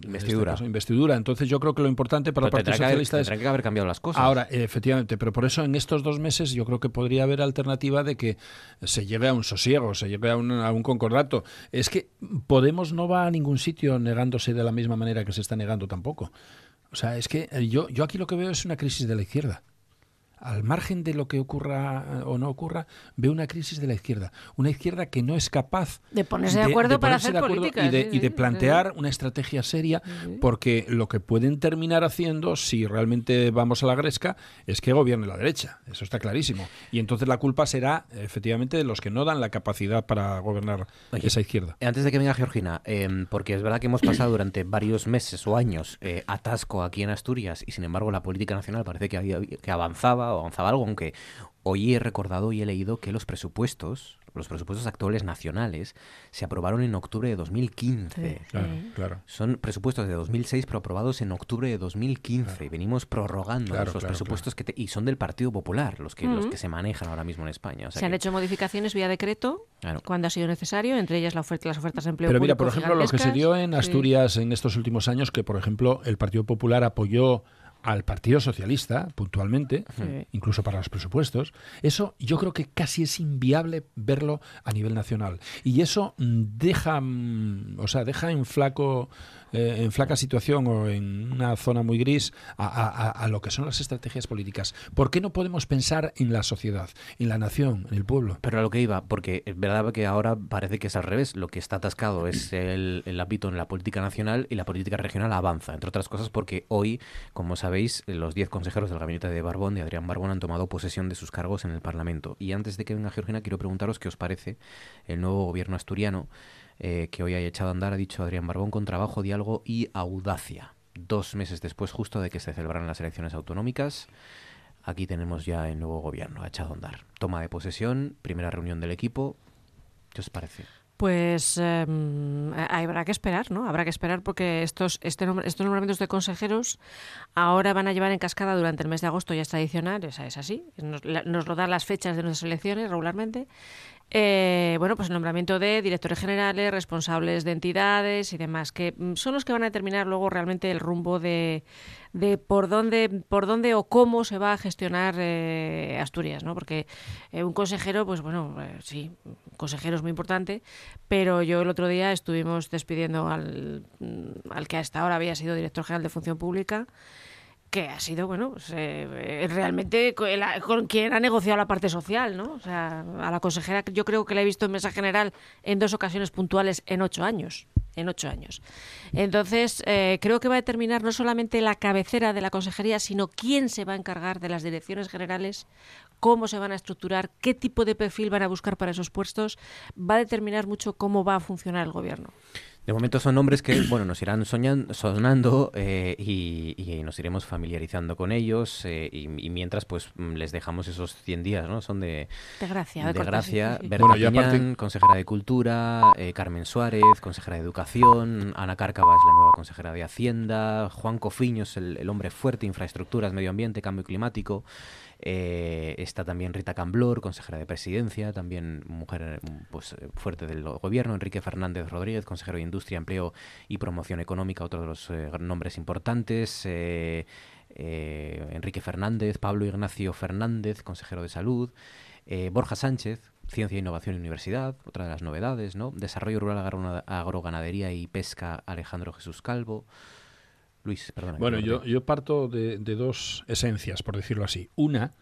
este investidura. investidura. Entonces yo creo que lo importante para el Partido Socialista es... Tendrá que haber cambiado las cosas. Ahora, efectivamente, pero por eso en estos dos meses yo creo que podría haber alternativa de que se llegue a un sosiego, se llegue a un, a un concordato. Es que Podemos no va a ningún sitio negándose de la misma manera que se está negando tampoco. O sea, es que eh, yo, yo aquí lo que veo es una crisis de la izquierda al margen de lo que ocurra eh, o no ocurra, veo una crisis de la izquierda. Una izquierda que no es capaz de ponerse de, acuerdo para hacer política. Y de, plantear una estrategia seria, porque lo que pueden terminar haciendo, si realmente vamos a la gresca, es que gobierne la derecha. Eso está clarísimo. Y entonces la culpa será, efectivamente, de los que no dan la capacidad para gobernar esa izquierda. Antes de que venga Georgina, em, porque es verdad que hemos pasado durante varios meses o años eh, atasco aquí en Asturias y sin embargo la política nacional parece que, había, que avanzaba o avanzaba algo, aunque hoy he recordado y he leído que los presupuestos, los presupuestos actuales nacionales, se aprobaron en octubre de 2015. claro, claro. Son presupuestos de 2006, pero aprobados en octubre de 2015. Venimos prorrogando los presupuestos que y son del Partido Popular, los que, los que se manejan ahora mismo en España. se han hecho modificaciones vía decreto cuando ha sido necesario, entre ellas la oferta, las ofertas de empleo Pero mira, por ejemplo, lo que se dio en Asturias en estos últimos años, que por ejemplo el Partido Popular apoyó al Partido Socialista, puntualmente, incluso para los presupuestos, eso yo creo que casi es inviable verlo a nivel nacional. Y eso deja, mm, o sea, deja en flaco eh, en flaca situación o en una zona muy gris a, lo que son las estrategias políticas. ¿Por qué no podemos pensar en la sociedad, en la nación, en el pueblo? Pero a lo que iba, porque es verdad que ahora parece que es al revés. Lo que está atascado es el, el ámbito en la política nacional y la política regional avanza, entre otras cosas porque hoy, como sabéis, los 10 consejeros del gabinete de Barbón, de Adrián Barbón, han tomado posesión de sus cargos en el Parlamento. Y antes de que venga Georgina, quiero preguntaros qué os parece el nuevo gobierno asturiano eh, que hoy ha echado a andar, ha dicho Adrián Barbón, con trabajo, diálogo y audacia. Dos meses después justo de que se celebraran las elecciones autonómicas, aquí tenemos ya el nuevo gobierno, ha echado a andar. Toma de posesión, primera reunión del equipo. ¿Qué os parece? Pues em, habrá que esperar, ¿no? Habrá que esperar porque estos, este estos nombramientos de consejeros ahora van a llevar en cascada durante el mes de agosto, ya es tradicional, es, es así, nos, lo dan las fechas de nuestras elecciones regularmente, eh, bueno, pues el nombramiento de directores generales, responsables de entidades y demás, que mm, son los que van a determinar luego realmente el rumbo de, de por dónde, por dónde o cómo se va a gestionar eh, Asturias, ¿no? Porque eh, un consejero, pues bueno, sí, un consejero es muy importante, pero yo el otro día estuvimos despidiendo al, mm, al que hasta ahora había sido director general de Función Pública que ha sido, bueno, pues, eh, realmente con, quien ha negociado la parte social, ¿no? O sea, a la consejera yo creo que la he visto en mesa general en dos ocasiones puntuales en ocho años. En ocho años. Entonces, eh, creo que va a determinar no solamente la cabecera de la consejería, sino quién se va a encargar de las direcciones generales, cómo se van a estructurar, qué tipo de perfil van a buscar para esos puestos, va a determinar mucho cómo va a funcionar el gobierno. De momento son nombres que, bueno, nos irán sonando eh, y, nos iremos familiarizando con ellos eh, y, mientras, pues, mm, les dejamos esos 100 días, ¿no? Son de... De gracia. De, gracia. Berta consejera de Cultura, eh, Carmen Suárez, consejera de Educación, Ana Cárcava es la nueva consejera de Hacienda, Juan Cofiño es el hombre fuerte, infraestructuras, medio ambiente, cambio climático, eh, está también Rita Camblor, consejera de Presidencia, también mujer pues, fuerte del gobierno. Enrique Fernández Rodríguez, consejero de Industria, Empleo y Promoción Económica, otro de los eh, nombres importantes. Eh, Enrique Fernández, Pablo Ignacio Fernández, consejero de Salud. Borja Sánchez, Ciencia, Innovación y Universidad, otra de las novedades, ¿no? Desarrollo Rural, Agroganadería y Pesca, Alejandro Jesús Calvo. Luis, perdón. Bueno, yo, yo parto de, dos esencias, por decirlo así. Una,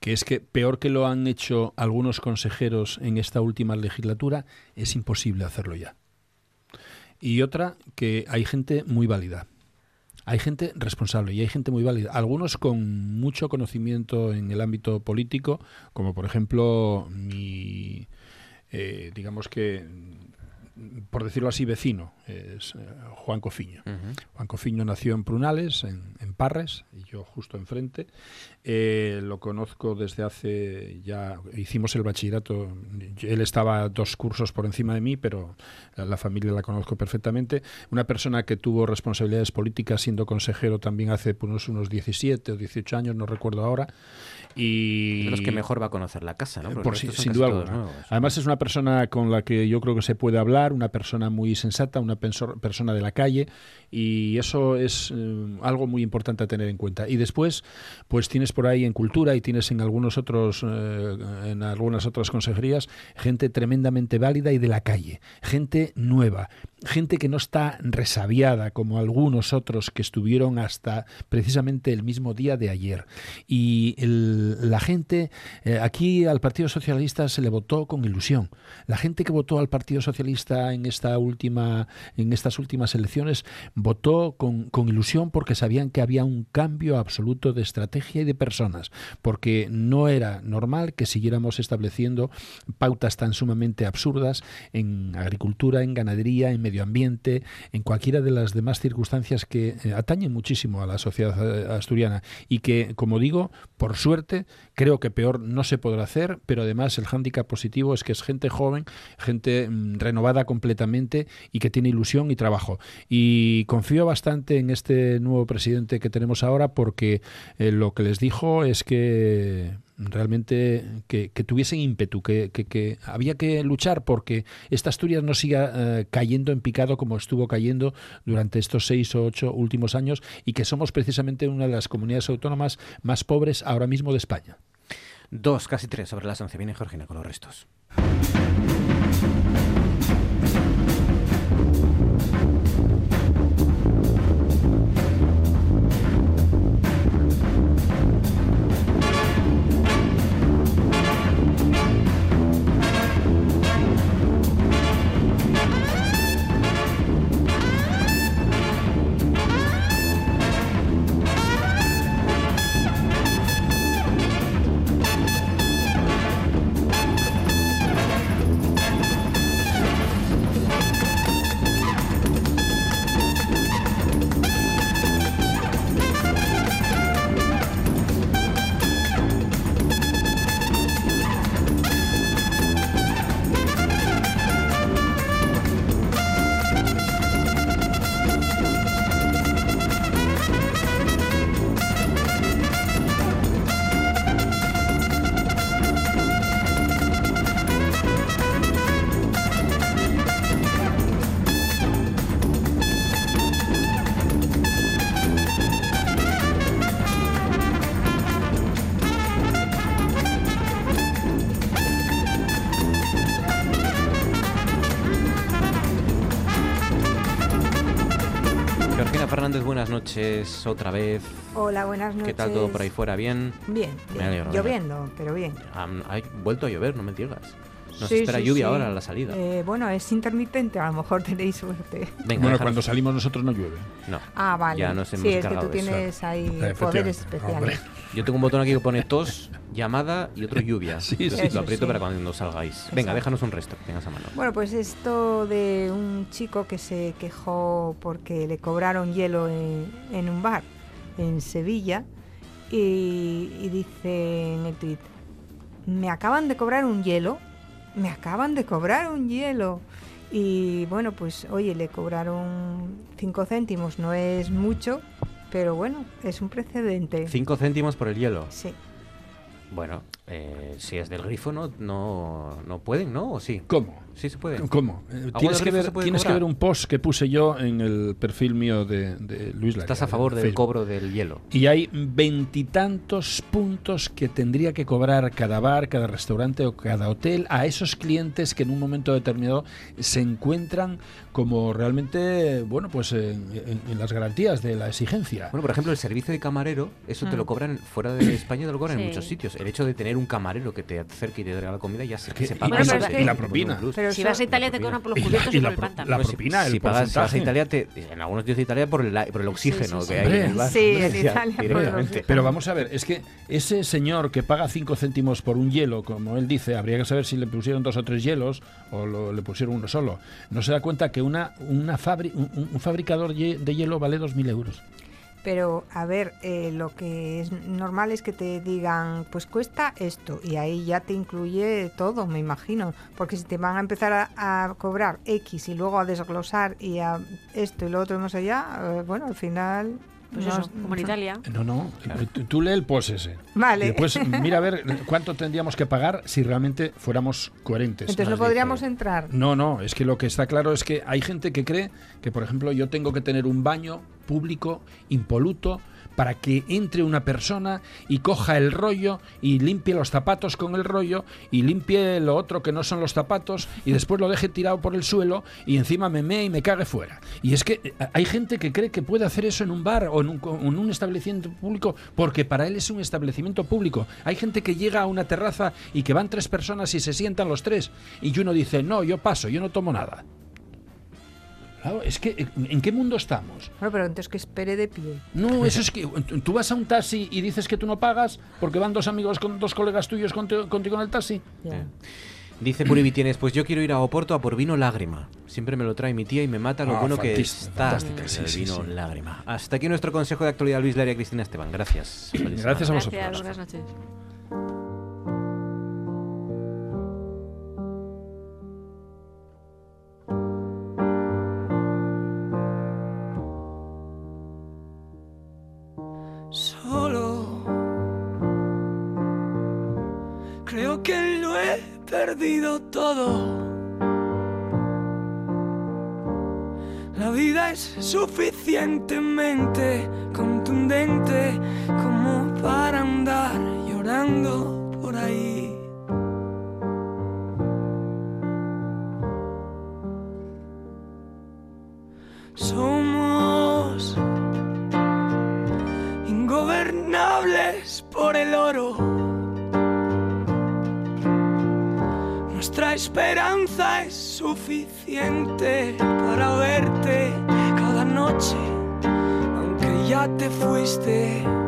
que es que peor que lo han hecho algunos consejeros en esta última legislatura, es imposible hacerlo ya. Y otra, que hay gente muy válida. Hay gente responsable y hay gente muy válida. Algunos con mucho conocimiento en el ámbito político, como por ejemplo mi, eh, digamos que por decirlo así, vecino, es eh, Juan Cofiño. Juan Cofiño nació en Prunales, en, Parres, y yo justo enfrente. Eh, lo conozco desde hace ya, hicimos el bachillerato, él estaba dos cursos por encima de mí, pero la, familia la conozco perfectamente. Una persona que tuvo responsabilidades políticas siendo consejero también hace unos, unos 17 o 18 años, no recuerdo ahora. Y... De los que mejor va a conocer la casa, ¿no? Por sin duda alguna. Además es una persona con la que yo creo que se puede hablar una persona muy sensata, una persona de la calle y eso es eh, algo muy importante a tener en cuenta. Y después, pues tienes por ahí en cultura y tienes en algunos otros, eh, en algunas otras consejerías, gente tremendamente válida y de la calle, gente nueva, gente que no está resabiada como algunos otros que estuvieron hasta precisamente el mismo día de ayer. Y la gente, eh, aquí al Partido Socialista se le votó con ilusión. La gente que votó al Partido Socialista en esta última, en estas últimas elecciones, votó con, con ilusión porque sabían que había un cambio absoluto de estrategia y de personas, porque no era normal que siguiéramos estableciendo pautas tan sumamente absurdas en agricultura, en ganadería, en medio ambiente, en cualquiera de las demás circunstancias que eh, atañen muchísimo a la sociedad eh, asturiana y que, como digo, por suerte, creo que peor no se podrá hacer, pero además el hándicap positivo es que es gente joven, gente mm, renovada completamente y que tiene ilusión y trabajo. Y confío bastante en este nuevo presidente que tenemos ahora porque eh, lo que les dijo es que realmente que, tuviesen ímpetu, que, que, había que luchar porque esta Asturias no siga eh, cayendo en picado como estuvo cayendo durante estos seis o ocho últimos años y que somos precisamente una de las comunidades autónomas más pobres ahora mismo de España. Dos, casi tres sobre las once. Viene Georgina con los restos. Noches otra vez. Hola, buenas noches. ¿Qué tal todo por ahí fuera? ¿Bien? Bien, lloviendo, pero bien. Ha, vuelto a llover, no me digas. Nos espera lluvia ahora a la salida. Eh, bueno, es intermitente, a lo mejor <laughs> tenéis suerte. bueno, cuando salimos nosotros no llueve. No. Ah, vale. Ya nos hemos sí, es que tú tienes ahí <laughs> poderes especiales. Yo tengo un botón aquí que pone tos, llamada y otro lluvia. <laughs> sí, sí. Lo aprieto para cuando salgáis. Venga, déjanos un resto que tengas a mano. Bueno, pues esto de un chico que se quejó porque le cobraron hielo en, un bar en Sevilla y, y dice en el tweet, me acaban de cobrar un hielo me acaban de cobrar un hielo. Y bueno, pues oye, le cobraron 5 céntimos, no es mucho, pero bueno, es un precedente. 5 céntimos por el hielo. Sí. Bueno, eh, si es del grifo no, no, no pueden, ¿no? ¿O sí? ¿Cómo? Sí se puede. ¿Cómo? Eh, tienes, que ver, tienes que ver un post que puse yo en el perfil mío de, Luis Laria. Estás a favor del cobro del hielo. Y hay veintitantos puntos que tendría que cobrar cada bar, cada restaurante o cada hotel a esos clientes que en un momento determinado se encuentran como realmente, bueno, pues en, las garantías de la exigencia. Bueno, por ejemplo, el servicio de camarero, eso te lo mm. cobran fuera de España, te lo cobran en muchos sitios. El hecho de tener un camarero que te acerque y te traiga la comida ya se, se paga. y, la propina. Pero si vas a Italia te cobran por los cubiertos y, por el pan La propina, si, pagas, vas a Italia, te, en algunos sitios de Italia por el, por el oxígeno que hay en el bar. Sí, <laughs> en Italia. Pero vamos a ver, es que ese señor que paga 5 céntimos por un hielo, como él dice, habría que saber si le pusieron dos o tres hielos o le pusieron uno solo. No se da cuenta que una, una un, fabricador de hielo vale 2.000 euros. Pero, a ver, eh, lo que es normal es que te digan, pues cuesta esto, y ahí ya te incluye todo, me imagino. Porque si te van a empezar a, cobrar X y luego a desglosar y a esto y lo otro, sé ya, eh, bueno, al final pues eso, como en Italia. No, no, tú lee el post ese. Vale. Y después <laughs> mira a ver cuánto tendríamos que pagar si realmente fuéramos coherentes. Entonces no podríamos entrar. No, no, es que lo que está claro es que hay gente que cree que, por ejemplo, yo tengo que tener un baño público impoluto para que entre una persona y coja el rollo y limpie los zapatos con el rollo y limpie lo otro que no son los zapatos y después lo deje tirado por el suelo y encima me mee y me cague fuera. Y es que eh, hay gente que cree que puede hacer eso en un bar o en un, establecimiento público porque para él es un establecimiento público. Hay gente que llega a una terraza y que van tres personas y se sientan los tres y uno dice, no, yo paso, yo no tomo nada es que, ¿en qué mundo estamos? Bueno, pero entonces que espere de pie. No, eso es que tú vas a un taxi y dices que tú no pagas porque van dos amigos, con dos colegas tuyos contigo, en el taxi. Dice Puribi tienes, pues yo quiero ir a Oporto a por vino lágrima. Siempre me lo trae mi tía y me mata lo ah, bueno que está el vino lágrima. Hasta aquí nuestro consejo de actualidad, Luis Laria Cristina Esteban. Gracias. <clears throat> Gracias a vosotros. Gracias, buenas noches. Creo que lo he perdido todo. La vida es suficientemente contundente como para andar llorando suficiente para verte cada noche, aunque ya te fuiste.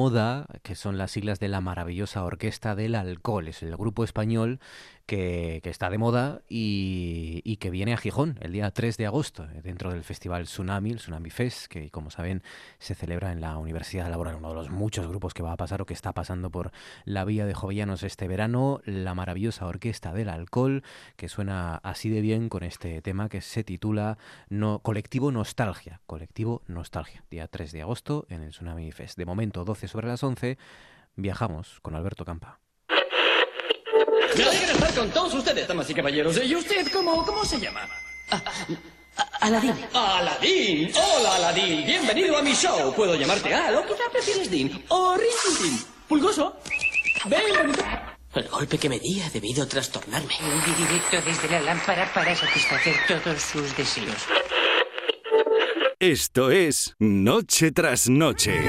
MODA, que son las siglas de la maravillosa Orquesta del Alcohol. Es el grupo español que, está de moda y, y que viene a Gijón el día 3 de agosto, eh, dentro del festival Tsunami, el Tsunami Fest, que como saben se celebra en la Universidad Laboral, uno de los muchos grupos que va a pasar o que está pasando por la Vía de Jovellanos este verano, la maravillosa Orquesta del Alcohol, que suena así de bien con este tema que se titula no, Colectivo Nostalgia, Colectivo Nostalgia, día 3 de agosto en el Tsunami Fest. De momento, 12 sobre las 11, viajamos con Alberto Campa. Me alegra estar con todos ustedes, damas y caballeros. ¿Y usted cómo, cómo se llama? Ah, Aladín. Aladín. Hola, Aladín. Bienvenido a mi show. Puedo llamarte Al o quizá prefieres Dean. O Rintintín. Pulgoso. Ven, bonito. El golpe que me di ha debido trastornarme. Un directo desde la lámpara para satisfacer todos sus deseos. Esto es Noche tras Noche.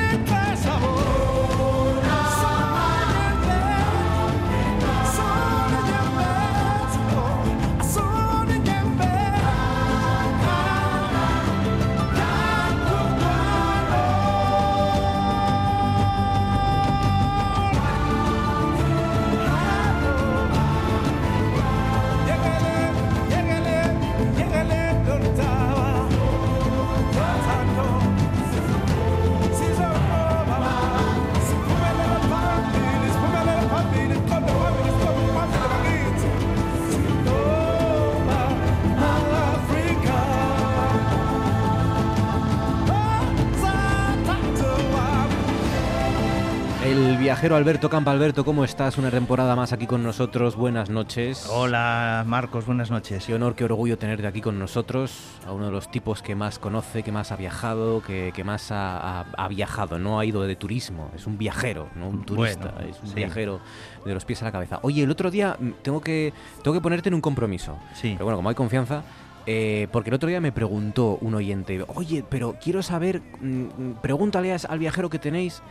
Viajero Alberto Campa. Alberto, ¿cómo estás? Una temporada más aquí con nosotros. Buenas noches. Hola, Marcos, buenas noches. Qué honor, qué orgullo tenerte aquí con nosotros. A uno de los tipos que más conoce, que más ha viajado, que, más ha, viajado. No ha ido de turismo, es un viajero, no un turista. es un viajero de los pies a la cabeza. Oye, el otro día mm, tengo que, tengo que ponerte en un compromiso. Sí. Pero bueno, como hay confianza. Eh, porque el otro día me preguntó un oyente, oye, pero quiero saber, mm, mm, pregúntale al viajero que tenéis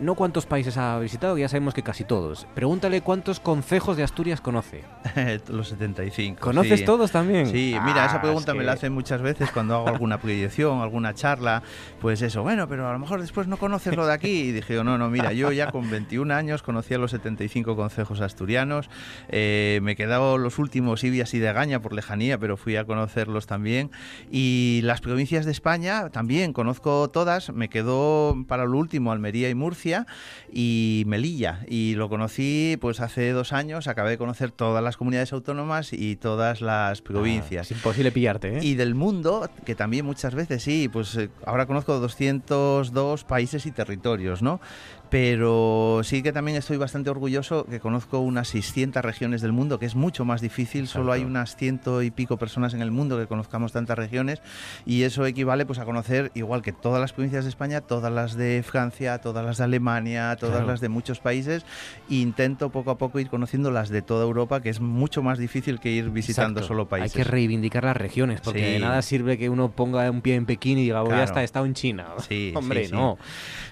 no cuántos países ha visitado, ya sabemos que casi todos. Pregúntale cuántos concejos de Asturias conoce. <laughs> Los 75. ¿Conoces todos también? Sí, mira, esa ah, pregunta me la hacen muchas veces cuando hago alguna proyección, alguna charla. Pues eso, bueno, pero a lo mejor después no conoces lo de aquí. Y dije, no, no, mira, yo ya con 21 años conocí a los 75 concejos asturianos. Eh, me he quedado los últimos Ibias y de Gaña por lejanía, pero fui a conocerlos también. Y las provincias de España también conozco todas. Me quedó para lo último Almería y Murcia y Melilla. Y lo conocí pues hace dos años, acabé de conocer todas las comunidades autónomas y todas las provincias. es imposible pillarte, ¿eh? Y del mundo, que también muchas veces sí, pues eh, ahora conozco 202 países y territorios, ¿no? Pero sí que también estoy bastante orgulloso que conozco unas 600 regiones del mundo, que es mucho más difícil, solo hay unas ciento y pico personas en el mundo que conozcamos tantas regiones y eso equivale pues a conocer igual que todas las provincias de España, todas las de Francia, todas las de Alemania, todas las de muchos países. E intento poco a poco ir conociendo las de toda Europa, que es mucho más difícil que ir visitando solo países. Hay que reivindicar las regiones, porque de nada sirve que uno ponga un pie en Pekín y diga, voy a estar estado en China. Sí, <laughs> Hombre, no.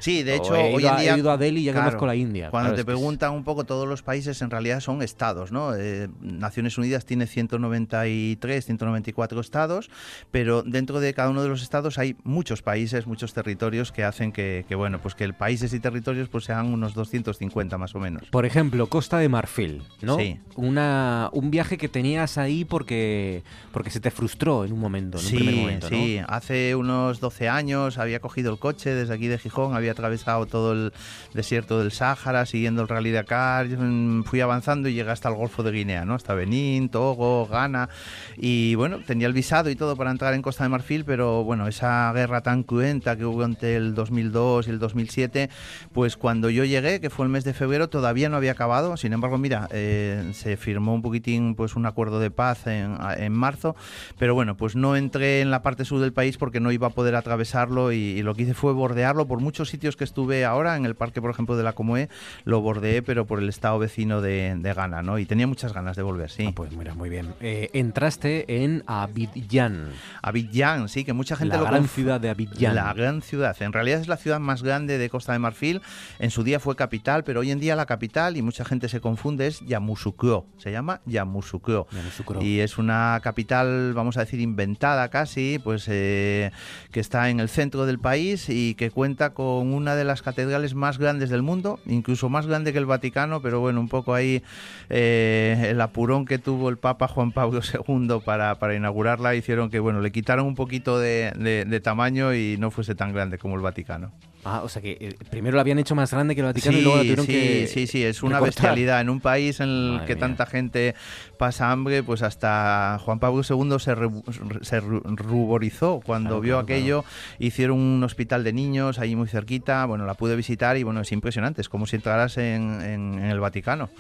Sí, de hecho, hoy en día a Delhi y ya conozco la India. Cuando te preguntan un poco todos los países, en realidad son estados, ¿no? Eh, Naciones Unidas tiene 193, 194 estados, pero dentro de cada uno de los estados hay muchos países, muchos territorios que hacen que, bueno, pues que el países y territorios pues sean unos 250 más o menos. Por ejemplo, Costa de Marfil, ¿no? Sí. Una, un viaje que tenías ahí porque, porque se te frustró en un momento, en sí, un primer momento, Sí, hace unos 12 años había cogido el coche desde aquí de Gijón, había atravesado todo el desierto del Sáhara, siguiendo el Rally Dakar, mm, fui avanzando y llegué hasta el Golfo de Guinea, ¿no? Hasta Benín, Togo, Ghana y bueno, tenía el visado y todo para entrar en Costa de Marfil, pero bueno, esa guerra tan cruenta que hubo entre el 2002 y el 2007, pues cuando yo llegué, que fue el mes de febrero, todavía no había acabado, sin embargo, mira, eh, se firmó un poquitín pues un acuerdo de paz en, en, marzo, pero bueno, pues no entré en la parte sur del país porque no iba a poder atravesarlo y, y lo que hice fue bordearlo por muchos sitios que estuve ahora, en el parque, por ejemplo, de la Comoé, lo bordeé, pero por el estado vecino de, de Ghana, ¿no? Y tenía muchas ganas de volver, sí. Ah, pues mira, muy bien. Eh, entraste en Abidjan. Abidjan, sí, que mucha gente la gran ciudad de Abidjan. La gran ciudad. En realidad es la ciudad más grande de Costa de Marfil. En su día fue capital, pero hoy en día la capital, y mucha gente se confunde, es Yamoussoukro. Se llama Yamoussoukro. Y es una capital, vamos a decir, inventada casi, pues eh, que está en el centro del país y que cuenta con una de las catedrales más grandes del mundo, incluso más grande que el Vaticano, pero bueno, un poco ahí eh, el apurón que tuvo el Papa Juan Pablo <laughs> II para, para inaugurarla hicieron que, bueno, le quitaron un poquito de tamaño y no fuese tan grande como el Vaticano. Ah, o sea que eh, primero lo habían hecho más grande que el Vaticano y luego la tuvieron sí, que. Sí, sí, es una bestialidad. En un país en el que tanta gente pasa hambre, pues hasta Juan Pablo II se, se ruborizó cuando vio aquello. Hicieron un hospital de niños ahí muy cerquita. Bueno, la pude visitar y bueno, es impresionante. Es como si entraras en, en el Vaticano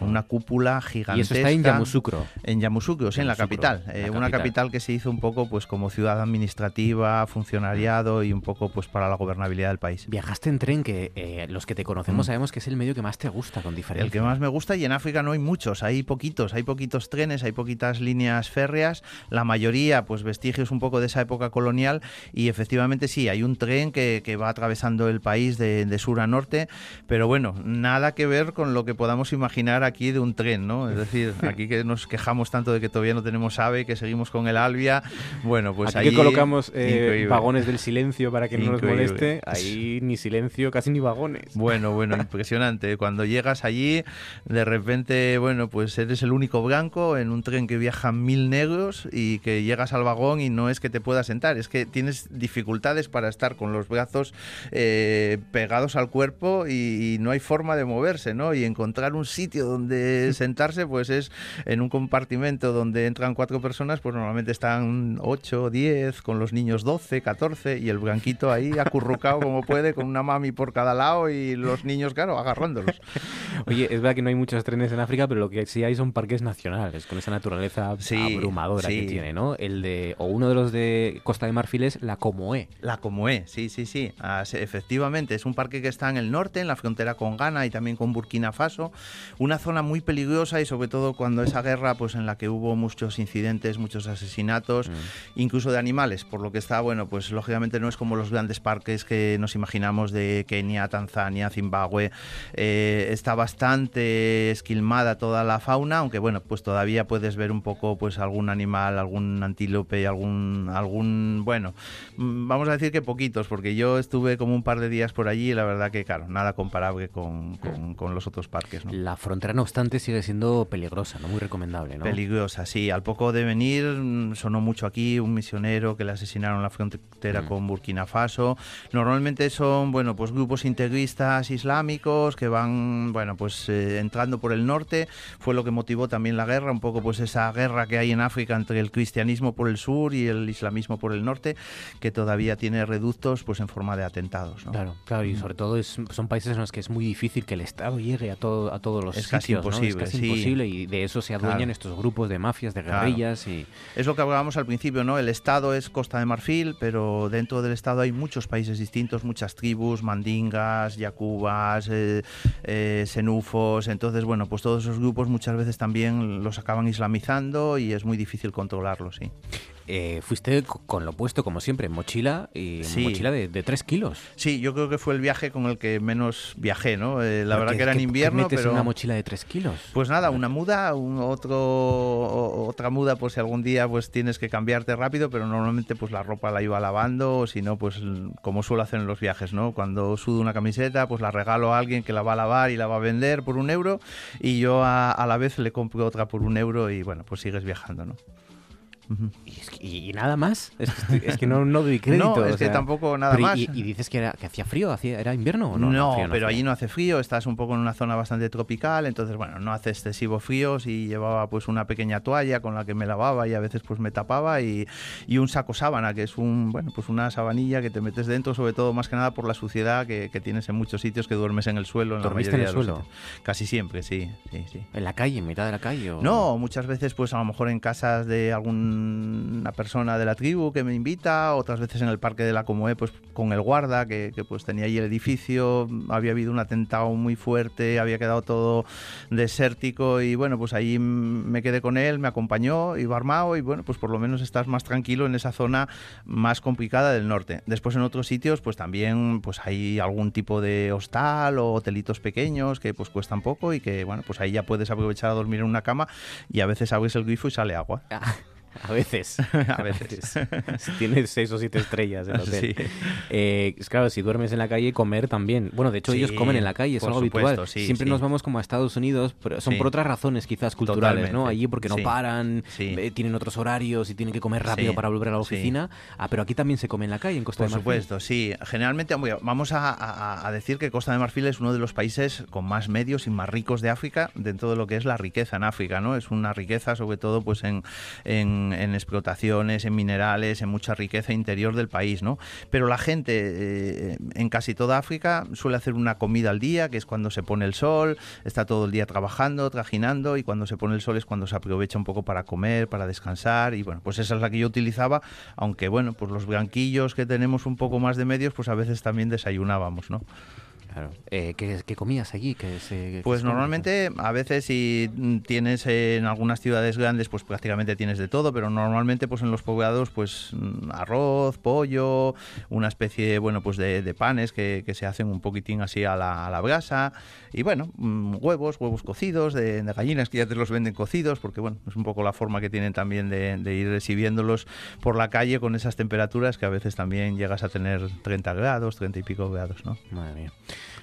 una cúpula gigantesca. Y eso está en Yamoussoukro. En Yamoussoukro, sí, en la capital. Eh, una capital que se hizo un poco pues como ciudad administrativa, funcionariado y un poco pues para la gobernabilidad del país país. Viajaste en tren, que eh, los que te conocemos mm. sabemos que es el medio que más te gusta, con diferencia. El que más me gusta y en África no hay muchos, hay poquitos, hay poquitos trenes, hay poquitas líneas férreas, la mayoría pues vestigios un poco de esa época colonial y efectivamente sí, hay un tren que, que va atravesando el país de, de, sur a norte, pero bueno, nada que ver con lo que podamos imaginar aquí de un tren, ¿no? Es decir, <laughs> aquí que nos quejamos tanto de que todavía no tenemos AVE, que seguimos con el Albia, bueno, pues aquí que colocamos eh, vagones del silencio para que no nos moleste, ahí ni silencio, casi ni vagones. Bueno, bueno, <laughs> impresionante. Cuando llegas allí, de repente, bueno, pues eres el único blanco en un tren que viaja mil negros y que llegas al vagón y no es que te puedas sentar, es que tienes dificultades para estar con los brazos eh, pegados al cuerpo y, no hay forma de moverse, ¿no? Y encontrar un sitio donde sentarse, pues es en un compartimento donde entran cuatro personas, pues normalmente están ocho, diez, con los niños doce, catorce y el blanquito ahí acurrucado como puede, con una mami por cada lado y los niños, claro, agarrándolos. Oye, es verdad que no hay muchos trenes en África, pero lo que sí hay son parques nacionales, con esa naturaleza abrumadora que tiene, ¿no? El de, o uno de los de Costa de Marfil es la Comoé. La Comoé, sí, sí, sí. efectivamente, es un parque que está en el norte, en la frontera con Ghana y también con Burkina Faso. Una zona muy peligrosa y sobre todo cuando esa guerra, pues en la que hubo muchos incidentes, muchos asesinatos, mm. incluso de animales, por lo que está, bueno, pues lógicamente no es como los grandes parques que nos imaginamos de Kenia, Tanzania, Zimbabue. Eh, está bastante esquilmada toda la fauna, aunque bueno, pues todavía puedes ver un poco pues algún animal, algún antílope, algún, algún, bueno, mm, vamos a decir que poquitos, porque yo estuve como un par de días por allí y la verdad que, claro, nada comparable con, con, los otros parques. La frontera, no obstante, sigue siendo peligrosa, ¿no? Muy recomendable, ¿no? Peligrosa, sí. Al poco de venir, mm, sonó mucho aquí un misionero que le asesinaron en la frontera mm. con Burkina Faso. Normalmente son, bueno, pues grupos integristas islámicos que van, bueno, pues eh, entrando por el norte. Fue lo que motivó también la guerra, un poco pues esa guerra que hay en África entre el cristianismo por el sur y el islamismo por el norte, que todavía tiene reductos pues en forma de atentados. Claro, claro, y sobre todo es, son países en los que es muy difícil que el Estado llegue a, todo, a todos los es Casi imposible, Es casi imposible y de eso se adueñan estos grupos de mafias, de guerrillas. y Es lo que hablábamos al principio, ¿no? El Estado es Costa de Marfil, pero dentro del Estado hay muchos países distintos, muchas tribus, mandingas, yacubas, eh, eh, senufos. Entonces, bueno, pues todos esos grupos muchas veces también los acaban islamizando y es muy difícil controlarlos, sí. Eh, fuiste con lo puesto, como siempre, mochila y mochila de, de 3 kilos. Sí, yo creo que fue el viaje con el que menos viajé, ¿no? Eh, la verdad que era en invierno, metes pero... una mochila de 3 kilos? Pues nada, una muda, un otro, otra muda, pues si algún día pues tienes que cambiarte rápido, pero normalmente pues la ropa la iba lavando, o si no, pues como suelo hacer en los viajes, ¿no? Cuando sudo una camiseta, pues la regalo a alguien que la va a lavar y la va a vender por un euro, y yo a, a la vez le compro otra por un euro y bueno, pues sigues viajando, ¿no? ¿Y, nada más? Es que, no, no doy <laughs> crédito. No, es que tampoco nada más. Y, dices que, era, que hacía frío? ¿Hacía, ¿Era invierno o no? No, pero allí no hace frío, estás un poco en una zona bastante tropical, entonces, bueno, no hace excesivo frío y llevaba pues una pequeña toalla con la que me lavaba y a veces pues me tapaba y, y un saco sábana, que es un, bueno, pues una sabanilla que te metes dentro, sobre todo más que nada por la suciedad que, que tienes en muchos sitios que duermes en el suelo. En ¿Dormiste en el suelo? Casi siempre, sí, sí, sí. ¿En la calle, en mitad de la calle? No, muchas veces pues a lo mejor en casas de algún persona de la tribu que me invita, otras veces en el parque de la Comoé, pues con el guarda que, pues tenía ahí el edificio, había habido un atentado muy fuerte, había quedado todo desértico y bueno, pues ahí me quedé con él, me acompañó, iba armado y bueno, pues por lo menos estás más tranquilo en esa zona más complicada del norte. Después en otros sitios pues también pues hay algún tipo de hostal o hotelitos pequeños que pues cuestan poco y que bueno, pues ahí ya puedes aprovechar a dormir en una cama y a veces abres el grifo y sale agua. <laughs> A veces. <laughs> a veces. <laughs> Tienes seis o siete estrellas el hotel. Eh, es claro, si duermes en la calle, comer también. Bueno, de hecho, ellos comen en la calle, es algo habitual. Siempre nos vamos como a Estados Unidos, pero son por otras razones quizás culturales, ¿no? Allí porque no paran, eh, tienen otros horarios y tienen que comer rápido para volver a la oficina. Ah, pero aquí también se come en la calle, en Costa de Marfil. Por supuesto, sí. Generalmente, vamos a, a, decir que Costa de Marfil es uno de los países con más medios y más ricos de África dentro de lo que es la riqueza en África, ¿no? Es una riqueza sobre todo pues en, en en, explotaciones, en minerales, en mucha riqueza interior del país, ¿no? Pero la gente eh, en casi toda África suele hacer una comida al día, que es cuando se pone el sol, está todo el día trabajando, trajinando, y cuando se pone el sol es cuando se aprovecha un poco para comer, para descansar, y bueno, pues esa es la que yo utilizaba, aunque bueno, pues los blanquillos que tenemos un poco más de medios, pues a veces también desayunábamos, ¿no? Claro. Eh, ¿qué, comías allí? pues normalmente, a veces si tienes en algunas ciudades grandes, pues prácticamente tienes de todo, pero normalmente pues en los poblados, pues mm, arroz, pollo, una especie, bueno, pues de, panes que, se hacen un poquitín así a la, brasa, y bueno, mm, huevos, huevos cocidos, de, gallinas que ya te los venden cocidos, porque bueno, es un poco la forma que tienen también de, de ir recibiéndolos por la calle con esas temperaturas que a veces también llegas a tener 30 grados, 30 y pico grados, ¿no? Madre mía.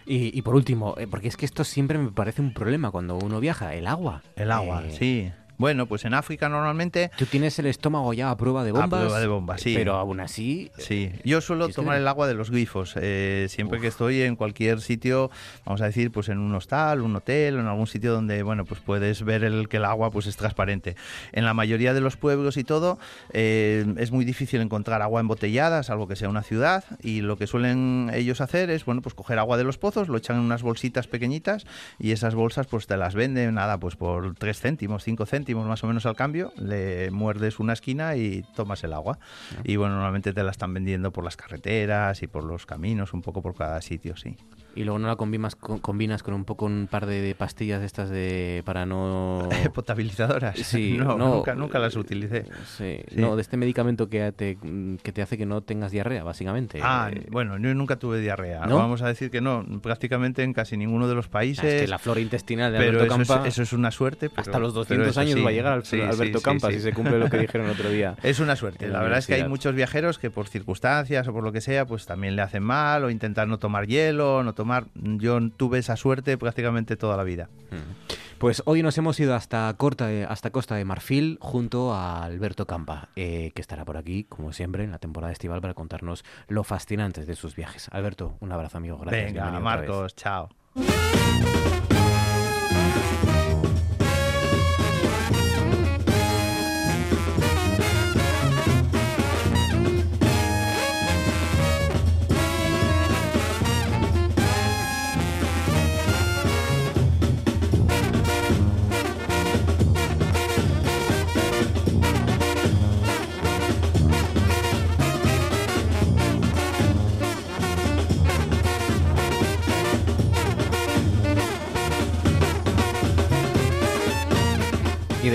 Y, por último, eh, porque es que esto siempre me parece un problema cuando uno viaja, el agua. El agua, eh, sí. Bueno, pues en África normalmente... Tú tienes el estómago ya a prueba de bombas. A prueba de bombas, sí. Pero aún así... Sí, yo suelo tomar el agua de los grifos. Eh, siempre que estoy en cualquier sitio, vamos a decir, pues en un hostal, un hotel, en algún sitio donde, bueno, pues puedes ver el, que el agua pues es transparente. En la mayoría de los pueblos y todo, eh, es muy difícil encontrar agua embotellada, salvo que sea una ciudad, y lo que suelen ellos hacer es, bueno, pues coger agua de los pozos, lo echan en unas bolsitas pequeñitas, y esas bolsas pues te las venden, nada, pues por 3 céntimos, 5 céntimos, más o menos al cambio, le muerdes una esquina y tomas el agua. Y bueno, normalmente te la están vendiendo por las carreteras y por los caminos, un poco por cada sitio, sí y luego no la combinas con, combinas con un poco un par de, pastillas de estas de para no <laughs> potabilizadoras. Sí <laughs> no, nunca nunca las utilicé. Sí, no de este medicamento que te, que te hace que no tengas diarrea básicamente. Ah bueno yo nunca tuve diarrea. Vamos a decir que no prácticamente en casi ninguno de los países es que la flora intestinal de Alberto pero eso, es, eso es una suerte hasta los 200 años va a llegar Alberto Campa si se cumple lo que <laughs> dijeron el otro día. Es una suerte. La, verdad es que hay muchos viajeros que por circunstancias o por lo que sea pues también le hacen mal o intentar no tomar hielo no tomar yo tuve esa suerte prácticamente toda la vida. Mm. Pues hoy nos hemos ido hasta, Corta hasta Costa de Marfil junto a Alberto Campa, eh, que estará por aquí, como siempre, en la temporada estival para contarnos lo fascinante de sus viajes. Alberto, un abrazo amigo, gracias. Venga, Marcos, chao.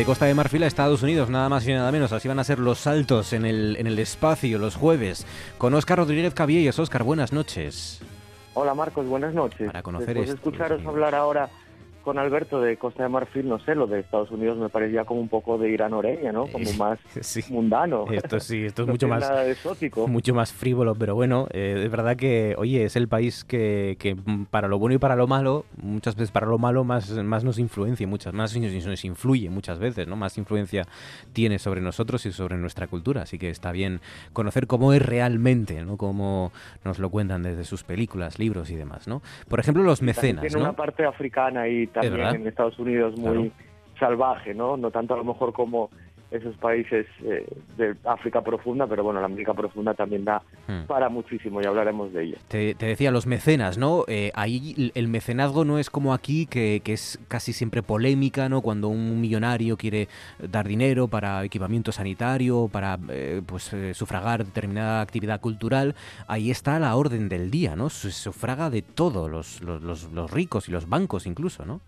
De Costa de Marfil a Estados Unidos, nada más y nada menos. Así van a ser los saltos en el, en el espacio los jueves. Con Oscar Rodríguez Cabiellos. Oscar, buenas noches. Hola Marcos, buenas noches. Para conocer Después escucharos hablar ahora con Alberto de Costa de Marfil, no sé, lo de Estados Unidos me parecía como un poco de Irán Oreña, ¿no? Como más <laughs> mundano. Esto sí, esto es mucho más exótico. mucho más frívolo, pero bueno, eh, es verdad que, oye, es el país que, que, para lo bueno y para lo malo, muchas veces para lo malo más, más nos influencia, muchas más nos influye muchas veces, ¿no? Más influencia tiene sobre nosotros y sobre nuestra cultura, así que está bien conocer cómo es realmente, ¿no? Cómo nos lo cuentan desde sus películas, libros y demás, ¿no? Por ejemplo, los mecenas, Tiene una parte africana y también en Estados Unidos muy salvaje, ¿no? No tanto a lo mejor como esos países eh, de África profunda, pero bueno, la América profunda también da hmm. para muchísimo y hablaremos de ello. Te, decía, los mecenas, ¿no? Eh, ahí el mecenazgo no es como aquí, que, es casi siempre polémica, ¿no? Cuando un millonario quiere dar dinero para equipamiento sanitario, para eh, pues sufragar determinada actividad cultural, ahí está la orden del día, ¿no? Se sufraga de todo, los, los, los ricos y los bancos incluso, ¿no?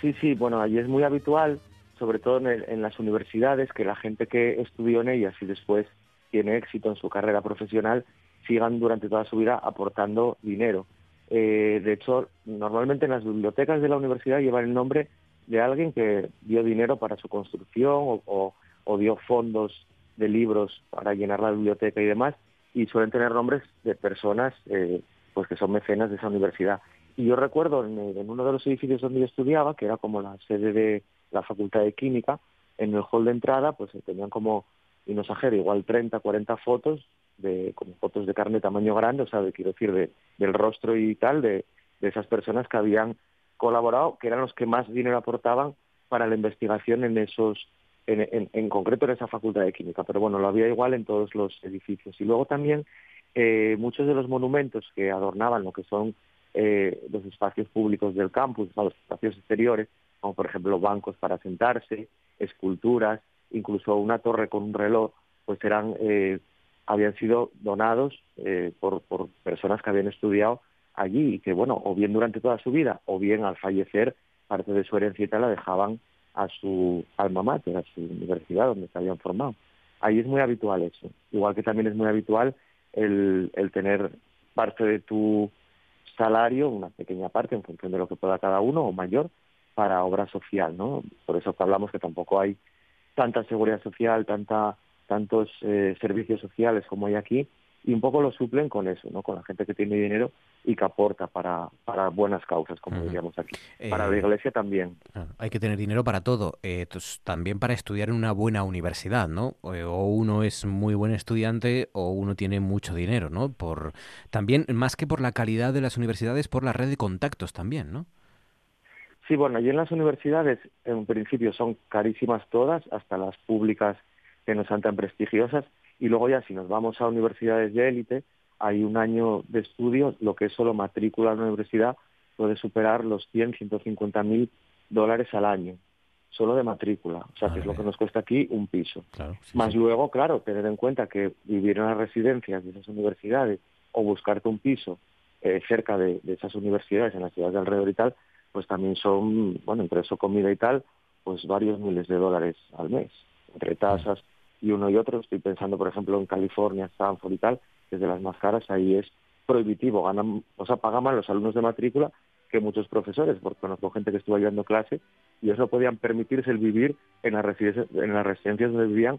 Sí, sí, bueno, allí es muy habitual sobre todo en, las universidades, que la gente que estudió en ellas y después tiene éxito en su carrera profesional sigan durante toda su vida aportando dinero. Eh, de hecho, normalmente en las bibliotecas de la universidad llevan el nombre de alguien que dio dinero para su construcción o, dio fondos de libros para llenar la biblioteca y demás, y suelen tener nombres de personas eh, pues que son mecenas de esa universidad. Y yo recuerdo en, uno de los edificios donde yo estudiaba, que era como la sede de la Facultad de Química, en el hall de entrada, pues tenían como, y no exagero, igual 30, 40 fotos, de, como fotos de carne tamaño grande, o sea, de, quiero decir, de, del rostro y tal, de, de esas personas que habían colaborado, que eran los que más dinero aportaban para la investigación en esos en, concreto en esa facultad de química, pero bueno, lo había igual en todos los edificios. Y luego también eh, muchos de los monumentos que adornaban lo que son eh, los espacios públicos del campus, los espacios exteriores, como por ejemplo bancos para sentarse, esculturas, incluso una torre con un reloj, pues eran eh, habían sido donados por, por personas que habían estudiado allí y que, bueno, o bien durante toda su vida o bien al fallecer, parte de su herencia la dejaban a su alma mater, a su universidad donde se habían formado. Ahí es muy habitual eso. Igual que también es muy habitual el, el tener parte de tu salario, una pequeña parte en función de lo que pueda cada uno o mayor, para obra social, ¿no? Por eso que hablamos que tampoco hay tanta seguridad social, tanta tantos eh, servicios sociales como hay aquí, y un poco lo suplen con eso, ¿no? Con la gente que tiene dinero y que aporta para, para buenas causas, como diríamos aquí. para la eh, iglesia también. Hay que tener dinero para todo, eh, también para estudiar en una buena universidad, ¿no? Eh, o uno es muy buen estudiante o uno tiene mucho dinero, ¿no? Por también más que por la calidad de las universidades, por la red de contactos también, ¿no? Sí, bueno, y en las universidades en principio son carísimas todas, hasta las públicas que no sean tan prestigiosas y luego ya si nos vamos a universidades de élite, hay un año de estudio, lo que es solo matrícula en la universidad puede superar los 100, 150 mil dólares al año, solo de matrícula. O sea, que es lo que nos cuesta aquí un piso. Más luego, claro, tener en cuenta que vivir en las residencias de esas universidades o buscarte un piso eh, cerca de, esas universidades, en las ciudades de alrededor y tal, pues también son, bueno, entre eso comida y tal, pues varios miles de dólares al mes, entre tasas, y uno y otro. Estoy pensando, por ejemplo, en California, Stanford y tal, que es de las más caras, ahí es prohibitivo, ganan, o sea, pagan más los alumnos de matrícula que muchos profesores, porque conozco gente que estuvo llevando clase y eso podían permitirse el vivir en las residencias, en las residencias donde vivían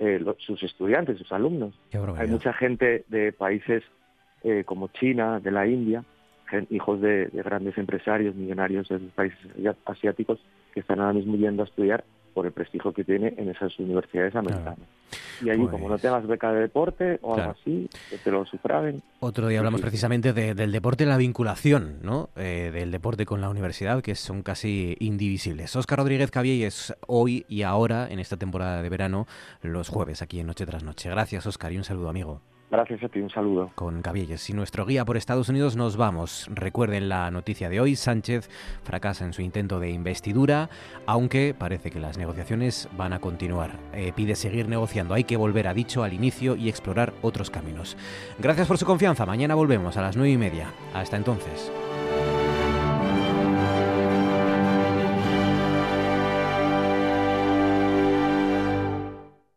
eh, sus estudiantes, sus alumnos. Hay mucha gente de países eh, como China, de la India, hijos de, de, grandes empresarios, millonarios de los países asiáticos, que están ahora mismo yendo a estudiar por el prestigio que tiene en esas universidades americanas. Y allí, como no pues tengas beca de deporte o algo así, que te lo sufragen. Otro día hablamos precisamente del deporte, la vinculación ¿no? Eh, del deporte con la universidad, que son casi indivisibles. Óscar Rodríguez es hoy y ahora, en esta temporada de verano, los jueves aquí en Noche tras Noche. Gracias, Óscar, y un saludo, amigo. Gracias a ti, un saludo. Con Cabielles y nuestro guía por Estados Unidos nos vamos. Recuerden la noticia de hoy, Sánchez fracasa en su intento de investidura, aunque parece que las negociaciones van a continuar. Eh, pide seguir negociando, hay que volver a dicho al inicio y explorar otros caminos. Gracias por su confianza, mañana volvemos a las nueve y media. Hasta entonces.